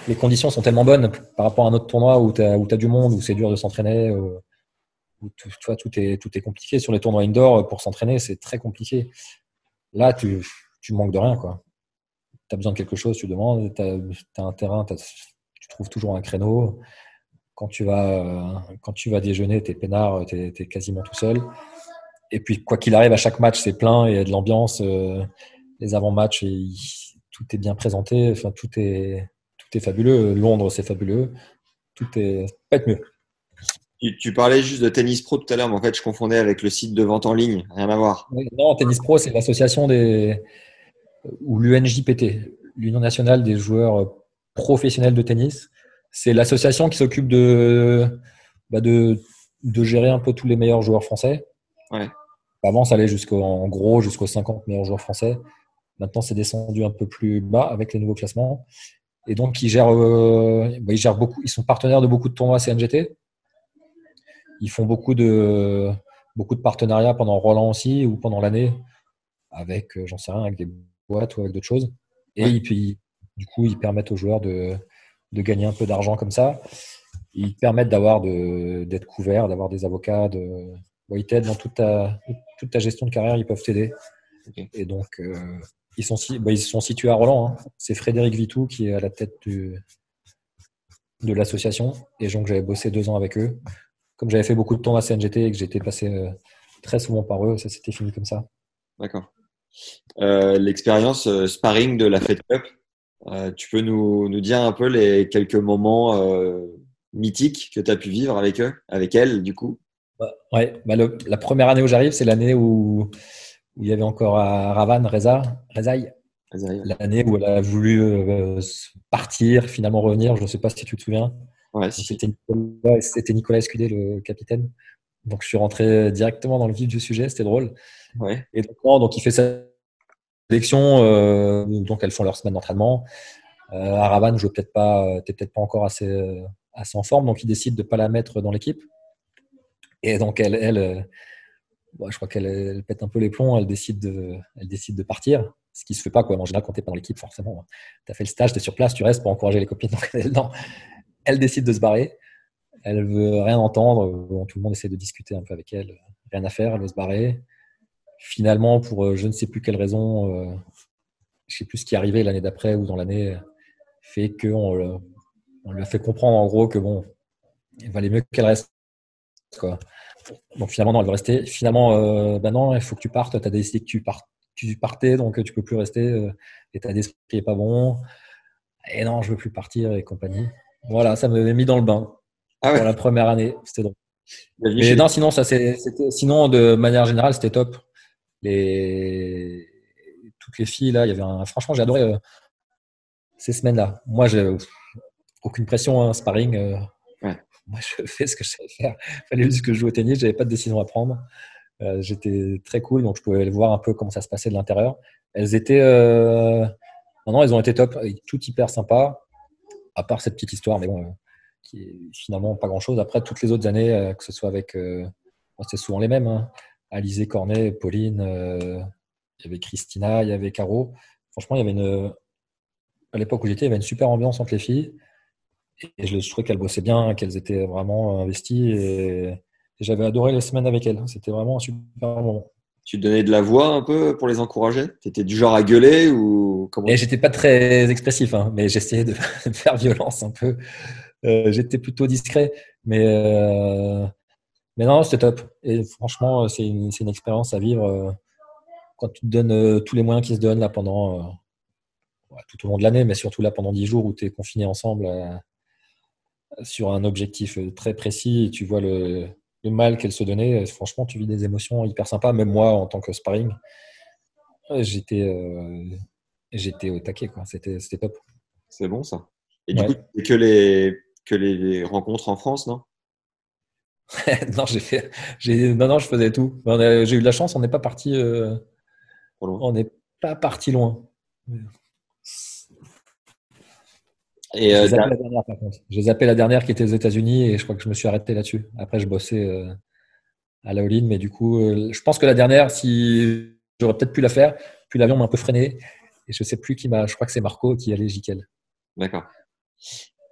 les conditions sont tellement bonnes par rapport à un autre tournoi où tu as, du monde, où c'est dur de s'entraîner, euh, où tu, tu vois, tout, est, tout est compliqué. Sur les tournois indoor, euh, pour s'entraîner, c'est très compliqué. Là, tu, tu manques de rien. Tu as besoin de quelque chose, tu demandes, tu as, un terrain, tu trouves toujours un créneau. Quand tu vas, euh, quand tu vas déjeuner, tu es peinard, tu es, quasiment tout seul. Et puis, quoi qu'il arrive, à chaque match, c'est plein et il y a de l'ambiance. euh, les avant-matchs, tout est bien présenté. Enfin, tout est, tout est fabuleux. Londres, c'est fabuleux. Tout est pas être mieux. tu, tu parlais juste de tennis pro tout à l'heure, mais en fait, je confondais avec le site de vente en ligne. Rien à voir. Non, Tennis Pro, c'est l'association des ou l'UNJPT, l'Union nationale des joueurs professionnels de tennis. C'est l'association qui s'occupe de, bah, de de gérer un peu tous les meilleurs joueurs français. Ouais. Avant, ça allait jusqu'au en gros jusqu'aux 50 meilleurs joueurs français. Maintenant, c'est descendu un peu plus bas avec les nouveaux classements. Et donc, ils gèrent, euh, bah, ils gèrent beaucoup. Ils sont partenaires de beaucoup de tournois CNGT. Ils font beaucoup de beaucoup de partenariats pendant Roland aussi ou pendant l'année avec, euh, j'en sais rien, avec des boîtes ou avec d'autres choses. Et Ouais. ils- puis, du coup, ils permettent aux joueurs de, de gagner un peu d'argent comme ça. Ils te permettent d'avoir de- d'être couvert, d'avoir des avocats. De, bon, ils t'aident dans toute ta, toute ta gestion de carrière, ils peuvent t'aider. Et donc, euh, ils, sont, bah, ils sont situés à Roland. hein. C'est Frédéric Vitou qui est à la tête du, de l'association. Et donc, j'avais bossé deux ans avec eux. Comme j'avais fait beaucoup de tournois CNGT et que j'étais passé euh, très souvent par eux, ça s'était fini comme ça. D'accord. Euh, L'expérience sparring de la Fed Cup, euh, tu peux nous, nous dire un peu les quelques moments euh, mythiques que tu as pu vivre avec eux, avec elle, du coup? Bah, ouais, bah, le- la première année où j'arrive, c'est l'année où, où il y avait encore à Ravan, Reza, Rezaï, l'année où elle a voulu euh, partir, finalement revenir. Je ne sais pas si tu te souviens. Ouais, si. C'était Nicolas, Nicolas Escudé, le capitaine. Donc je suis rentré directement dans le vif du sujet, c'était drôle. Ouais. Et donc, non, donc il fait sa sélection, euh, donc elles font leur semaine d'entraînement. Euh, à Ravan, je peut-être pas, t'es peut-être pas encore assez, euh, assez en forme, donc il décide de pas la mettre dans l'équipe. Et donc elle, elle, euh, bon, je crois qu'elle elle pète un peu les plombs, elle décide de, elle décide de partir, ce qui se fait pas quoi. En général, quand t'es pas dans l'équipe, forcément, tu as fait le stage, tu es sur place, tu restes pour encourager les copines. *laughs* Donc, elle, non, elle décide de se barrer. Elle veut rien entendre. Tout le monde essaie de discuter un peu avec elle. Rien à faire, elle veut se barrer. Finalement, pour euh, je ne sais plus quelle raison, euh, je sais plus ce qui est arrivé l'année d'après ou dans l'année, euh, fait qu'on on lui a fait comprendre en gros que bon, il valait mieux qu'elle reste. Quoi. Donc finalement, non, elle veut rester. Finalement, euh, bah non, il faut que tu partes. Tu as décidé que tu, pars, tu partais, donc tu peux plus rester. L'état d'esprit n'est pas bon. Et non, je veux plus partir et compagnie. Voilà, ça m'avait mis dans le bain Ah ouais. pour la première année. C'était drôle. Mais non, sinon, ça, c'était, sinon, de manière générale, c'était top. Les, toutes les filles, là, il y avait un, franchement, j'ai adoré euh, ces semaines-là. Moi, j'ai aucune pression, hein, sparring. euh, Ouais. Moi, je *laughs* fais ce que je sais faire. Il fallait juste que je joue au tennis, j'avais pas de décision à prendre. Euh, j'étais très cool, donc je pouvais voir un peu comment ça se passait de l'intérieur. Elles étaient, non, non, elles ont été top, tout hyper sympa, à part cette petite histoire, mais bon, qui est finalement pas grand-chose. Après, toutes les autres années, que ce soit avec, c'est souvent les mêmes, hein. Alizé Cornet, Pauline, euh, il y avait Christina, il y avait Caro. Franchement, il y avait une, à l'époque où j'étais, il y avait une super ambiance entre les filles. Et je, je trouvais qu'elles bossaient bien, qu'elles étaient vraiment investies. Et, et j'avais adoré les semaines avec elles. C'était vraiment un super moment. Tu donnais de la voix un peu pour les encourager? Tu étais du genre à gueuler ou comment? Et j'étais pas très expressif, hein, mais j'essayais de, de *laughs* faire violence un peu. Euh, j'étais plutôt discret, mais euh, mais non, c'était top. Et franchement, c'est une, c'est une expérience à vivre euh, quand tu te donnes euh, tous les moyens qui se donnent là pendant euh, tout au long de l'année, mais surtout là pendant dix jours où tu es confinés ensemble euh, sur un objectif euh, très précis et tu vois le, le mal qu'elle se donnait. euh, Franchement, tu vis des émotions hyper sympas. Même moi, en tant que sparring, euh, j'étais euh, j'étais au taquet. C'était top. C'est bon ça. Et du Ouais. coup, que les que les rencontres en France, non? *laughs* non, j'ai fait, j'ai, non, non, je faisais tout. J'ai eu de la chance, on n'est pas parti, euh, on n'est pas parti loin. Et J'ai euh, zappé la dernière, par contre. J'ai zappé la dernière qui était aux États-Unis et je crois que je me suis arrêté là-dessus. Après, je bossais euh, à la all mais du coup, euh, je pense que la dernière, si j'aurais peut-être pu la faire, puis l'avion m'a un peu freiné. Et je sais plus qui m'a. Je crois que c'est Marco qui allait Jiquel. D'accord.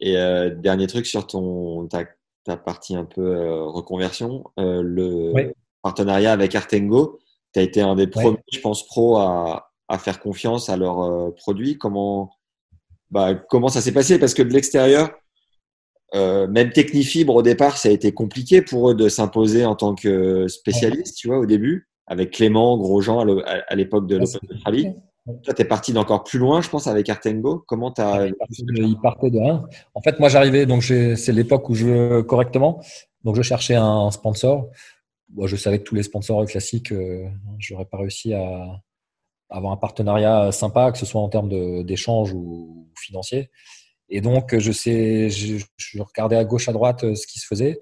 Et dernier truc sur ton ta, ta partie un peu euh, reconversion, euh, le Ouais. partenariat avec Artengo, tu as été un des Ouais. premiers, je pense, pro à, à faire confiance à leurs euh, produits. Comment, bah, comment ça s'est passé? Parce que de l'extérieur, euh, même Technifibre, au départ, ça a été compliqué pour eux de s'imposer en tant que spécialiste, tu vois, au début, avec Clément, Grosjean à l'époque de l'Open Rally. Toi, tu es parti d'encore plus loin, je pense, avec Artengo. Comment tu as. Il partait de- rien. En fait, moi, j'arrivais, donc c'est l'époque où je veux correctement. Donc, je cherchais un sponsor. Bon, je savais que tous les sponsors classiques, euh, j'aurais pas réussi à avoir un partenariat sympa, que ce soit en termes de- d'échange ou financier. Et donc, je sais, je, je regardais à gauche, à droite euh, ce qui se faisait.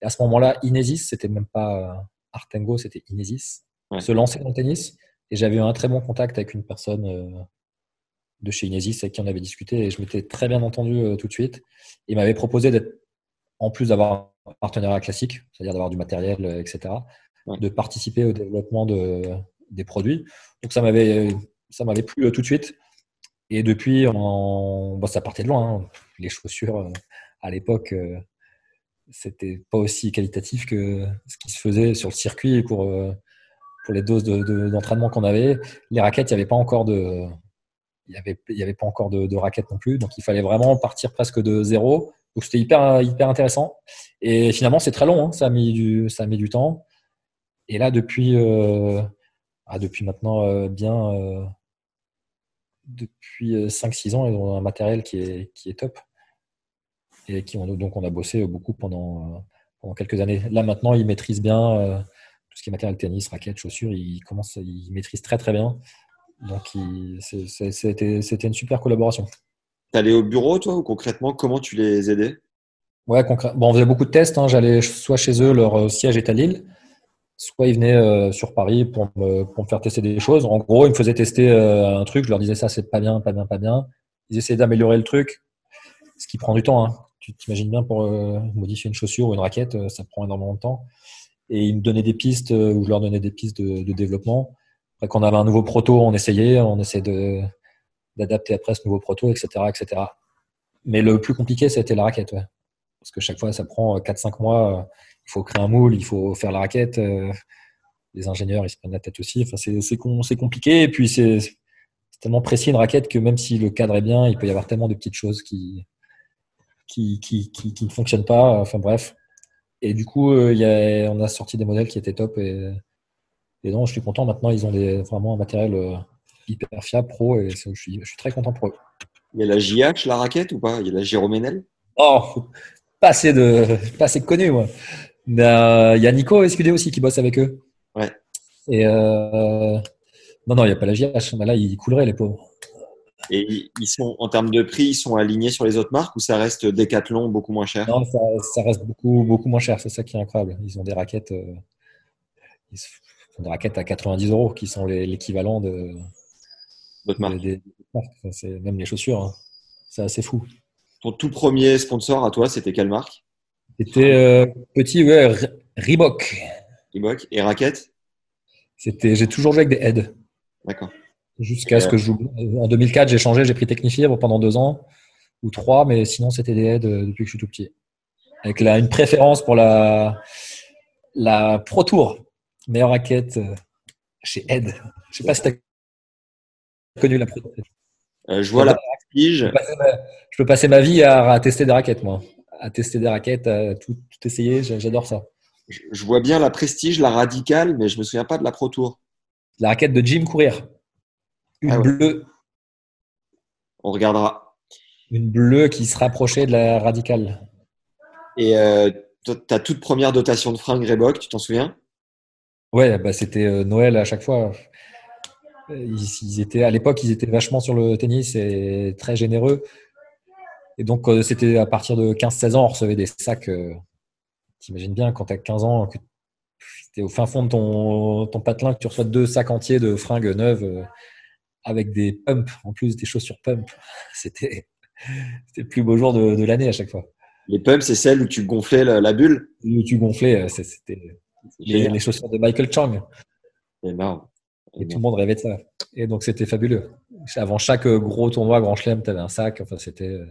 Et à ce moment-là, Inesis, c'était même pas euh, Artengo, c'était Inesis, Ouais. se lançait dans le tennis. Et j'avais eu un très bon contact avec une personne euh, de chez Inesis avec qui on avait discuté et je m'étais très bien entendu euh, tout de suite. Il m'avait proposé d'être, en plus d'avoir un partenariat classique, c'est-à-dire d'avoir du matériel, euh, etc., Ouais. de participer au développement de, des produits. Donc ça m'avait, ça m'avait plu tout de suite. Et depuis, bon, ça partait de loin. hein. Les chaussures, à l'époque, c'était pas aussi qualitatif que ce qui se faisait sur le circuit pour, pour les doses de- de- d'entraînement qu'on avait. Les raquettes, il n'y avait pas encore de, il y avait, pas encore de, raquettes non plus. Donc, il fallait vraiment partir presque de zéro. Donc, c'était hyper, hyper intéressant. Et finalement, c'est très long. hein. Ça, a mis du, ça du temps. Et là, depuis, euh, ah, depuis maintenant euh, bien, euh, depuis 5-6 ans, ils ont un matériel qui est, qui est top. Et qui donc, on a bossé beaucoup pendant, pendant quelques années. Là, maintenant, ils maîtrisent bien tout ce qui est matériel tennis, raquettes, chaussures. Ils, commencent, ils maîtrisent très, très bien. Donc, c'était une super collaboration. T'allais au bureau, toi, ou concrètement, comment tu les aidais? Ouais, concrè- bon, on faisait beaucoup de tests. hein. J'allais soit chez eux, leur euh, siège est à Lille, soit ils venaient euh, sur Paris pour me, pour me faire tester des choses. En gros, ils me faisaient tester euh, un truc. Je leur disais ça, c'est pas bien, pas bien, pas bien. Ils essayaient d'améliorer le truc, ce qui prend du temps. hein. Tu t'imagines bien pour euh, modifier une chaussure ou une raquette, ça prend énormément de temps. Et ils me donnaient des pistes euh, ou je leur donnais des pistes de, développement. Après, quand on avait un nouveau proto, on essayait, on essayait d'adapter après ce nouveau proto, etc., etc. Mais le plus compliqué, c'était la raquette. Parce que chaque fois, ça prend 4-5 mois. euh, Il faut créer un moule, il faut faire la raquette. euh, Les ingénieurs, ils se prennent la tête aussi. Enfin, c'est c'est com- c'est compliqué. Et puis, c'est c'est tellement précis une raquette que même si le cadre est bien, il peut y avoir tellement de petites choses qui, qui, qui, qui, qui ne fonctionnent pas. Enfin, bref. Et du coup, euh, il y a, on a sorti des modèles qui étaient top. Et, et non, je suis content. Maintenant, ils ont des, vraiment un matériel euh, hyper fiable, pro. Et je suis, je suis très content pour eux. Il y a la JH, la raquette, ou pas? Il y a la Jérôme Enel Oh, pas assez de, pas assez connu, moi. Euh, Il y a Nico SQD aussi qui bosse avec eux. Ouais. Et euh, non, non, il n'y a pas la JH. Mais là, ils couleraient, les pauvres. Et ils sont, en termes de prix, ils sont alignés sur les autres marques ou ça reste Decathlon beaucoup moins cher? Non, ça, ça reste beaucoup, beaucoup moins cher. C'est ça qui est incroyable. Ils ont des raquettes, euh, ils font des raquettes à 90 euros qui sont l'équivalent de, D'autres marques des, des même les chaussures. hein. C'est assez fou. Ton tout premier sponsor à toi, c'était quelle marque? C'était euh, petit, ouais, Re- Reebok. Reebok Et raquette? C'était, j'ai toujours joué avec des heads. D'accord. Jusqu'à ce que je joue. En 2004, j'ai changé, j'ai pris Technifibre pendant deux ans ou trois, mais sinon c'était des aides euh, depuis que je suis tout petit. Avec la, une préférence pour la, la Pro Tour, meilleure raquette euh, chez Ed. Je sais pas si tu as connu la Pro Tour. Euh, je vois la Prestige. Je peux passer ma, vie à, à tester des raquettes, moi. À tester des raquettes, à tout, tout essayer, j'a- j'adore ça. Je, je vois bien la Prestige, la Radicale, mais je me souviens pas de la Pro Tour. La raquette de Jim Courir. Une Ah ouais. bleue, On regardera. une bleue qui se rapprochait de la radicale. Et euh, ta toute première dotation de fringues Reebok, tu t'en souviens? Ouais, bah c'était euh, Noël à chaque fois. Euh, Ils, ils étaient à l'époque, ils étaient vachement sur le tennis et très généreux. Et donc c'était à partir de 15-16 ans, on recevait des sacs. T'imagines bien quand t'as 15 ans, que t'es au fin fond de ton, ton patelin, que tu reçois deux sacs entiers de fringues neuves avec des pumps, en plus des chaussures pump. *laughs* C'était c'était le plus beau jour de, de l'année à chaque fois. Les pumps, c'est celle où tu gonflais la, la bulle? Où tu gonflais, euh, c'était les, les chaussures de Michael Chang. C'est marrant. Et tout le monde rêvait de ça. Et donc, c'était fabuleux. Avant chaque euh, gros tournoi Grand Chelem, tu avais un sac. Enfin, c'était, euh,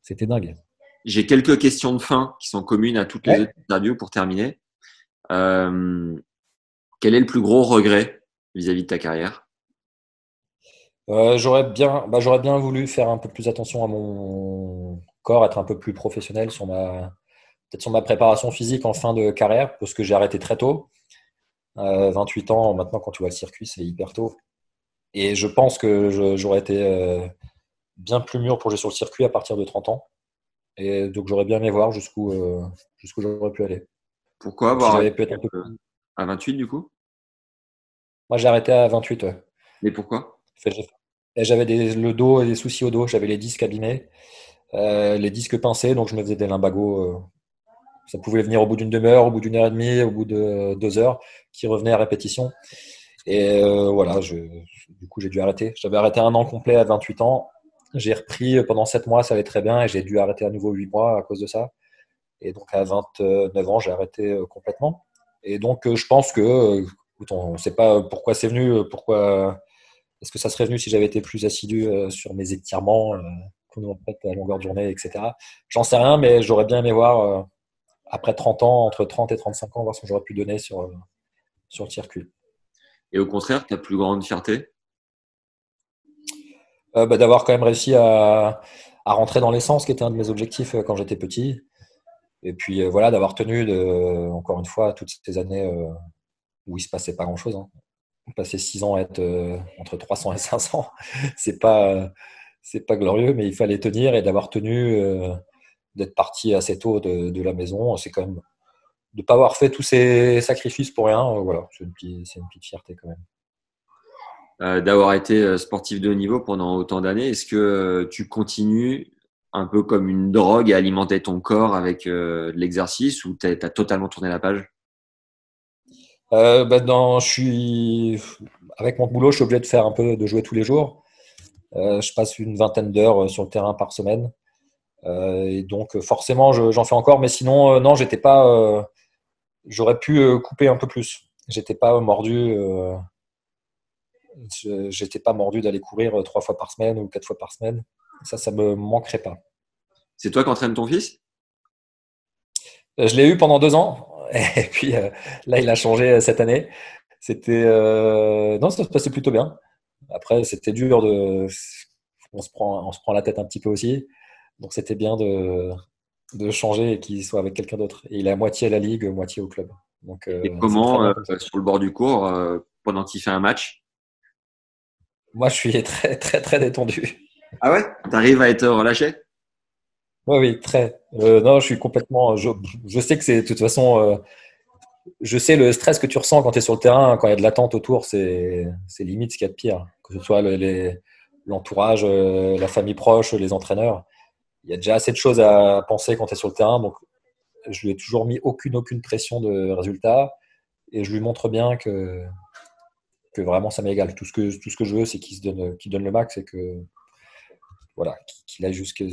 c'était dingue. J'ai quelques questions de fin qui sont communes à toutes les Ouais. autres interviews pour terminer. Euh, quel est le plus gros regret vis-à-vis de ta carrière? Euh, j'aurais bien, bah, j'aurais bien voulu faire un peu plus attention à mon corps, être un peu plus professionnel sur ma, peut-être sur ma préparation physique en fin de carrière, parce que j'ai arrêté très tôt. Euh, 28 ans, maintenant, quand tu vois le circuit, c'est hyper tôt. Et je pense que je- j'aurais été euh, bien plus mûr pour jouer sur le circuit à partir de 30 ans. Et donc, j'aurais bien aimé voir jusqu'où euh, jusqu'où j'aurais pu aller. Pourquoi Si avoir arrêté pu être un peu à 28 du coup? Moi, j'ai arrêté à 28. ouais. Mais pourquoi? J'avais le dos et des soucis au dos, j'avais les disques abîmés, euh, les disques pincés, donc je me faisais des limbagos. euh, ça pouvait venir au bout d'une demi-heure, au bout d'une heure et demie, au bout de deux heures, qui revenaient à répétition. Et euh, voilà, du coup, j'ai dû arrêter. J'avais arrêté un an complet à 28 ans. J'ai repris pendant 7 mois, ça allait très bien, et j'ai dû arrêter à nouveau 8 mois à cause de ça. Et donc à 29 ans, j'ai arrêté complètement. Et donc je pense que, on ne sait pas pourquoi c'est venu, pourquoi est-ce que ça serait venu si j'avais été plus assidu euh, sur mes étirements, euh, chronomètre à longueur de journée, etc. J'en sais rien, mais j'aurais bien aimé voir, euh, après 30 ans, entre 30 et 35 ans, voir ce que j'aurais pu donner sur, sur le circuit. Et au contraire, ta plus grande fierté? Euh, bah, D'avoir quand même réussi à, à rentrer dans l'essence, qui était un de mes objectifs quand j'étais petit. Et puis euh, voilà, d'avoir tenu, de, encore une fois, toutes ces années euh, où il se passait pas grand-chose. Hein. Passer 6 ans à être euh, entre 300 et 500, *laughs* c'est pas, c'est pas glorieux, mais il fallait tenir et d'avoir tenu, euh, d'être parti assez tôt de, la maison, c'est quand même de ne pas avoir fait tous ces sacrifices pour rien. voilà, c'est une, petite- fierté quand même. Euh, d'avoir été sportif de haut niveau pendant autant d'années. Est-ce que tu continues un peu comme une drogue à alimenter ton corps avec de l'exercice ou tu as totalement tourné la page? Euh, bah, dans, je suis avec mon boulot, je suis obligé de faire un peu de jouer tous les jours. Euh, je passe une vingtaine d'heures euh, sur le terrain par semaine, Euh, et donc forcément, je- j'en fais encore. Mais sinon, non, j'étais pas. J'aurais pu couper un peu plus. J'étais pas mordu. J'étais pas mordu d'aller courir trois fois par semaine ou quatre fois par semaine. Ça, ça me manquerait pas. C'est toi qui entraînes ton fils? Je l'ai eu pendant deux ans. *laughs* Et puis euh, là, il a changé euh, cette année. C'était euh, non, ça se passait plutôt bien. Après, c'était dur de. On se prend, on se prend la tête un petit peu aussi. Donc c'était bien de, de changer et qu'il soit avec quelqu'un d'autre. Et il est à moitié à la ligue, moitié au club. Donc Et comment, sur le bord du cours, pendant qu'il fait un match? Moi, je suis *laughs* très très très détendu. Ah ouais? T'arrives à être relâché? Oui, oui, très. Euh, non, je suis complètement. Je, sais que c'est de toute façon. euh, je sais le stress que tu ressens quand tu es sur le terrain, quand il y a de l'attente autour, c'est limite ce qu'il y a de pire. Que ce soit l'entourage, euh, la famille proche, les entraîneurs. Il y a déjà assez de choses à penser quand tu es sur le terrain. Donc, je lui ai toujours mis aucune, aucune pression de résultat. Et je lui montre bien que, que vraiment ça m'égale. Tout ce que, tout ce que je veux, c'est qu'il donne, donne le max et que voilà, qu'il aille jusqu'au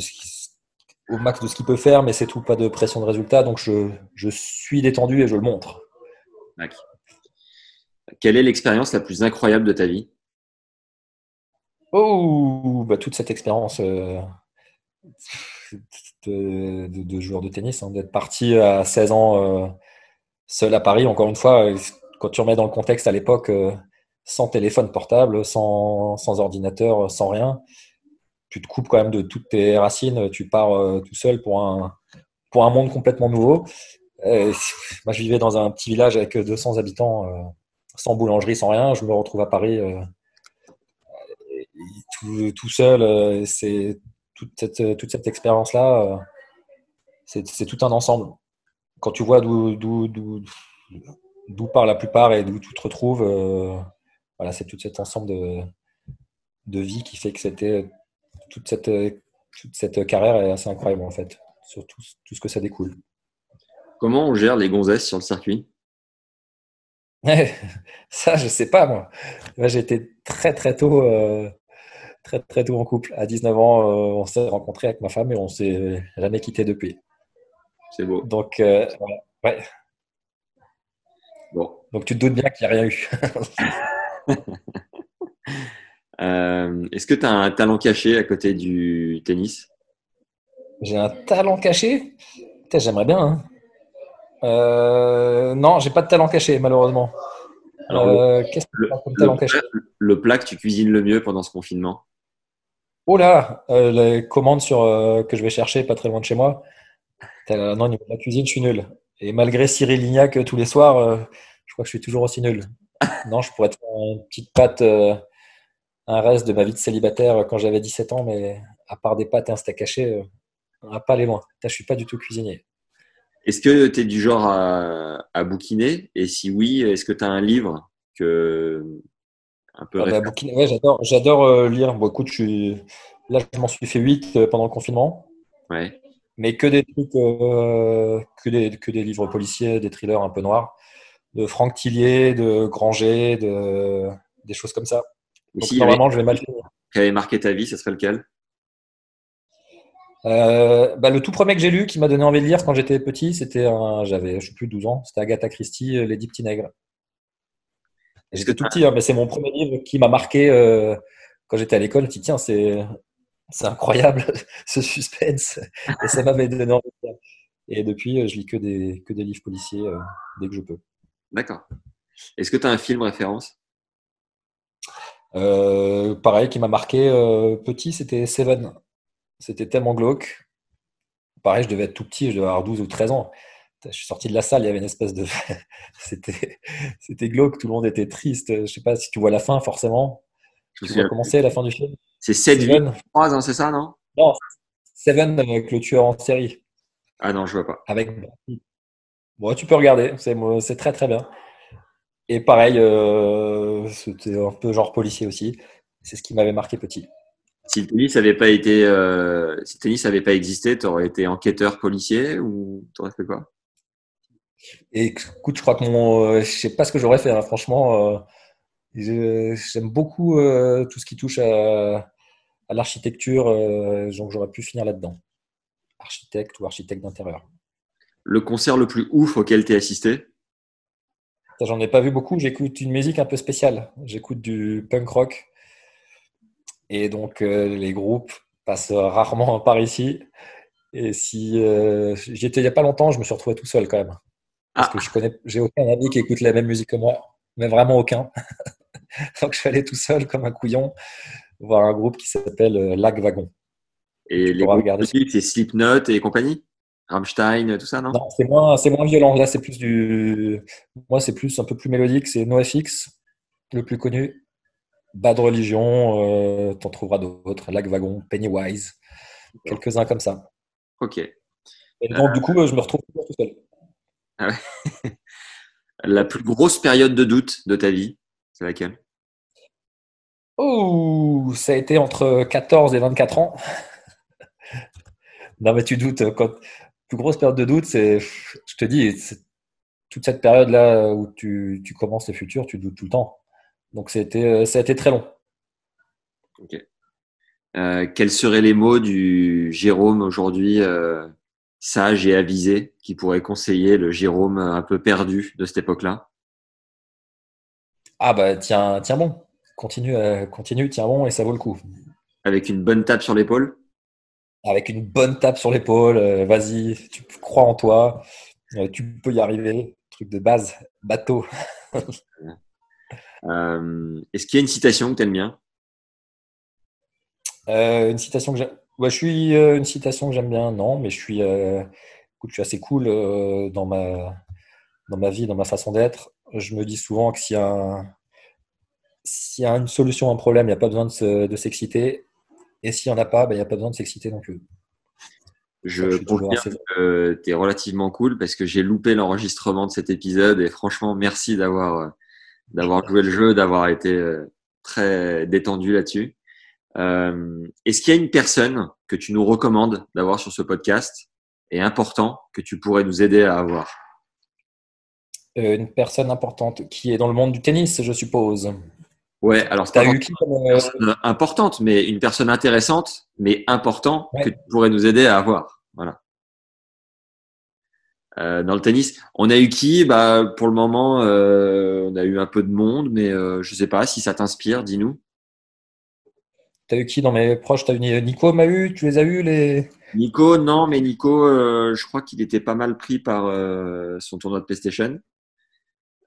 au max de ce qu'il peut faire, mais c'est tout, pas de pression de résultat. Donc je, je suis détendu et je le montre. Quelle est l'expérience la plus incroyable de ta vie? Oh, bah, toute cette expérience euh, de, de- de joueur de tennis, hein, d'être parti à 16 ans euh, seul à Paris, encore une fois, euh, quand tu remets dans le contexte à l'époque, euh, sans téléphone portable, sans, sans ordinateur, sans rien, tu te coupes quand même de toutes tes racines, tu pars euh, tout seul pour un, pour un monde complètement nouveau. Moi, je vivais dans un petit village avec 200 habitants, euh, sans boulangerie, sans rien. Je me retrouve à Paris euh, tout, tout seul. c'est toute cette, toute cette expérience-là, c'est tout un ensemble. Quand tu vois d'où part la plupart et d'où tu te retrouves, voilà, c'est tout cet ensemble de, de vie qui fait que c'était toute cette, toute cette carrière est assez incroyable en fait, sur tout, tout ce que ça découle. Comment on gère les gonzesses sur le circuit? *laughs* Ça, je sais pas moi. Moi, J'ai été très très tôt, euh, très très tôt en couple. À 19 ans, euh, on s'est rencontrés avec ma femme et on s'est jamais quitté depuis. C'est beau. Donc, euh, ouais. Bon. Donc tu te doutes bien qu'il n'y a rien eu. *laughs* *laughs* Euh, Est-ce que tu as un talent caché à côté du tennis? J'ai un talent caché? J'aimerais bien. Hein. Euh, non, j'ai pas de talent caché, malheureusement. Alors, Euh, Qu'est-ce que le, tu as comme talent le caché? plat, le plat que tu cuisines le mieux pendant ce confinement? Oh là, les commandes sur, que je vais chercher pas très loin de chez moi. Non, au niveau de la cuisine, je suis nul. Et malgré Cyril Lignac tous les soirs, je crois que je suis toujours aussi nul. Non, je pourrais te faire une petite pâte, un reste de ma vie de célibataire euh, quand j'avais 17 ans, mais à part des pâtes et un steak haché, euh, on va pas aller loin. Je suis pas du tout cuisinier. Est-ce que tu es du genre à, à bouquiner? Et si oui, est-ce que tu as un livre que un peu Ah bah, ouais, j'adore, j'adore euh, lire. Bon, écoute, je suis... là, je m'en suis fait 8 euh, pendant le confinement. Ouais. mais que des trucs, euh, que, des, que des livres policiers, des thrillers un peu noirs, de Franck Tillier, de Granger, de, des choses comme ça. Et Donc avait normalement, je vais mal finir. qui avait marqué ta vie, ce serait lequel? Euh, bah, le tout premier que j'ai lu, qui m'a donné envie de lire quand j'étais petit, c'était un, j'avais, je sais plus, 12 ans, c'était Agatha Christie, euh, Les Dix Petits Nègres. J'étais tout petit, hein, mais c'est mon premier livre qui m'a marqué euh, quand j'étais à l'école. Je me suis dit, tiens, c'est, c'est incroyable *laughs* ce suspense. Et ça m'avait donné envie de lire. Et depuis, je lis que des, que des livres policiers euh, dès que je peux. D'accord. Est-ce que tu as un film référence? Euh, pareil, qui m'a marqué euh, petit, c'était Seven. C'était tellement glauque. Pareil, je devais être tout petit, je devais avoir 12 ou 13 ans. Je suis sorti de la salle, il y avait une espèce de. *laughs* c'était, c'était glauque, tout le monde était triste. Je sais pas si tu vois la fin, forcément. Je Tu vois comment c'est la fin du film? C'est 7 vies, Seven 3 ans, c'est ça, non? Non, Seven avec le tueur en série. Ah non, je vois pas. Avec Bon, tu peux regarder, c'est, c'est très très bien. Et pareil, euh, c'était un peu genre policier aussi. C'est ce qui m'avait marqué petit. Si le tennis avait pas été, euh, si le tennis avait pas existé, tu aurais été enquêteur policier ou tu aurais fait quoi? Et écoute, je crois que mon, euh, je sais pas ce que j'aurais fait, hein, franchement. euh, j'aime beaucoup tout ce qui touche à, à l'architecture, donc j'aurais pu finir là-dedans. Architecte ou architecte d'intérieur. Le concert le plus ouf auquel tu as assisté? J'en ai pas vu beaucoup. J'écoute une musique un peu spéciale. J'écoute du punk rock. Et donc, euh, les groupes passent rarement *laughs* par ici. Et si euh, j'y étais il y a pas longtemps, je me suis retrouvé tout seul quand même. Parce Ah. que je connais, j'ai aucun ami qui écoute la même musique que moi, mais vraiment aucun. *laughs* donc, je suis allé tout seul comme un couillon voir un groupe qui s'appelle euh, Lac Wagon. Et Tu les groupes regarder. c'est Slipknot et compagnie? Rammstein, tout ça, non, Non, c'est moins, c'est moins violent. Là, c'est plus du. Moi, c'est plus un peu plus mélodique. C'est NoFX, le plus connu. Bad Religion, euh, t'en trouveras d'autres. Lac Wagon, Pennywise, quelques-uns comme ça. Ok. Et donc, du coup, euh, je me retrouve tout seul. *laughs* La plus grosse période de doute de ta vie, c'est laquelle? Oh, ça a été entre 14 et 24 ans. *laughs* non, mais tu doutes. Quand... Plus grosse période de doute, c'est, je te dis, toute cette période-là où tu, tu commences le futur, tu doutes tout le temps. Donc, c'était, euh, ça a été très long. Ok. Euh, quels seraient les mots du Jérôme aujourd'hui, euh, sage et avisé, qui pourrait conseiller le Jérôme un peu perdu de cette époque-là? Ah bah tiens, tiens bon, continue, euh, continue, tiens bon et ça vaut le coup. Avec une bonne tape sur l'épaule? Avec une bonne tape sur l'épaule, euh, vas-y, tu crois en toi, euh, tu peux y arriver. Truc de base, bateau. *laughs* Euh, Est-ce qu'il y a une citation que tu aimes bien une citation que j'aime. Ouais, je suis une citation que j'aime bien, non, mais je suis, écoute, je suis assez cool dans ma dans ma vie, dans ma façon d'être. Je me dis souvent que s'il y a un- s'il y a une solution à un problème, il n'y a pas besoin de se- de s'exciter. Et s'il n'y en a pas, ben, il n'y a pas besoin de s'exciter non plus. Je confirme assez- que tu es relativement cool parce que j'ai loupé l'enregistrement de cet épisode et franchement, merci d'avoir euh, d'avoir joué le jeu, d'avoir été euh, très détendu là-dessus. Euh, Est-ce qu'il y a une personne que tu nous recommandes d'avoir sur ce podcast et important que tu pourrais nous aider à avoir? Une personne importante qui est dans le monde du tennis, je suppose. Ouais, alors c'est T'as pas eu qui comme, une euh, personne importante, mais une personne intéressante, mais important Ouais. que tu pourrais nous aider à avoir. Voilà. Euh, dans le tennis, on a eu qui? Bah pour le moment, euh, on a eu un peu de monde, mais euh, je sais pas si ça t'inspire. Dis-nous. T'as eu qui dans mes proches? T'as eu Nico m'a eu? Tu les as eu les? Nico, non, mais Nico, euh, je crois qu'il était pas mal pris par euh, son tournoi de PlayStation.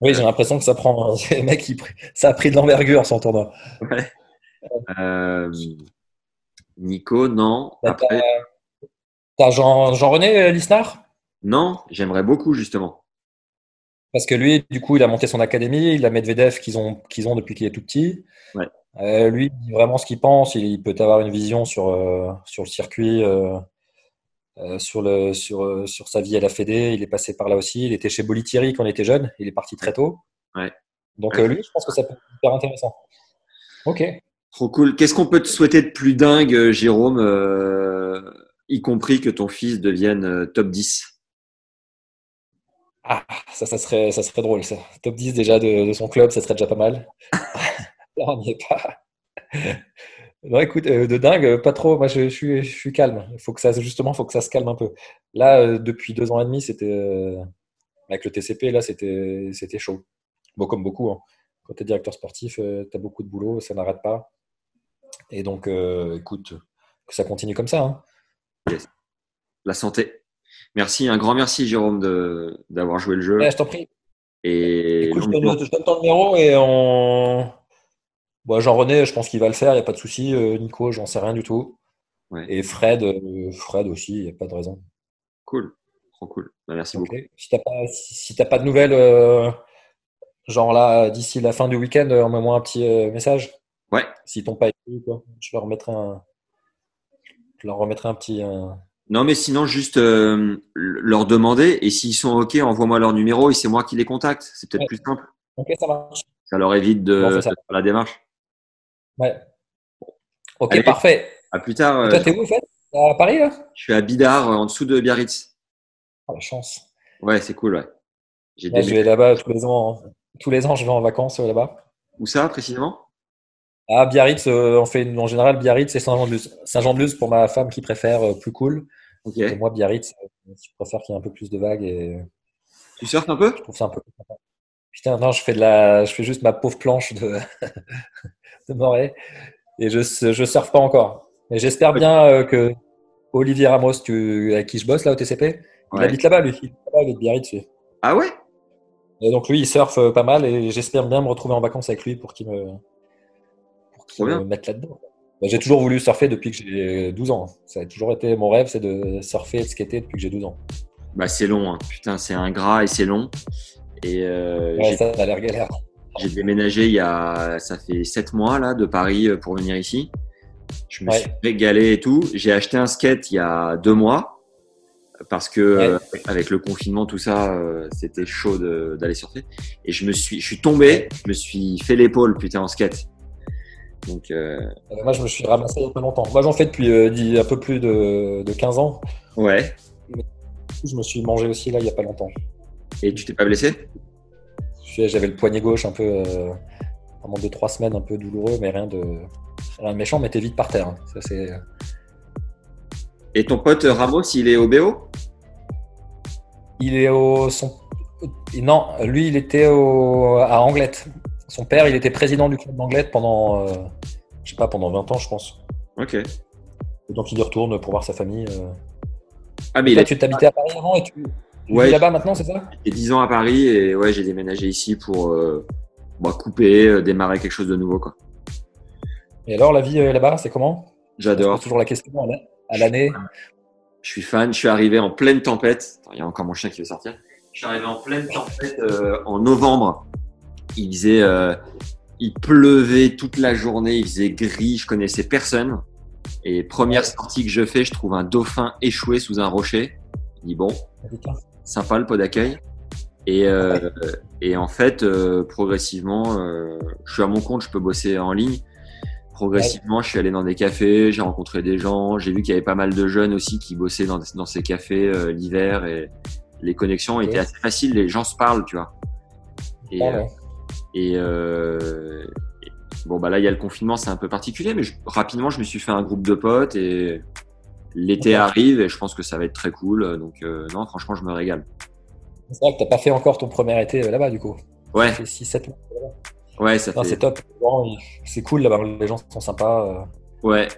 Oui, j'ai l'impression que ça prend. *laughs* Les mecs, ils pr- ça a pris de l'envergure son tournoi. Ouais. Euh, Nico, non. T'as Après, t'as Jean, Jean-René euh, Lisnard? Non, j'aimerais beaucoup justement. Parce que lui, du coup, il a monté son académie, il a Medvedev qu'ils ont, qu'ils ont depuis qu'il est tout petit. Ouais. Euh, lui, il dit vraiment ce qu'il pense, il, il peut avoir une vision sur, euh, sur le circuit, euh, euh, sur, le, sur, euh, sur sa vie à la Fédé. Il est passé par là aussi. Il était chez Bolitieri quand il était jeune, il est parti très tôt. Ouais. Donc, Ouais. euh, lui, je pense que ça peut être hyper intéressant. Ok. Trop cool. Qu'est-ce qu'on peut te souhaiter de plus dingue, Jérôme, euh, y compris que ton fils devienne top 10 Ah, ça, ça serait, ça serait drôle, ça. Top 10 déjà de, de son club, ça serait déjà pas mal. *laughs* *laughs* Là, on n'y est pas. Non, écoute, euh, de dingue, euh, pas trop. Moi, je, je suis, je suis calme. Il faut que ça, justement, faut que ça se calme un peu. Là, euh, depuis deux ans et demi, c'était euh, avec le TCP, là, c'était, c'était chaud. Bon, comme beaucoup. hein. Quand tu es directeur sportif, tu as beaucoup de boulot, ça n'arrête pas. Et donc, écoute, que ça continue comme ça. hein. La santé. Merci, un grand merci, Jérôme, de- d'avoir joué le jeu. Ouais, je t'en prie. Et Écoute, je donne, je donne ton numéro et on. Bon, Jean-René, je pense qu'il va le faire, il n'y a pas de souci. Euh, Nico, j'en sais rien du tout. Ouais. Et Fred, euh, Fred aussi, il n'y a pas de raison. cool, trop cool. Bah, merci beaucoup. Si tu n'as pas, si, pas de nouvelles, euh, genre là, d'ici la fin du week-end, envoie-moi un petit euh, message. Ouais. S'ils t'ont pas écrit, quoi. Je leur remettrai un, je leur remettrai un petit. un- Non, mais sinon, juste euh, leur demander. Et s'ils sont OK, envoie-moi leur numéro et c'est moi qui les contacte. C'est peut-être Ouais. plus simple. Ok, ça marche. Ça leur évite de, faire la démarche. Ouais. Ok, Allez. parfait. À plus tard. euh, Toi, t'es où, en fait? À Paris, là? Je suis à Bidart, euh, en dessous de Biarritz. Ah, la chance. Ouais, c'est cool, ouais. J'ai des... je vais là-bas tous les ans. hein. Tous les ans, je vais en vacances là-bas. Où ça, précisément? À Biarritz, euh, on fait en général Biarritz et Saint-Jean-de-Luz. Saint-Jean-de-Luz pour ma femme qui préfère plus cool. Et moi, Biarritz, je préfère qu'il y ait un peu plus de vagues et Tu surfes un peu? je trouve ça un peu. Putain, non, je fais de la, je fais juste ma pauvre planche de, *laughs* de Moret et je, je surfe pas encore. Mais j'espère bien euh, que Olivier Ramos, tu, avec qui je bosse là au TCP, il habite là-bas lui. Il, habite là-bas, il est de Biarritz. lui. Ah ouais? Et donc lui, il surfe euh, pas mal et j'espère bien me retrouver en vacances avec lui pour qu'il me, pour qu'il me mette là-dedans. Bah, j'ai toujours voulu surfer depuis que j'ai 12 ans. Ça a toujours été mon rêve, c'est de surfer et de skater depuis que j'ai 12 ans. Bah, c'est long. hein. Putain, c'est un gras et c'est long. Et euh, Ouais, ça a l'air galère. j'ai déménagé il y a, ça fait sept mois là, de Paris euh, pour venir ici. Je me Ouais. suis régalé et tout. J'ai acheté un skate il y a deux mois parce que euh, avec le confinement tout ça, euh, c'était chaud d'aller surfer. Et je me suis, je suis tombé, je me suis fait l'épaule putain en skate. Donc euh, Moi, je me suis ramassé il y a pas longtemps. Moi, j'en fais depuis euh, un peu plus de, de 15 ans. ouais. Je me suis mangé aussi là il y a pas longtemps. Et tu t'es pas blessé? J'avais le poignet gauche un peu euh, pendant 2-3 semaines, un peu douloureux, mais rien de, rien de méchant, mais t'es vite par terre. hein. Ça, c'est... Et ton pote Ramos, il est au BO Il est au. Son... Non, lui, il était au... à Anglette. Son père, il était président du club d'Anglette pendant, euh, je sais pas, pendant 20 ans, je pense. Ok. Et donc, il y retourne pour voir sa famille. euh. Ah mais il a tu t'habitais à Paris avant et tu, tu Ouais. là-bas maintenant, c'est ça? fait 10 ans à Paris et ouais, j'ai déménagé ici pour euh, bah, couper, euh, démarrer quelque chose de nouveau quoi. Et alors, la vie euh, là-bas, c'est comment? J'adore. toujours la question à la- à l'année. Je suis fan. Je suis arrivé en pleine tempête. Attends, Il y a encore mon chien qui veut sortir. Je suis arrivé en pleine tempête en novembre. Il faisait, il pleuvait toute la journée. Il faisait gris. Je connaissais personne. Et première sortie que je fais, je trouve un dauphin échoué sous un rocher. Je dis bon. Sympa le pot d'accueil. Et, euh, et en fait, euh, progressivement, euh, je suis à mon compte, je peux bosser en ligne. Progressivement, je suis allé dans des cafés, j'ai rencontré des gens, j'ai vu qu'il y avait pas mal de jeunes aussi qui bossaient dans, dans ces cafés euh, l'hiver et les connexions étaient assez faciles, les gens se parlent, tu vois. Et, Ah euh, ouais. et, euh, Bon, bah là, il y a le confinement, c'est un peu particulier, mais je- rapidement, je me suis fait un groupe de potes et l'été arrive et je pense que ça va être très cool. Donc, euh, non, franchement, je me régale. C'est vrai que t'as pas fait encore ton premier été euh, là-bas, du coup. Ouais, Ça fait 6-7 mois. ouais, ça Non, fait. c'est top. C'est cool là-bas. Les gens sont sympas. euh. Ouais,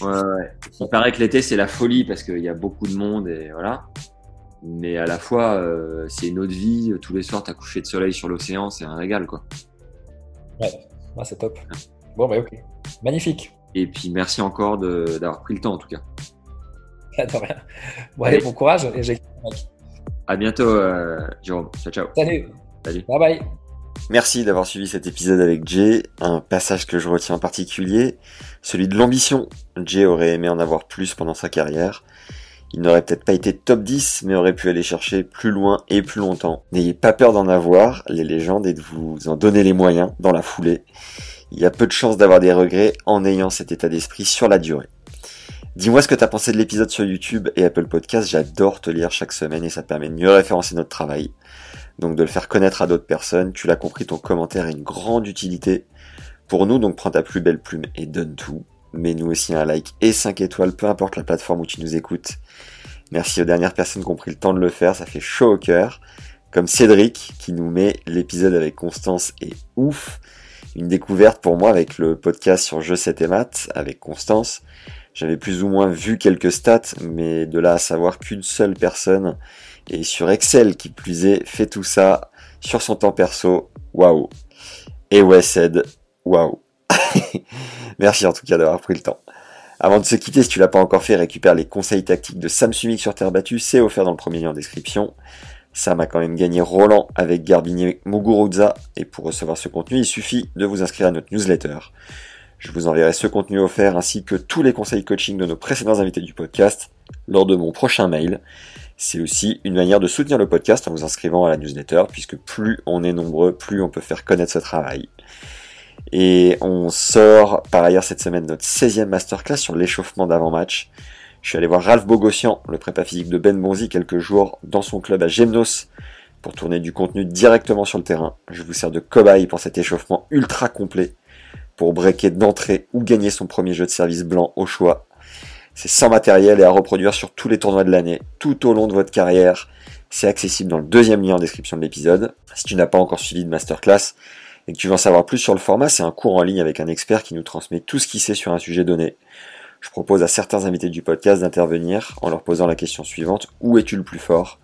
ouais, ouais. Il paraît que l'été, c'est la folie parce qu'il y a beaucoup de monde et voilà. Mais à la fois, euh, c'est une autre vie. Tous les soirs, t'as couché de soleil sur l'océan, c'est un régal, quoi. Ouais, Ouais, c'est top. Bon, bah ok. Magnifique. Et puis, merci encore d'avoir pris le temps, en tout cas. *laughs* De rien. Bon, Allez. allez, bon courage. Et j'ai... À bientôt, euh, Jérôme. Ciao, ciao. Salut. Salut. Bye bye. Merci d'avoir suivi cet épisode avec Jay. Un passage que je retiens en particulier, celui de l'ambition. Jay aurait aimé en avoir plus pendant sa carrière. Il n'aurait peut-être pas été top 10, mais aurait pu aller chercher plus loin et plus longtemps. N'ayez pas peur d'en avoir, les légendes, et de vous en donner les moyens dans la foulée. Il y a peu de chances d'avoir des regrets en ayant cet état d'esprit sur la durée. Dis-moi ce que t'as pensé de l'épisode sur YouTube et Apple Podcast, j'adore te lire chaque semaine et ça permet de mieux référencer notre travail donc de le faire connaître à d'autres personnes. Tu l'as compris, ton commentaire a une grande utilité pour nous, donc prends ta plus belle plume et donne tout. Mets-nous aussi un like et 5 étoiles, peu importe la plateforme où tu nous écoutes. Merci aux dernières personnes qui ont pris le temps de le faire, ça fait chaud au cœur. Comme Cédric qui nous met l'épisode avec Constance et ouf. Une découverte pour moi avec le podcast sur Je sais tes maths avec Constance. J'avais plus ou moins vu quelques stats, mais de là à savoir qu'une seule personne et sur Excel qui plus est fait tout ça sur son temps perso. Waouh. Et ouais, Ced, waouh. *laughs* Merci en tout cas d'avoir pris le temps. Avant de se quitter, si tu l'as pas encore fait, récupère les conseils tactiques de Sam Sumik sur terre battue, c'est offert dans le premier lien en description. Sam a quand même gagné Roland avec Garbinier Muguruza, et pour recevoir ce contenu, il suffit de vous inscrire à notre newsletter. Je vous enverrai ce contenu offert ainsi que tous les conseils coaching de nos précédents invités du podcast lors de mon prochain mail. C'est aussi une manière de soutenir le podcast en vous inscrivant à la newsletter, puisque plus on est nombreux, plus on peut faire connaître ce travail. Et on sort par ailleurs cette semaine notre 16e masterclass sur l'échauffement d'avant-match. Je suis allé voir Ralph Bogossian, le prépa physique de Ben Bonzi, quelques jours dans son club à Gemnos pour tourner du contenu directement sur le terrain. Je vous sers de cobaye pour cet échauffement ultra complet pour breaker d'entrée ou gagner son premier jeu de service blanc au choix. C'est sans matériel et à reproduire sur tous les tournois de l'année, tout au long de votre carrière. C'est accessible dans le deuxième lien en description de l'épisode. Si tu n'as pas encore suivi de masterclass et que tu veux en savoir plus sur le format, c'est un cours en ligne avec un expert qui nous transmet tout ce qu'il sait sur un sujet donné. Je propose à certains invités du podcast d'intervenir en leur posant la question suivante. Où es-tu le plus fort?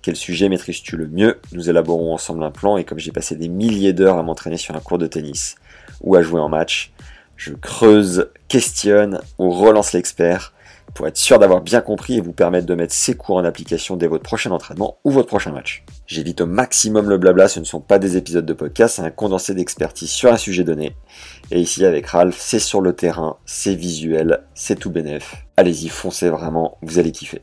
Quel sujet maîtrises-tu le mieux? Nous élaborons ensemble un plan et comme j'ai passé des milliers d'heures à m'entraîner sur un cours de tennis ou à jouer en match, je creuse, questionne ou relance l'expert pour être sûr d'avoir bien compris et vous permettre de mettre ces cours en application dès votre prochain entraînement ou votre prochain match. J'évite au maximum le blabla, ce ne sont pas des épisodes de podcast, c'est un condensé d'expertise sur un sujet donné. Et ici avec Ralph, c'est sur le terrain, c'est visuel, c'est tout bénef. Allez-y, foncez vraiment, vous allez kiffer.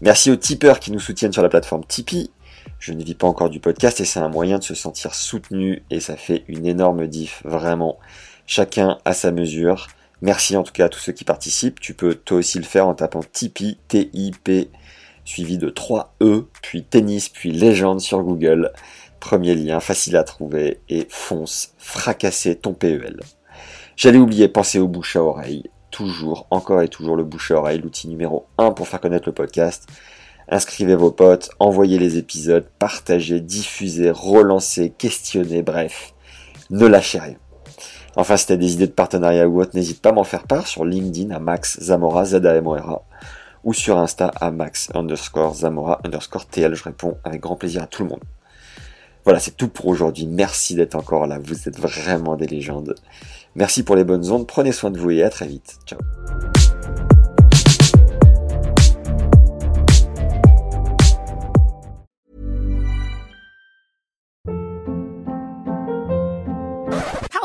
Merci aux tipeurs qui nous soutiennent sur la plateforme Tipeee. Je ne vis pas encore du podcast et c'est un moyen de se sentir soutenu et ça fait une énorme diff, vraiment. Chacun à sa mesure. Merci en tout cas à tous ceux qui participent. Tu peux toi aussi le faire en tapant Tipeee, T-I-P, suivi de 3 E, puis tennis, puis légende sur Google. Premier lien, facile à trouver, et fonce, fracasser ton PEL. J'allais oublier, penser au bouche à oreille. Toujours, encore et toujours le bouche à oreille, l'outil numéro 1 pour faire connaître le podcast. Inscrivez vos potes, envoyez les épisodes, partagez, diffusez, relancez, questionnez, bref, ne lâchez rien. Enfin, si tu as des idées de partenariat ou autre, n'hésite pas à m'en faire part sur LinkedIn à Max Zamora, z a m ou sur Insta à Max underscore Zamora underscore TL. Je réponds avec grand plaisir à tout le monde. Voilà, c'est tout pour aujourd'hui. Merci d'être encore là. Vous êtes vraiment des légendes. Merci pour les bonnes ondes. Prenez soin de vous et à très vite. Ciao.